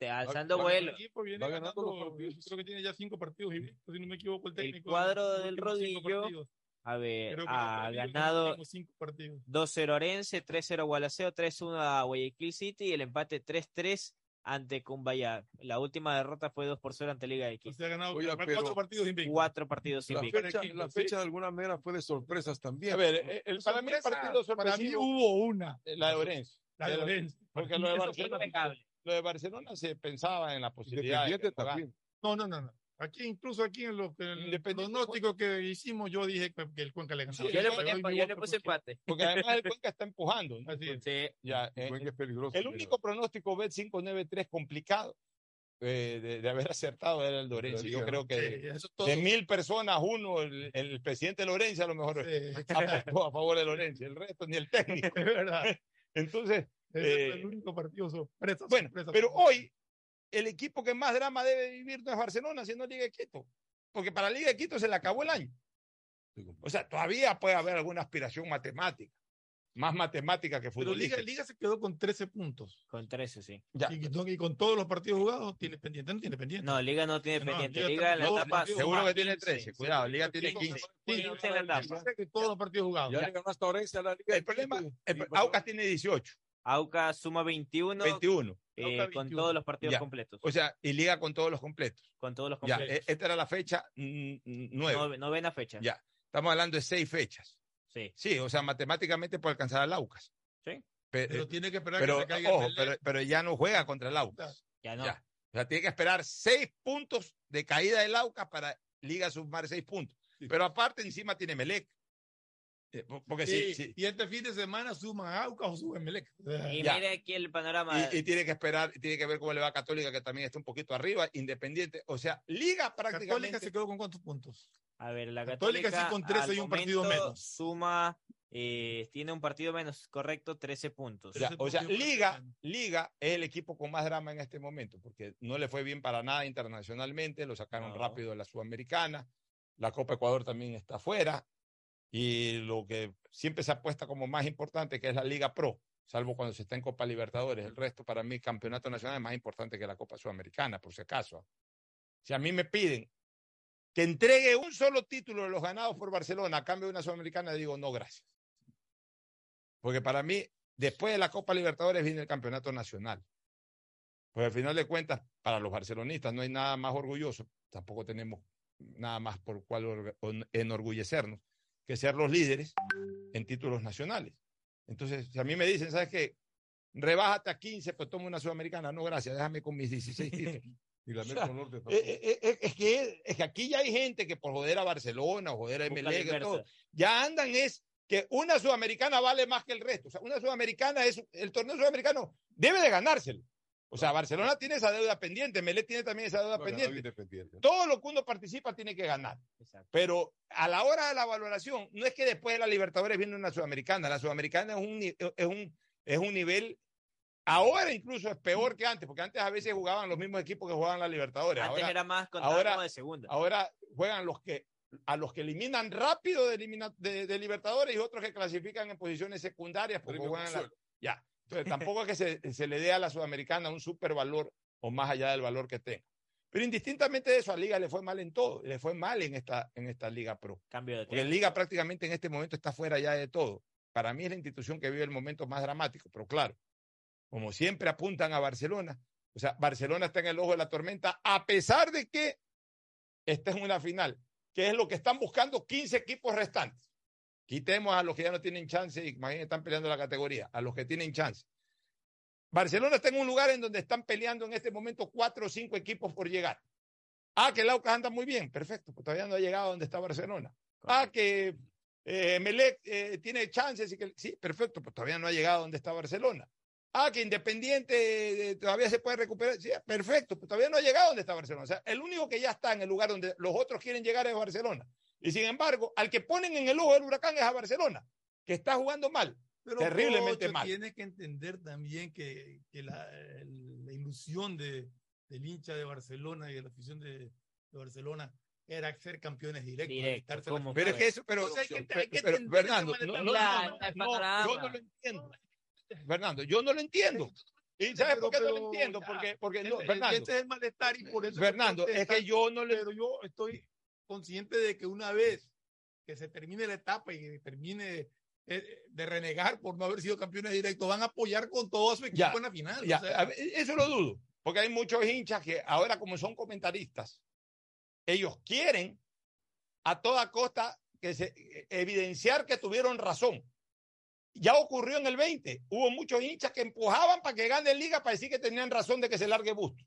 Te- alzando va- vuelo. El equipo viene Va ganando ganando, los partidos. creo que tiene ya cinco partidos invictos, si no me equipo, el técnico. cuadro del rodillo. A ver, ha ganado cinco partidos. 2-0 Orense, 3-0 Gualaceo, 3-1 a Guayaquil City y el empate 3-3 ante Cumbaya. La última derrota fue 2 por 0 ante Liga de Quito. Se ha ganado cuatro pero- partidos invictos. Cuatro partidos La fecha, la fecha de alguna manera fue de sorpresas también. A ver, el, para mí partido para mí hubo una. la de Orense. La de Orense. Porque lo de, Barcelona. Lo de Barcelona se pensaba en la posibilidad de que también. No, no, no, no. Aquí, incluso aquí en los el Independiente pronóstico que hicimos, yo dije que, que el Cuenca le ganaba. Sí, Yo le, Yo le puse porque- empate. Porque además el Cuenca está empujando. ¿no? Así es. Sí. Ya, eh, Cuenca es peligroso. el pero- único pronóstico Bet 593 complicado eh, de, de haber acertado era el de Orense. Yo creo que Sí, eso todo. de mil personas, uno, el, el presidente Lorenzo a lo mejor Sí. [LAUGHS] apostó a favor de Lorenzo, el resto ni el técnico. [LAUGHS] Es verdad. Entonces, Ese Eh, el único partido sorpresa. bueno, sorpresa, pero sorpresa. hoy el equipo que más drama debe vivir no es Barcelona, sino Liga de Quito. Porque para Liga de Quito se le acabó el año. O sea, todavía puede haber alguna aspiración matemática, más matemática que Pero futbolística. Liga, Liga se quedó con 13 puntos. Con 13, sí. Ya. Y, con- y con todos los partidos jugados, tiene pendiente, no tiene pendiente. No, Liga no tiene No, pendiente. Liga Liga en la no, etapa. Seguro que tiene 15. 13. Cuidado, Liga tiene 15. Sí, Quince en la etapa. que todos los partidos jugados. Ya le ganó hasta Orense a la Liga. El problema, el, Aucas tiene 18, Aucas suma 21, 21. eh, con 21. todos los partidos Ya. completos. O sea, y Liga con todos los completos. Con todos los completos. e- esta era la fecha 9. Nove- novena fecha. Ya, estamos hablando de seis fechas. Sí. Sí, o sea, matemáticamente puede alcanzar al Aucas. Sí. Pe- Pero eh, tiene que esperar pero, que se caiga el ojo, Melec. pero, pero ya no juega contra el Aucas. Ya no. Ya. O sea, tiene que esperar seis puntos de caída del Aucas para Liga sumar seis puntos. Pero aparte, encima tiene Melec. Eh, po- Porque sí, Sí, sí. Y este fin de semana suman a Aucas o suben Melec. Y Ya. mire aquí el panorama. Y, y tiene que esperar, tiene que ver cómo le va a Católica, que también está un poquito arriba, Independiente. O sea, Liga prácticamente. Católica se quedó con cuántos puntos. A ver, la Católica Católica, sí con 13 al y un partido menos. Suma, eh, tiene un partido menos, correcto, 13 puntos. O sea, Liga. Liga es el equipo con más drama en este momento, porque no le fue bien para nada internacionalmente, lo sacaron No. rápido de la Sudamericana, la Copa Ecuador también está fuera, y lo que siempre se apuesta como más importante, que es la Liga Pro, salvo cuando se está en Copa Libertadores. El resto, para mí, Campeonato Nacional es más importante que la Copa Sudamericana, por si acaso. Si a mí me piden que entregue un solo título de los ganados por Barcelona a cambio de una Sudamericana, digo no, gracias. Porque para mí, después de la Copa Libertadores viene el Campeonato Nacional. Pues al final de cuentas, para los barcelonistas no hay nada más orgulloso, tampoco tenemos nada más por cual enorgullecernos, que ser los líderes en títulos nacionales. Entonces, si a mí me dicen, ¿sabes qué? Rebájate a 15, pues toma una sudamericana. No, gracias, déjame con mis 16 [LAUGHS] títulos. Y la O sea, Metro Norte Eh, eh, eh, es, que, es que aquí ya hay gente que por joder a Barcelona o joder a inversa. todo, ya andan es que una sudamericana vale más que el resto. O sea, una sudamericana es, el torneo sudamericano debe de ganárselo. O sea, Barcelona tiene esa deuda pendiente, Melec tiene también esa deuda pendiente. Todo lo que uno participa tiene que ganar. Exacto. Pero a la hora de la valoración, no es que después de la Libertadores viene una Sudamericana. La Sudamericana es un, ni- es un, es un nivel, ahora incluso es peor que antes, porque antes a veces jugaban los mismos equipos que jugaban la Libertadores. Antes Ahora, era más ahora- como de segunda. ahora juegan los que a los que eliminan rápido de, elimina- de, de Libertadores y otros que clasifican en posiciones secundarias porque juegan en la- ya. Entonces tampoco es que se, se le dé a la Sudamericana un supervalor o más allá del valor que tenga. Pero indistintamente de eso, a Liga le fue mal en todo, le fue mal en esta, en esta Liga Pro. Cambio de Porque. Liga prácticamente en este momento está fuera ya de todo. Para mí es la institución que vive el momento más dramático, pero claro, como siempre apuntan a Barcelona, o sea, Barcelona está en el ojo de la tormenta, a pesar de que esta es una final, que es lo que están buscando 15 equipos restantes. Quitemos a los que ya no tienen chance bien están peleando la categoría, a los que tienen chance. Barcelona está en un lugar en donde están peleando en este momento cuatro o cinco equipos por llegar. Ah, que el Aucas anda muy bien, perfecto, pues todavía no ha llegado a donde está Barcelona. Ah, que eh, Melec eh, tiene chances y que sí, perfecto, pues todavía no ha llegado a donde está Barcelona. Ah, que Independiente eh, todavía se puede recuperar. Sí, perfecto, pues todavía no ha llegado a donde está Barcelona. O sea, el único que ya está en el lugar donde los otros quieren llegar es Barcelona. Y sin embargo, al que ponen en el ojo del huracán es a Barcelona, que está jugando mal. Pero, terriblemente Pocho, mal. Tienes que entender también que, que la, la ilusión de, del hincha de Barcelona y de la afición de, de Barcelona era ser campeones directos. Directo, ¿cómo Pero es que eso, pero, Entonces hay que- pero- hay que pero, entender Fernando, no, no, no, no, yo no lo entiendo. Fernando, yo no lo entiendo. ¿Y sabes por qué no Pero- lo entiendo? Porque, porque no, Fernando, Este es el malestar y por eso. Fernando, es que yo no le Pero yo estoy consciente de que una vez que se termine la etapa y que termine eh, de renegar por no haber sido campeones directos, van a apoyar con todo su equipo Ya, en la final. ya, o sea, a ver, eso lo dudo, porque hay muchos hinchas que ahora como son comentaristas, ellos quieren a toda costa que se, eh, evidenciar que tuvieron razón. Ya ocurrió en el 20, hubo muchos hinchas que empujaban para que gane liga para decir que tenían razón de que se largue Busto.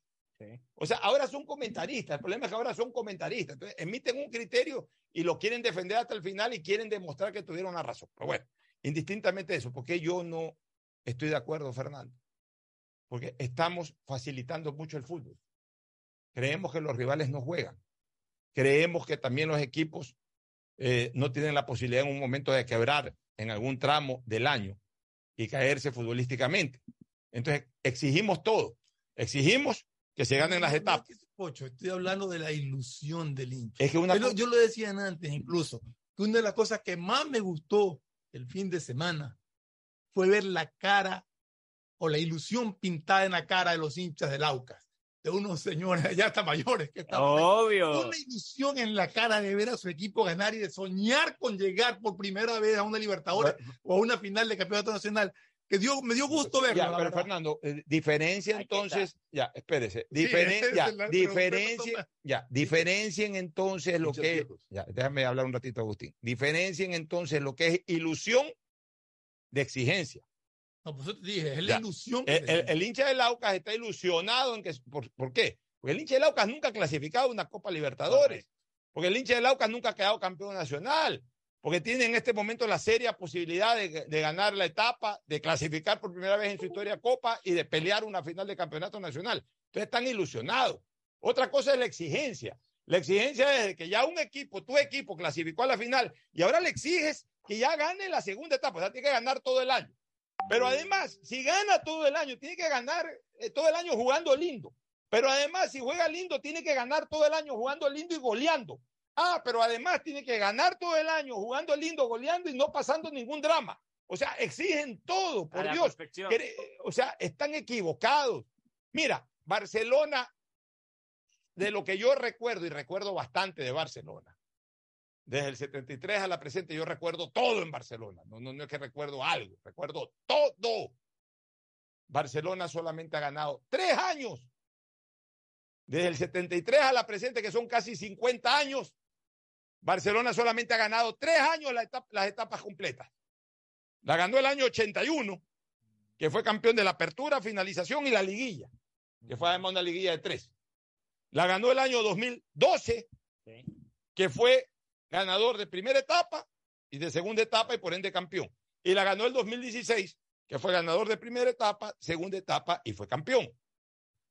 O sea, ahora son comentaristas. El problema es que ahora son comentaristas. Entonces, emiten un criterio y lo quieren defender hasta el final y quieren demostrar que tuvieron la razón. Pero bueno, indistintamente de eso, porque yo no estoy de acuerdo, Fernando? Porque estamos facilitando mucho el fútbol. Creemos que los rivales no juegan. Creemos que también los equipos eh, no tienen la posibilidad en un momento de quebrar en algún tramo del año y caerse futbolísticamente. Entonces, exigimos todo. Exigimos que se ganen las etapas. Pocho, estoy hablando de la ilusión del hincha. Es que una Yo lo- co- yo lo decía antes incluso, que una de las cosas que más me gustó el fin de semana fue ver la cara o la ilusión pintada en la cara de los hinchas del Aucas, de unos señores ya hasta mayores que estaban ahí. Obvio. Una ilusión en la cara de ver a su equipo ganar y de soñar con llegar por primera vez a una Libertadores o a una final de campeonato nacional, que dio, me dio gusto verlo. Ya, pero. Fernando, eh, diferencia entonces, ya, espérese, diferen- es ya, diferencien, problema. ya, diferencien entonces lo que, viejos. ya, déjame hablar un ratito, Agustín, diferencien entonces lo que es ilusión de exigencia. No, pues eso te dije, es la Ya. ilusión. El, el- el hincha del Aucas está ilusionado en que, por, ¿por qué? Porque el hincha del Aucas nunca ha clasificado una Copa Libertadores, porque el hincha del Aucas nunca ha quedado campeón nacional, porque tiene en este momento la seria posibilidad de, ganar la etapa, de clasificar por primera vez en su historia Copa y de pelear una final de campeonato nacional. Entonces están ilusionados. Otra cosa es la exigencia. La exigencia es que ya un equipo, tu equipo clasificó a la final y ahora le exiges que ya gane la segunda etapa, o sea, tiene que ganar todo el año. Pero además, si gana todo el año, tiene que ganar eh, todo el año jugando lindo. Pero además, si juega lindo, tiene que ganar todo el año jugando lindo y goleando. Ah, pero además tiene que ganar todo el año jugando lindo, goleando y no pasando ningún drama. O sea, exigen todo, por Dios. O sea, están equivocados. Mira, Barcelona, de lo que yo recuerdo, y recuerdo bastante de Barcelona, desde el 73 a la presente, yo recuerdo todo en Barcelona. No, no, no es que recuerdo algo, recuerdo todo. Barcelona solamente ha ganado tres años. Desde el 73 a la presente, que son casi 50 años, Barcelona solamente ha ganado tres años la etapa- las etapas completas. La ganó el año 81, que fue campeón de la apertura, finalización y la liguilla, que fue además una liguilla de tres. La ganó el año 2012, que fue ganador de primera etapa y de segunda etapa y por ende campeón. Y la ganó el 2016, que fue ganador de primera etapa, segunda etapa y fue campeón.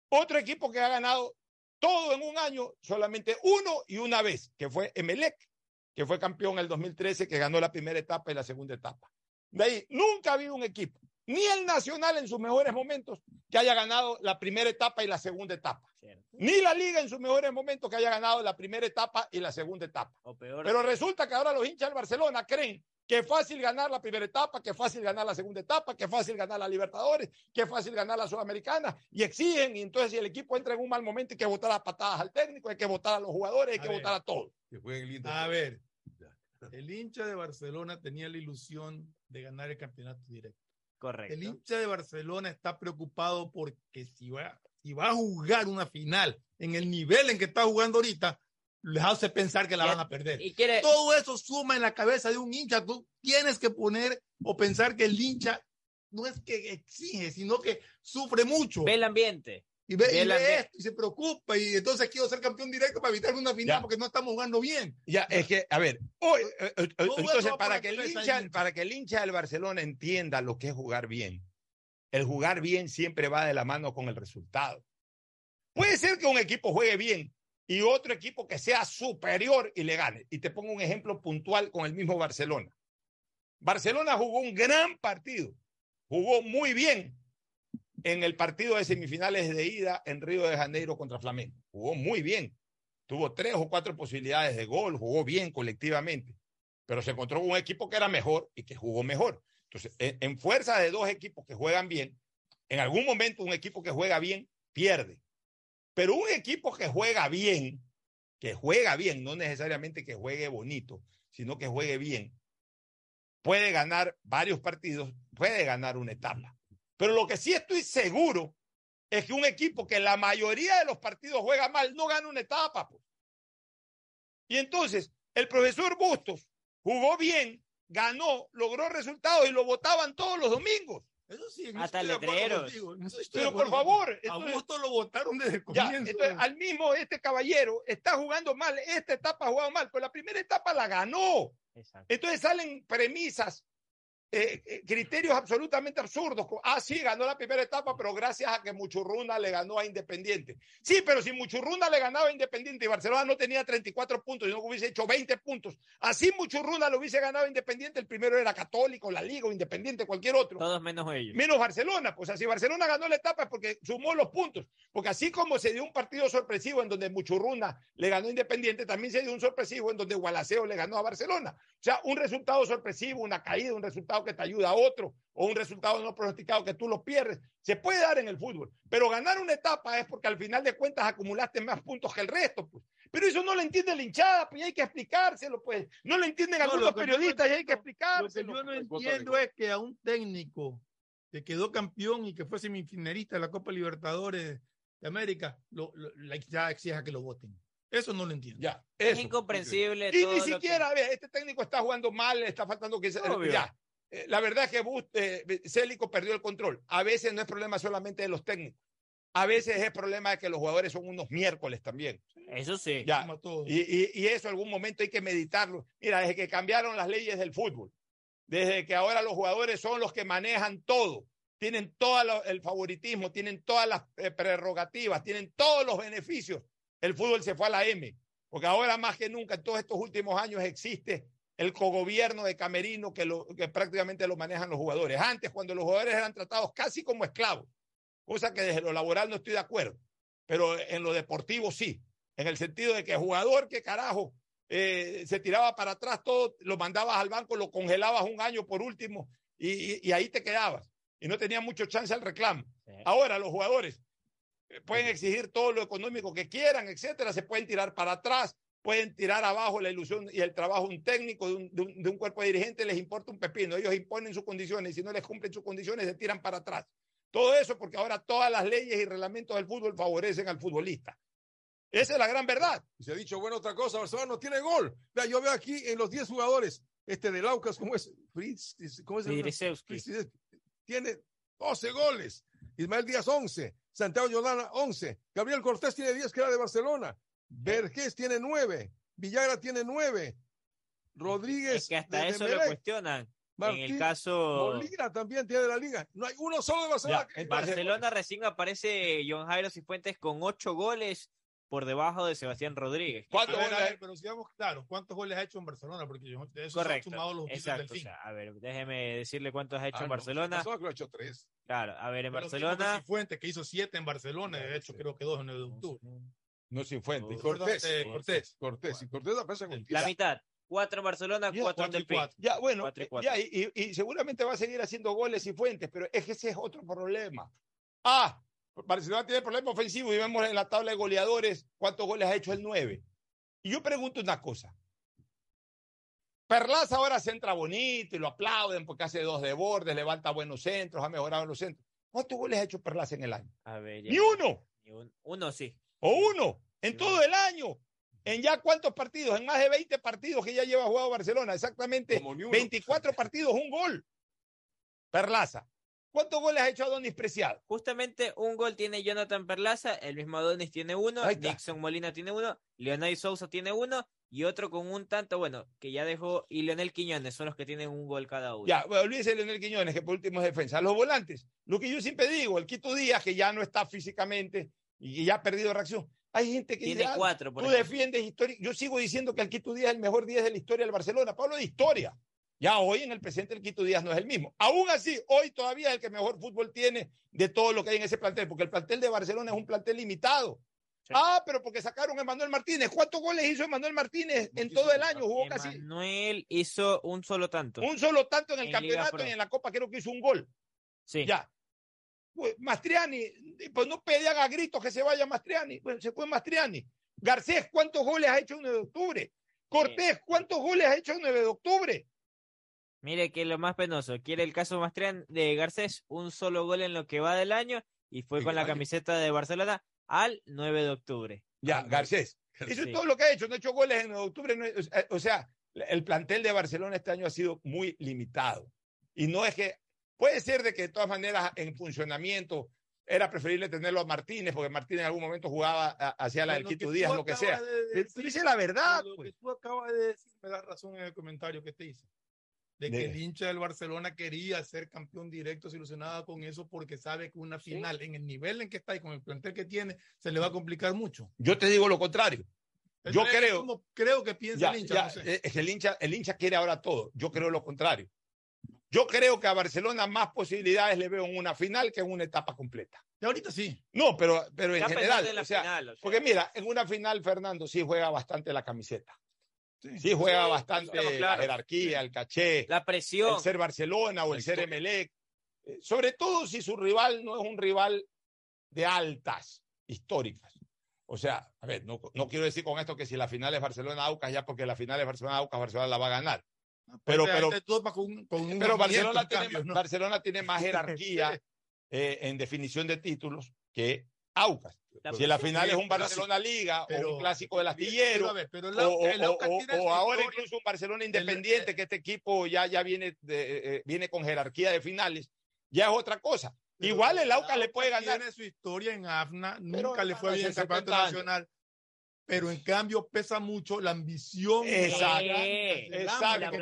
Otro equipo que ha ganado todo en un año, solamente uno y una vez, que fue Emelec, que fue campeón en el 2013, que ganó la primera etapa y la segunda etapa. De ahí, nunca ha habido un equipo, ni el Nacional en sus mejores momentos, que haya ganado la primera etapa y la segunda etapa. Ni la Liga en sus mejores momentos, que haya ganado la primera etapa y la segunda etapa. O peor. Pero resulta que ahora los hinchas del Barcelona creen que fácil ganar la primera etapa, que fácil ganar la segunda etapa, que fácil ganar la Libertadores, que fácil ganar la Sudamericana, y exigen, y entonces si el equipo entra en un mal momento hay que votar a patadas al técnico, hay que votar a los jugadores, hay A que ver. votar a todos. A ver, [LAUGHS] el hincha de Barcelona tenía la ilusión de ganar el campeonato directo. Correcto. El hincha de Barcelona está preocupado porque si va, si va a jugar una final en el nivel en que está jugando ahorita, les hace pensar que la van a perder. y quiere- Todo eso suma en la cabeza de un hincha. Tú tienes que poner o pensar que el hincha no es que exige, sino que sufre mucho. Ve el ambiente. Y ve, Ve y el ve ambiente. esto y se preocupa y entonces quiero ser campeón directo para evitar una final Ya. porque no estamos jugando bien. Ya, es que, a ver, hoy, eh, eh, entonces para que, el hincha. para que el hincha del Barcelona entienda lo que es jugar bien, el jugar bien siempre va de la mano con el resultado. Puede ser que un equipo juegue bien y otro equipo que sea superior y le gane. Y te pongo un ejemplo puntual con el mismo Barcelona. Barcelona jugó un gran partido, jugó muy bien en el partido de semifinales de ida en Río de Janeiro contra Flamengo. Jugó muy bien. Tuvo tres o cuatro posibilidades de gol, jugó bien colectivamente, pero se encontró con un equipo que era mejor y que jugó mejor. Entonces, en, en fuerza de dos equipos que juegan bien, en algún momento un equipo que juega bien pierde. Pero un equipo que juega bien que juega bien, no necesariamente que juegue bonito, sino que juegue bien, puede ganar varios partidos, puede ganar una etapa. Pero lo que sí estoy seguro es que un equipo que la mayoría de los partidos juega mal no gana una etapa. pues. Y entonces, el profesor Bustos jugó bien, ganó, logró resultados y lo votaban todos los domingos. Eso sí, en Hasta letreros. Pero por favor, entonces- a Bustos lo votaron desde el Ya, comienzo. entonces, al mismo este caballero está jugando mal, esta etapa ha jugado mal, pero la primera etapa la ganó. Entonces salen premisas, eh, eh, criterios absolutamente absurdos. Ah, sí, ganó la primera etapa, pero gracias a que Muchurruna le ganó a Independiente. Sí, pero si Muchurruna le ganaba a Independiente y Barcelona no tenía 34 puntos, sino que hubiese hecho 20 puntos, así Muchurruna lo hubiese ganado a Independiente, el primero era Católico, la Liga o Independiente, cualquier otro. Todos menos ellos. Menos Barcelona, pues así Barcelona ganó la etapa es porque sumó los puntos. Porque así como se dio un partido sorpresivo en donde Muchurruna le ganó a Independiente, también se dio un sorpresivo en donde Gualaceo le ganó a Barcelona. O sea, un resultado sorpresivo, una caída, un resultado que te ayuda a otro, o un resultado no pronosticado que tú lo pierdes. Se puede dar en el fútbol, pero ganar una etapa es porque al final de cuentas acumulaste más puntos que el resto, pues. Pero eso no lo entiende la hinchada, pues y hay que explicárselo, pues. No lo entienden No, algunos lo yo periodistas y hay que explicárselo. Lo que yo no pues. entiendo es que a un técnico que quedó campeón y que fue semifinalista de la Copa Libertadores de América, lo, lo- la hinchada exija que lo voten. Eso no lo entiendo. Ya, Es incomprensible Y todo ni lo que- siquiera, ve, este técnico está jugando mal, le está faltando que... Obvio. Ya, Eh, la verdad es que Bus- eh, Célico perdió el control. A veces no es problema solamente de los técnicos. A veces es problema de que los jugadores son unos miércoles también. Eso sí. Ya. Y, y- y eso algún momento hay que meditarlo. Mira, desde que cambiaron las leyes del fútbol, desde que ahora los jugadores son los que manejan todo, tienen todo el favoritismo, tienen todas las eh, prerrogativas, tienen todos los beneficios, el fútbol se fue a la M. Porque ahora más que nunca, en todos estos últimos años existe el cogobierno de Camerino que, lo, que prácticamente lo manejan los jugadores. Antes, cuando los jugadores eran tratados casi como esclavos, cosa que desde lo laboral no estoy de acuerdo, pero en lo deportivo sí, en el sentido de que jugador que carajo eh, se tiraba para atrás todo, lo mandabas al banco, lo congelabas un año por último y, y- y ahí te quedabas y no tenía mucho chance al reclamo. Ahora los jugadores eh, pueden exigir todo lo económico que quieran, etcétera, se pueden tirar para atrás, pueden tirar abajo la ilusión y el trabajo de un técnico, de un, de un- de un cuerpo de dirigente, les importa un pepino, ellos imponen sus condiciones y si no les cumplen sus condiciones se tiran para atrás. Todo eso porque ahora todas las leyes y reglamentos del fútbol favorecen al futbolista. Esa es la gran verdad. Y se ha dicho, bueno, otra cosa, Barcelona no tiene gol. Vea, yo veo aquí en los 10 jugadores, este de Laucas, ¿cómo es? Fritz, ¿cómo es? el-. Fridrisewski. Tiene 12 goles. Ismael Díaz, 11. Santiago Jordana, 11. Gabriel Cortés tiene 10, que era de Barcelona. Vergés tiene 9. Villagra tiene 9. Rodríguez. Es que hasta eso lo cuestionan. en el caso. Molina también tiene de la liga. No hay uno solo de Barcelona. En Barcelona recién aparece John Jairo Cifuentes con ocho goles por debajo de Sebastián Rodríguez. A ver, pero sigamos claro, ¿cuántos goles ha hecho en Barcelona? Porque yo- de eso Correcto. han sumado los goles Exacto. del o fin. sea, a ver, déjeme decirle cuántos ha hecho Ah, en no, Barcelona. Barcelona creo que ha hecho 3. Claro, a ver, en Pero Barcelona. Cifuentes, que hizo siete en Barcelona, de hecho, creo que dos en el de octubre. No sin fuente. Y Cortés. Eh, Cortés. Cortés. Y Cortés aparece con La mitad. Cuatro Barcelona, cuatro Del. Ya, bueno, Cuatro y eh, cuatro. ya, y, y- seguramente va a seguir haciendo goles y fuentes, pero es que ese es otro problema. Ah, Barcelona tiene problema ofensivo y vemos en la tabla de goleadores cuántos goles ha hecho el 9. Y yo pregunto una cosa. Perlaza ahora centra bonito y lo aplauden porque hace dos de borde, levanta buenos centros, ha mejorado en los centros. ¿Cuántos goles ha hecho Perlaza en el año? A ver, ya. Ni uno. Ni un- uno sí. O uno. En todo el año. ¿En ya cuántos partidos? En más de 20 partidos que ya lleva jugado Barcelona. Exactamente Como ni uno. 24 partidos, un gol. Perlaza. ¿Cuántos goles ha hecho Adonis Preciado? Justamente un gol tiene Jonathan Perlaza, el mismo Adonis tiene uno. Nixon Molina tiene uno, Leonel Sousa tiene uno y otro con un tanto, bueno, que ya dejó, y Leonel Quiñones son los que tienen un gol cada uno. Ya, bueno, olvídese de Leonel Quiñones, que por último es defensa. Los volantes. Lo que yo siempre digo, el Quito Díaz, que ya no está físicamente y ya ha perdido reacción. Hay gente que Tiene dice, ah, cuatro, por tú ejemplo. defiendes historia. Yo sigo diciendo que el Quito Díaz es el mejor 10 de la historia del Barcelona. Pablo de historia. Ya hoy en el presente el Quito Díaz no es el mismo. Aún así, hoy todavía es el que mejor fútbol tiene de todo lo que hay en ese plantel, porque el plantel de Barcelona es un plantel limitado. Ah, pero porque sacaron a Emanuel Martínez. ¿Cuántos goles hizo Emanuel Martínez en todo el año? Jugó casi Manuel hizo un solo tanto. un solo tanto en el En campeonato y en la Copa creo que hizo un gol. Sí. Ya. Pues Mastriani, pues no pedían a gritos que se vaya Mastriani. Pues se fue Mastriani. Garcés, ¿cuántos goles ha hecho el 9 de octubre? Cortés, ¿cuántos goles ha hecho el 9 de octubre? Mire que lo más penoso, quiere el caso Mastrián de Garcés, un solo gol en lo que va del año y fue con la camiseta de Barcelona al 9 de octubre. Ya, Garcés. Eso Sí. es todo lo que ha hecho. No ha hecho goles en 9 de octubre. no- o sea, el plantel de Barcelona este año ha sido muy limitado. Y no es que. Puede ser de que de todas maneras en funcionamiento era preferible tenerlo a Martínez, porque Martínez en algún momento jugaba hacia la del Quito Díaz, lo que sea. de decir, dices la verdad, Lo pues. que tú acabas de decir me da razón en el comentario que te hice. De que De- el hincha del Barcelona quería ser campeón directo, se ilusionaba con eso porque sabe que una final en el nivel en que está y con el plantel que tiene se le va a complicar mucho. Yo te digo lo contrario. Yo creo. como creo que piensa Ya, el hincha. ya, no sé. eh, es que el hincha, el hincha quiere ahora todo. Yo creo lo contrario. Yo creo que a Barcelona más posibilidades le veo en una final que en una etapa completa. Y ahorita sí. No, pero, pero en general. o sea, final, o sea. Porque mira, en una final Fernando sí juega bastante la camiseta. Sí, juega Sí, bastante claro, la jerarquía, el caché, La presión. el ser Barcelona o el ser Emelec. Eh, Sobre todo si su rival no es un rival de altas históricas. O sea, a ver, no, no quiero decir con esto que si la final es Barcelona-Aucas, ya porque la final es Barcelona-Aucas, Barcelona la va a ganar. Pero, Pues, pero, con, con pero movimiento Barcelona, en tiene, cambio, ¿no? Barcelona tiene más [LAUGHS] jerarquía eh, en definición de títulos que Aucas. La si la final es un pero Barcelona Liga o pero- un clásico del Pero, astillero ver, pero el, o, ahora incluso un Barcelona independiente, que este equipo ya, ya viene, de- eh, viene con jerarquía de finales, ya es otra cosa. Pero Igual el Aucas le puede ganar. Tiene su historia en AFNA, Pero, nunca le fue bien en campeonato 70 años. nacional. Pero en cambio pesa mucho la ambición. Exacto, el exacto.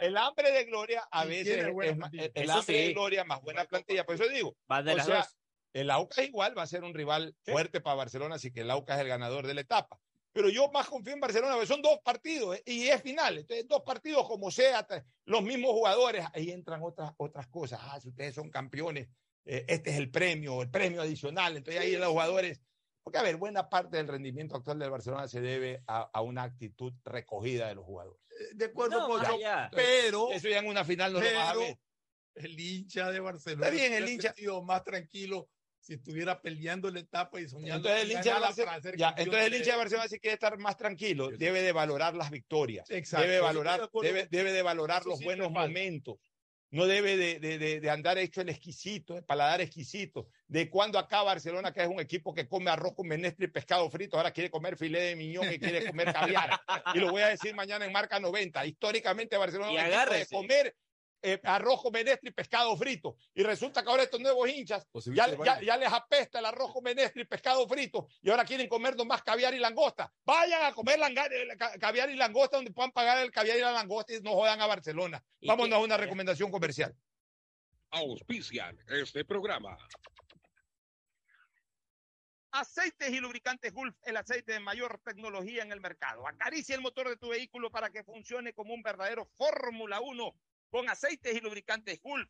el hambre de gloria a veces es más- el hambre de gloria más buena plantilla. Por eso digo, Va de o las sea, dos. el Aucas igual va a ser un rival fuerte para Barcelona, así que el Aucas es el ganador de la etapa. Pero yo más confío en Barcelona, porque son dos partidos eh, y es final. Entonces, dos partidos como sea, los mismos jugadores, ahí entran otras, otras cosas. Ah, si ustedes son campeones, eh, este es el premio, el premio adicional. Entonces ahí los jugadores, porque a ver, buena parte del rendimiento actual del Barcelona se debe a, a una actitud recogida de los jugadores. De acuerdo, No, con yo, pero, Eso ya en una final no lo vas a pero ver. el hincha de Barcelona Está bien, el hincha- sentido más tranquilo si estuviera peleando la etapa y soñando. Entonces el hincha de Barcelona, ya, entonces el hincha de Barcelona si quiere estar más tranquilo, debe de valorar las victorias, Exacto, debe valorar, debe, debe de valorar Eso los sí buenos momentos. No debe de, de- de- andar hecho el exquisito, el paladar exquisito, de cuando acá Barcelona, que es un equipo que come arroz con menestre y pescado frito, ahora quiere comer filé de miñón y quiere comer caviar. [LAUGHS] y lo voy a decir mañana en marca 90. Históricamente Barcelona es un equipo de comer eh, arroz con menestre y pescado frito. Y resulta que ahora estos nuevos hinchas ya, les apesta el arroz con menestre y pescado frito y ahora quieren comer nomás caviar y langosta. Vayan a comer langa- eh, ca- caviar y langosta donde puedan pagar el caviar y la langosta y no jodan a Barcelona. ¿Y Vámonos a una recomendación comercial. Auspician este programa. Aceites y lubricantes Gulf, el aceite de mayor tecnología en el mercado. Acaricia el motor de tu vehículo para que funcione como un verdadero Fórmula 1 con aceites y lubricantes Gulf.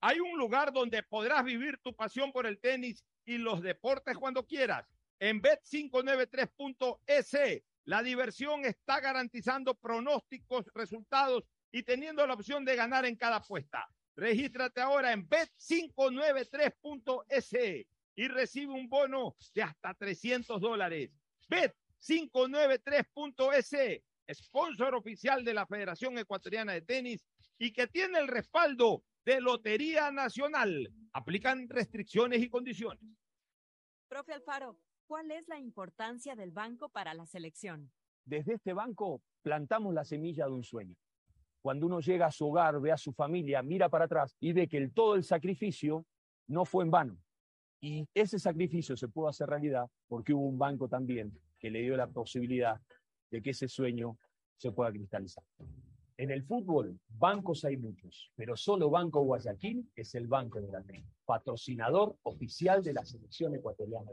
Hay un lugar donde podrás vivir tu pasión por el tenis y los deportes cuando quieras. En Bet593.es, la diversión está garantizando pronósticos, resultados y teniendo la opción de ganar en cada apuesta. Regístrate ahora en Bet593.es y recibe un bono de hasta 300 dólares. Bet593.es, sponsor oficial de la Federación Ecuatoriana de Tenis y que tiene el respaldo de Lotería Nacional. Aplican restricciones y condiciones. Profe Alfaro, ¿cuál es la importancia del banco para la selección? Desde este banco plantamos la semilla de un sueño. Cuando uno llega a su hogar, ve a su familia, mira para atrás y ve que el, todo el sacrificio no fue en vano. Y ese sacrificio se pudo hacer realidad porque hubo un banco también que le dio la posibilidad de que ese sueño se pueda cristalizar. En el fútbol, bancos hay muchos, pero solo Banco Guayaquil es el banco de la T, patrocinador oficial de la selección ecuatoriana.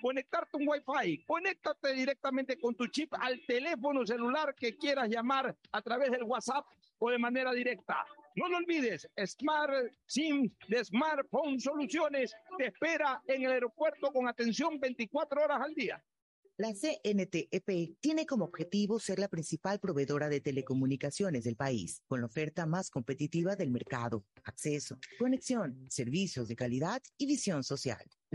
conectarte un Wi-Fi. Conéctate directamente con tu chip al teléfono celular que quieras llamar a través del WhatsApp o de manera directa. No lo olvides, Smart SIM de Smartphone Soluciones te espera en el aeropuerto con atención 24 horas al día. La CNTEP tiene como objetivo ser la principal proveedora de telecomunicaciones del país, con la oferta más competitiva del mercado, acceso, conexión, servicios de calidad y visión social.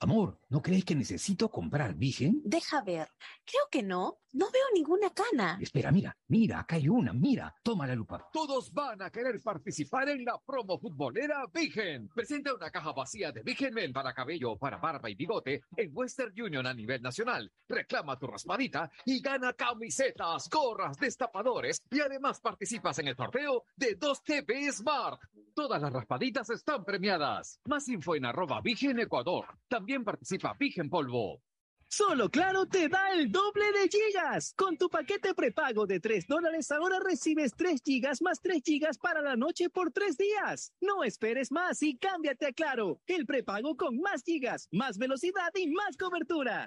Amor, ¿no crees que necesito comprar Vigen? Deja ver. Creo que no. No veo ninguna cana. Espera, mira, mira, acá hay una, mira, toma la lupa. Todos van a querer participar en la promo futbolera Vigen. Presenta una caja vacía de Vigen Men para cabello, para barba y bigote en Western Union a nivel nacional. Reclama tu raspadita y gana camisetas, gorras, destapadores y además participas en el sorteo de 2 TV Smart. Todas las raspaditas están premiadas. Más info en arroba Vigen Ecuador. También participa Vigen Polvo. Solo Claro te da el doble de gigas. Con tu paquete prepago de 3 dólares ahora recibes 3 gigas más 3 gigas para la noche por 3 días. No esperes más y cámbiate a Claro. El prepago con más gigas, más velocidad y más cobertura.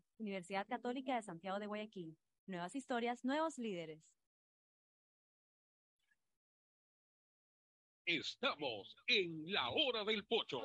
Universidad Católica de Santiago de Guayaquil. Nuevas historias, nuevos líderes. Estamos en la hora del pocho.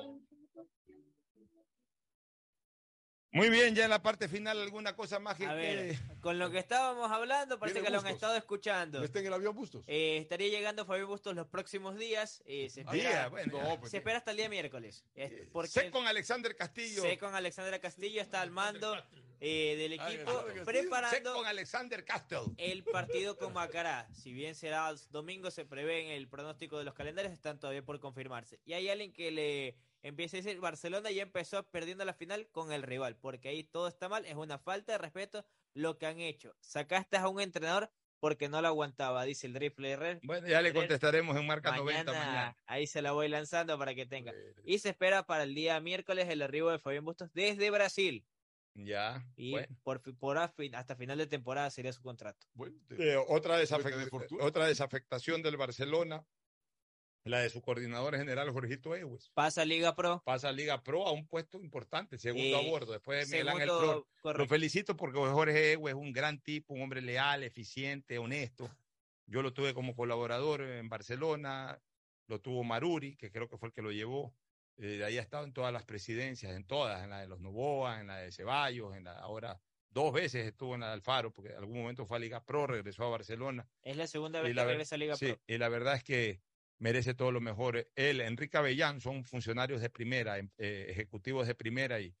Muy bien, ya en la parte final, ¿alguna cosa más que A ver, con lo que estábamos hablando, parece que lo han estado escuchando. ¿No está en el avión Bustos? Eh, estaría llegando Fabián Bustos los próximos días. eh, se Ah, espera, ya, bueno, No, pues, se espera hasta el día miércoles. eh, porque Sé con Alexander Castillo. sé con Alexandra Castillo está al mando eh, del equipo, Castillo. Sé preparando con Alexander Castle. el partido con Macará. Si bien será domingo, se prevé en el pronóstico de los calendarios, están todavía por confirmarse. Y hay alguien que le empieza a decir, Barcelona ya empezó perdiendo la final con el rival, porque ahí todo está mal, es una falta de respeto lo que han hecho. Sacaste a un entrenador porque no lo aguantaba, dice el rifle Herrera. Bueno, ya le contestaremos en marca 90 mañana. Ahí se la voy lanzando para que tenga. Y se espera para el día miércoles el arribo de Fabián Bustos desde Brasil. Ya. Y bueno. por, por hasta final de temporada sería su contrato. Bueno, te- Eh, otra, otra desafectación del Barcelona, la de su coordinador general, Jorgito Ewes. Pasa Liga Pro. Pasa a Liga Pro a un puesto importante, segundo Eh, a bordo, después de Miguel Ángel Flor. Lo correcto. felicito porque Jorge Ewes es un gran tipo, un hombre leal, eficiente, honesto. Yo lo tuve como colaborador en Barcelona, lo tuvo Maruri, que creo que fue el que lo llevó. Eh, ahí ha estado en todas las presidencias, en todas, en la de los Novoa, en la de Ceballos, en la ahora dos veces estuvo en la de Alfaro, porque en algún momento fue a Liga Pro, regresó a Barcelona. Es la segunda vez que regresa a Liga sí, Pro. y la verdad es que merece todo lo mejor. Él, Enrique Avellán, son funcionarios de primera, em- eh, ejecutivos de primera, y,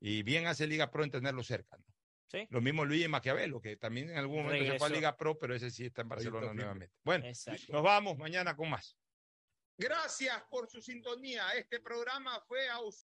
y bien hace Liga Pro en tenerlo cerca. ¿no? Sí. Lo mismo Luis Maquiavelo, que también en algún momento se fue a Regresó. Liga Pro, pero ese sí está en Barcelona firme. nuevamente. Bueno, Exacto. nos vamos mañana con más. Gracias por su sintonía. Este programa fue a